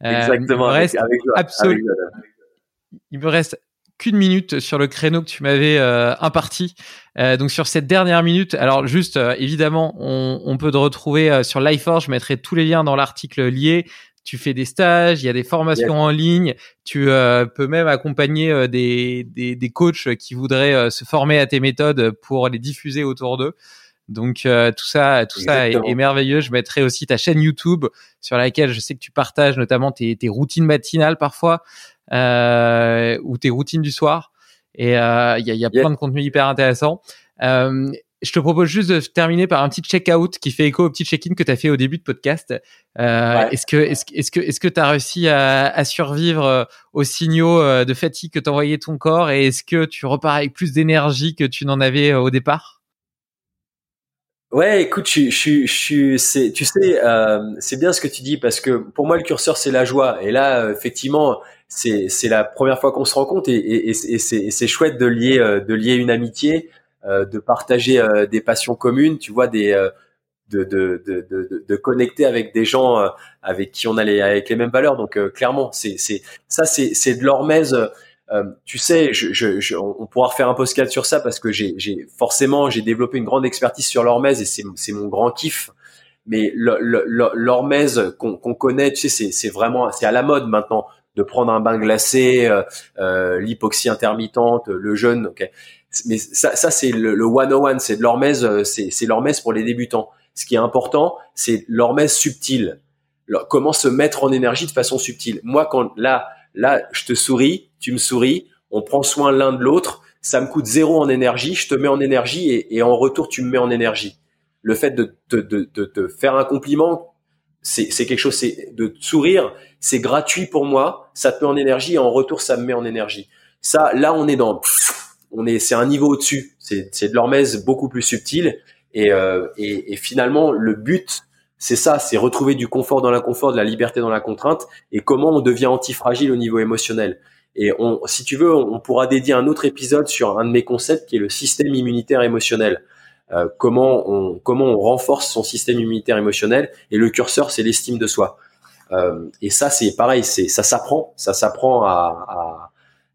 Exactement. Il me reste, absolument, il me reste qu'une minute sur le créneau que tu m'avais imparti. donc sur cette dernière minute, alors juste évidemment, on, on, peut te retrouver sur Lifeforge. Je mettrai tous les liens dans l'article lié tu fais des stages, il y a des formations en ligne, tu euh, peux même accompagner euh, des, des, des, coachs qui voudraient euh, se former à tes méthodes pour les diffuser autour d'eux. Donc tout ça, tout ça est, merveilleux. Je mettrai aussi ta chaîne YouTube sur laquelle je sais que tu partages notamment tes, tes routines matinales parfois ou tes routines du soir. Et il y a, y a plein de contenus hyper intéressants je te propose juste de terminer par un petit check-out qui fait écho au petit check-in que tu as fait au début de podcast. Euh, Est-ce que est-ce, est-ce que est-ce que tu as réussi à, à survivre euh, aux signaux euh, de fatigue que t'envoyait ton corps et est-ce que tu repars avec plus d'énergie que tu n'en avais euh, au départ? Ouais, écoute, je, je, je, c'est, tu sais, euh, c'est bien ce que tu dis parce que pour moi le curseur c'est la joie. Et là effectivement c'est c'est la première fois qu'on se rencontre et, et, et, c'est, et c'est chouette de lier de lier une amitié de partager euh, des passions communes, tu vois, des euh, de, de, de, de, de connecter avec des gens avec qui on a les, avec les mêmes valeurs. Donc clairement, c'est c'est ça, c'est c'est de l'hormèse. tu sais, je, je, on pourra refaire un podcast sur ça parce que j'ai, j'ai forcément j'ai développé une grande expertise sur l'hormèse et c'est, c'est mon grand kiff. Mais l'hormèse qu'on, qu'on connaît, tu sais, c'est, c'est vraiment c'est à la mode maintenant de prendre un bain glacé, euh, l'hypoxie intermittente, le jeûne. Okay mais ça, ça c'est le, le 101, c'est de l'hormèse, euh, c'est l'hormèse pour les débutants. Ce qui est important, c'est l'hormèse subtile. Comment se mettre en énergie de façon subtile. Moi, quand là, là, je te souris, tu me souris, on prend soin l'un de l'autre. Ça me coûte zéro en énergie, je te mets en énergie et, et en retour, tu me mets en énergie. Le fait de te de, de, faire un compliment, c'est quelque chose, c'est de sourire, c'est gratuit pour moi, ça te met en énergie et en retour, ça me met en énergie. Ça, là, on est dans on est, c'est un niveau au-dessus. C'est, de l'hormèse beaucoup plus subtil. Et, euh, et, et, finalement, le but, c'est ça, c'est retrouver du confort dans l'inconfort, de la liberté dans la contrainte, et comment on devient antifragile au niveau émotionnel. Et on, si tu veux, on pourra dédier un autre épisode sur un de mes concepts qui est le système immunitaire émotionnel. Euh, comment on comment on renforce son système immunitaire émotionnel et le curseur c'est l'estime de soi. Euh, et ça c'est pareil, c'est ça s'apprend, ça s'apprend à, à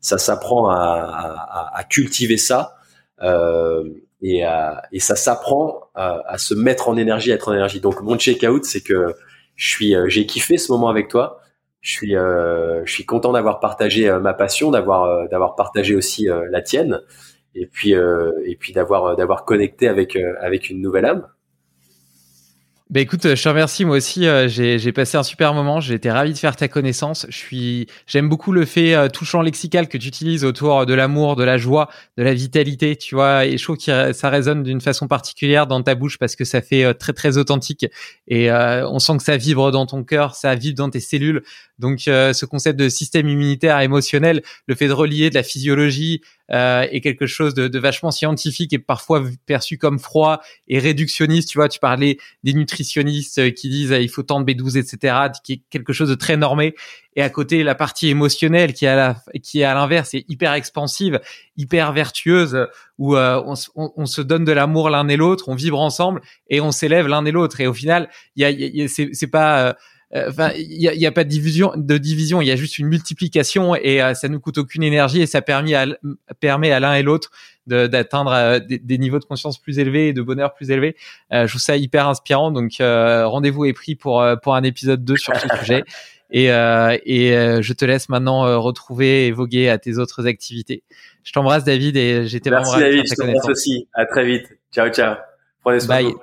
ça s'apprend à, à, à, cultiver ça euh, et, et, ça s'apprend à, à, se mettre en énergie, à être en énergie. Donc mon check-out, c'est que je suis, euh, j'ai kiffé ce moment avec toi. Je suis, euh, je suis content d'avoir partagé euh, ma passion, d'avoir, euh, d'avoir partagé aussi la tienne, et puis, et puis d'avoir, d'avoir connecté avec, avec une nouvelle âme. Bah écoute, je te remercie. Moi aussi, euh, j'ai passé un super moment. J'ai été ravi de faire ta connaissance. Je suis, j'aime beaucoup le fait euh, touchant lexical que tu utilises autour de l'amour, de la joie, de la vitalité. Tu vois, et je trouve que ça résonne d'une façon particulière dans ta bouche parce que ça fait euh, très très authentique et euh, on sent que ça vibre dans ton cœur, ça vibre dans tes cellules. Donc, ce concept de système immunitaire émotionnel, le fait de relier de la physiologie euh, est quelque chose de, de, vachement scientifique et parfois perçu comme froid et réductionniste. Tu vois, tu parlais des nutritionnistes qui disent euh, il faut tant de B12, etc., qui est quelque chose de très normé. Et à côté, la partie émotionnelle qui est à la, qui est à l'inverse, est hyper expansive, hyper vertueuse, où euh, on, on, se donne de l'amour l'un et l'autre, on vibre ensemble et on s'élève l'un et l'autre. Et au final, il y a, y a c'est pas euh, enfin, il y a, y a, pas de division, de division, il y a juste une multiplication et euh, ça ne coûte aucune énergie et ça permet à, permet à l'un et l'autre d'atteindre euh, des, niveaux de conscience plus élevés et de bonheur plus élevés. je trouve ça hyper inspirant. Donc rendez-vous est pris pour pour un épisode 2 sur ce sujet. Et, et je te laisse maintenant retrouver et voguer à tes autres activités. Je t'embrasse David et j'étais vraiment ravi David, je t'embrasse aussi. À très vite. Ciao ciao. Prenez soin Bye.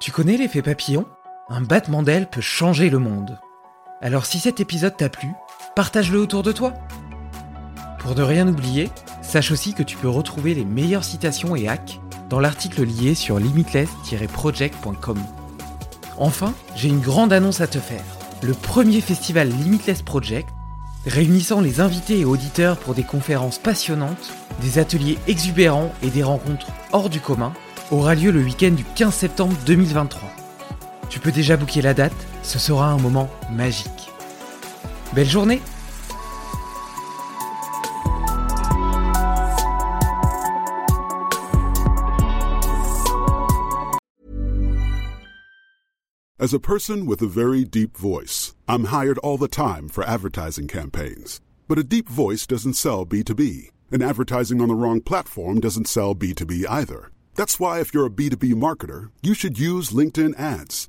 Tu connais l'effet papillon? Un battement d'aile peut changer le monde. Alors si cet épisode t'a plu, partage-le autour de toi. Pour ne rien oublier, sache aussi que tu peux retrouver les meilleures citations et hacks dans l'article lié sur limitless-project.com. Enfin, j'ai une grande annonce à te faire. Le premier festival Limitless Project, réunissant les invités et auditeurs pour des conférences passionnantes, des ateliers exubérants et des rencontres hors du commun, aura lieu le week-end du 15 septembre 2023. Tu peux déjà booker la date, ce sera un moment magique. Belle journée As a person with a very deep voice, I'm hired all the time for advertising campaigns. But a deep voice doesn't sell B2B, and advertising on the wrong platform doesn't sell B2B either. That's why if you're a B2B marketer, you should use LinkedIn ads.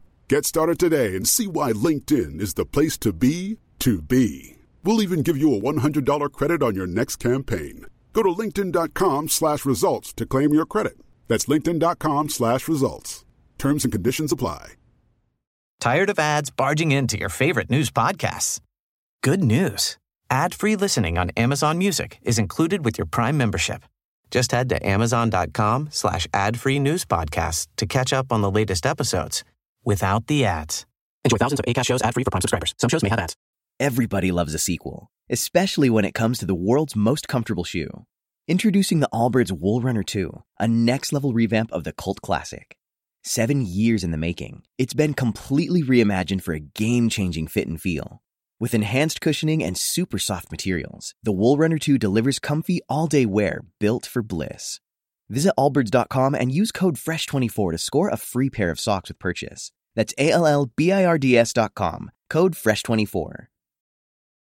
Get started today and see why LinkedIn is the place to be to be. We'll even give you a $100 credit on your next campaign. Go to linkedin.com slash results to claim your credit. That's linkedin.com slash results. Terms and conditions apply. Tired of ads barging into your favorite news podcasts? Good news. Ad-free listening on Amazon Music is included with your Prime membership. Just head to amazon.com slash ad-free news podcasts to catch up on the latest episodes without the ads. Enjoy thousands of ACAST shows ad-free for Prime subscribers. Some shows may have ads. Everybody loves a sequel, especially when it comes to the world's most comfortable shoe. Introducing the Allbirds Wool Runner 2, a next-level revamp of the cult classic. Seven years in the making, it's been completely reimagined for a game-changing fit and feel. With enhanced cushioning and super soft materials, the Wool Runner 2 delivers comfy all-day wear built for bliss. Visit allbirds.com and use code FRESH24 to score a free pair of socks with purchase. That's A-L-L-B-I-R-D-S dot com, code FRESH24.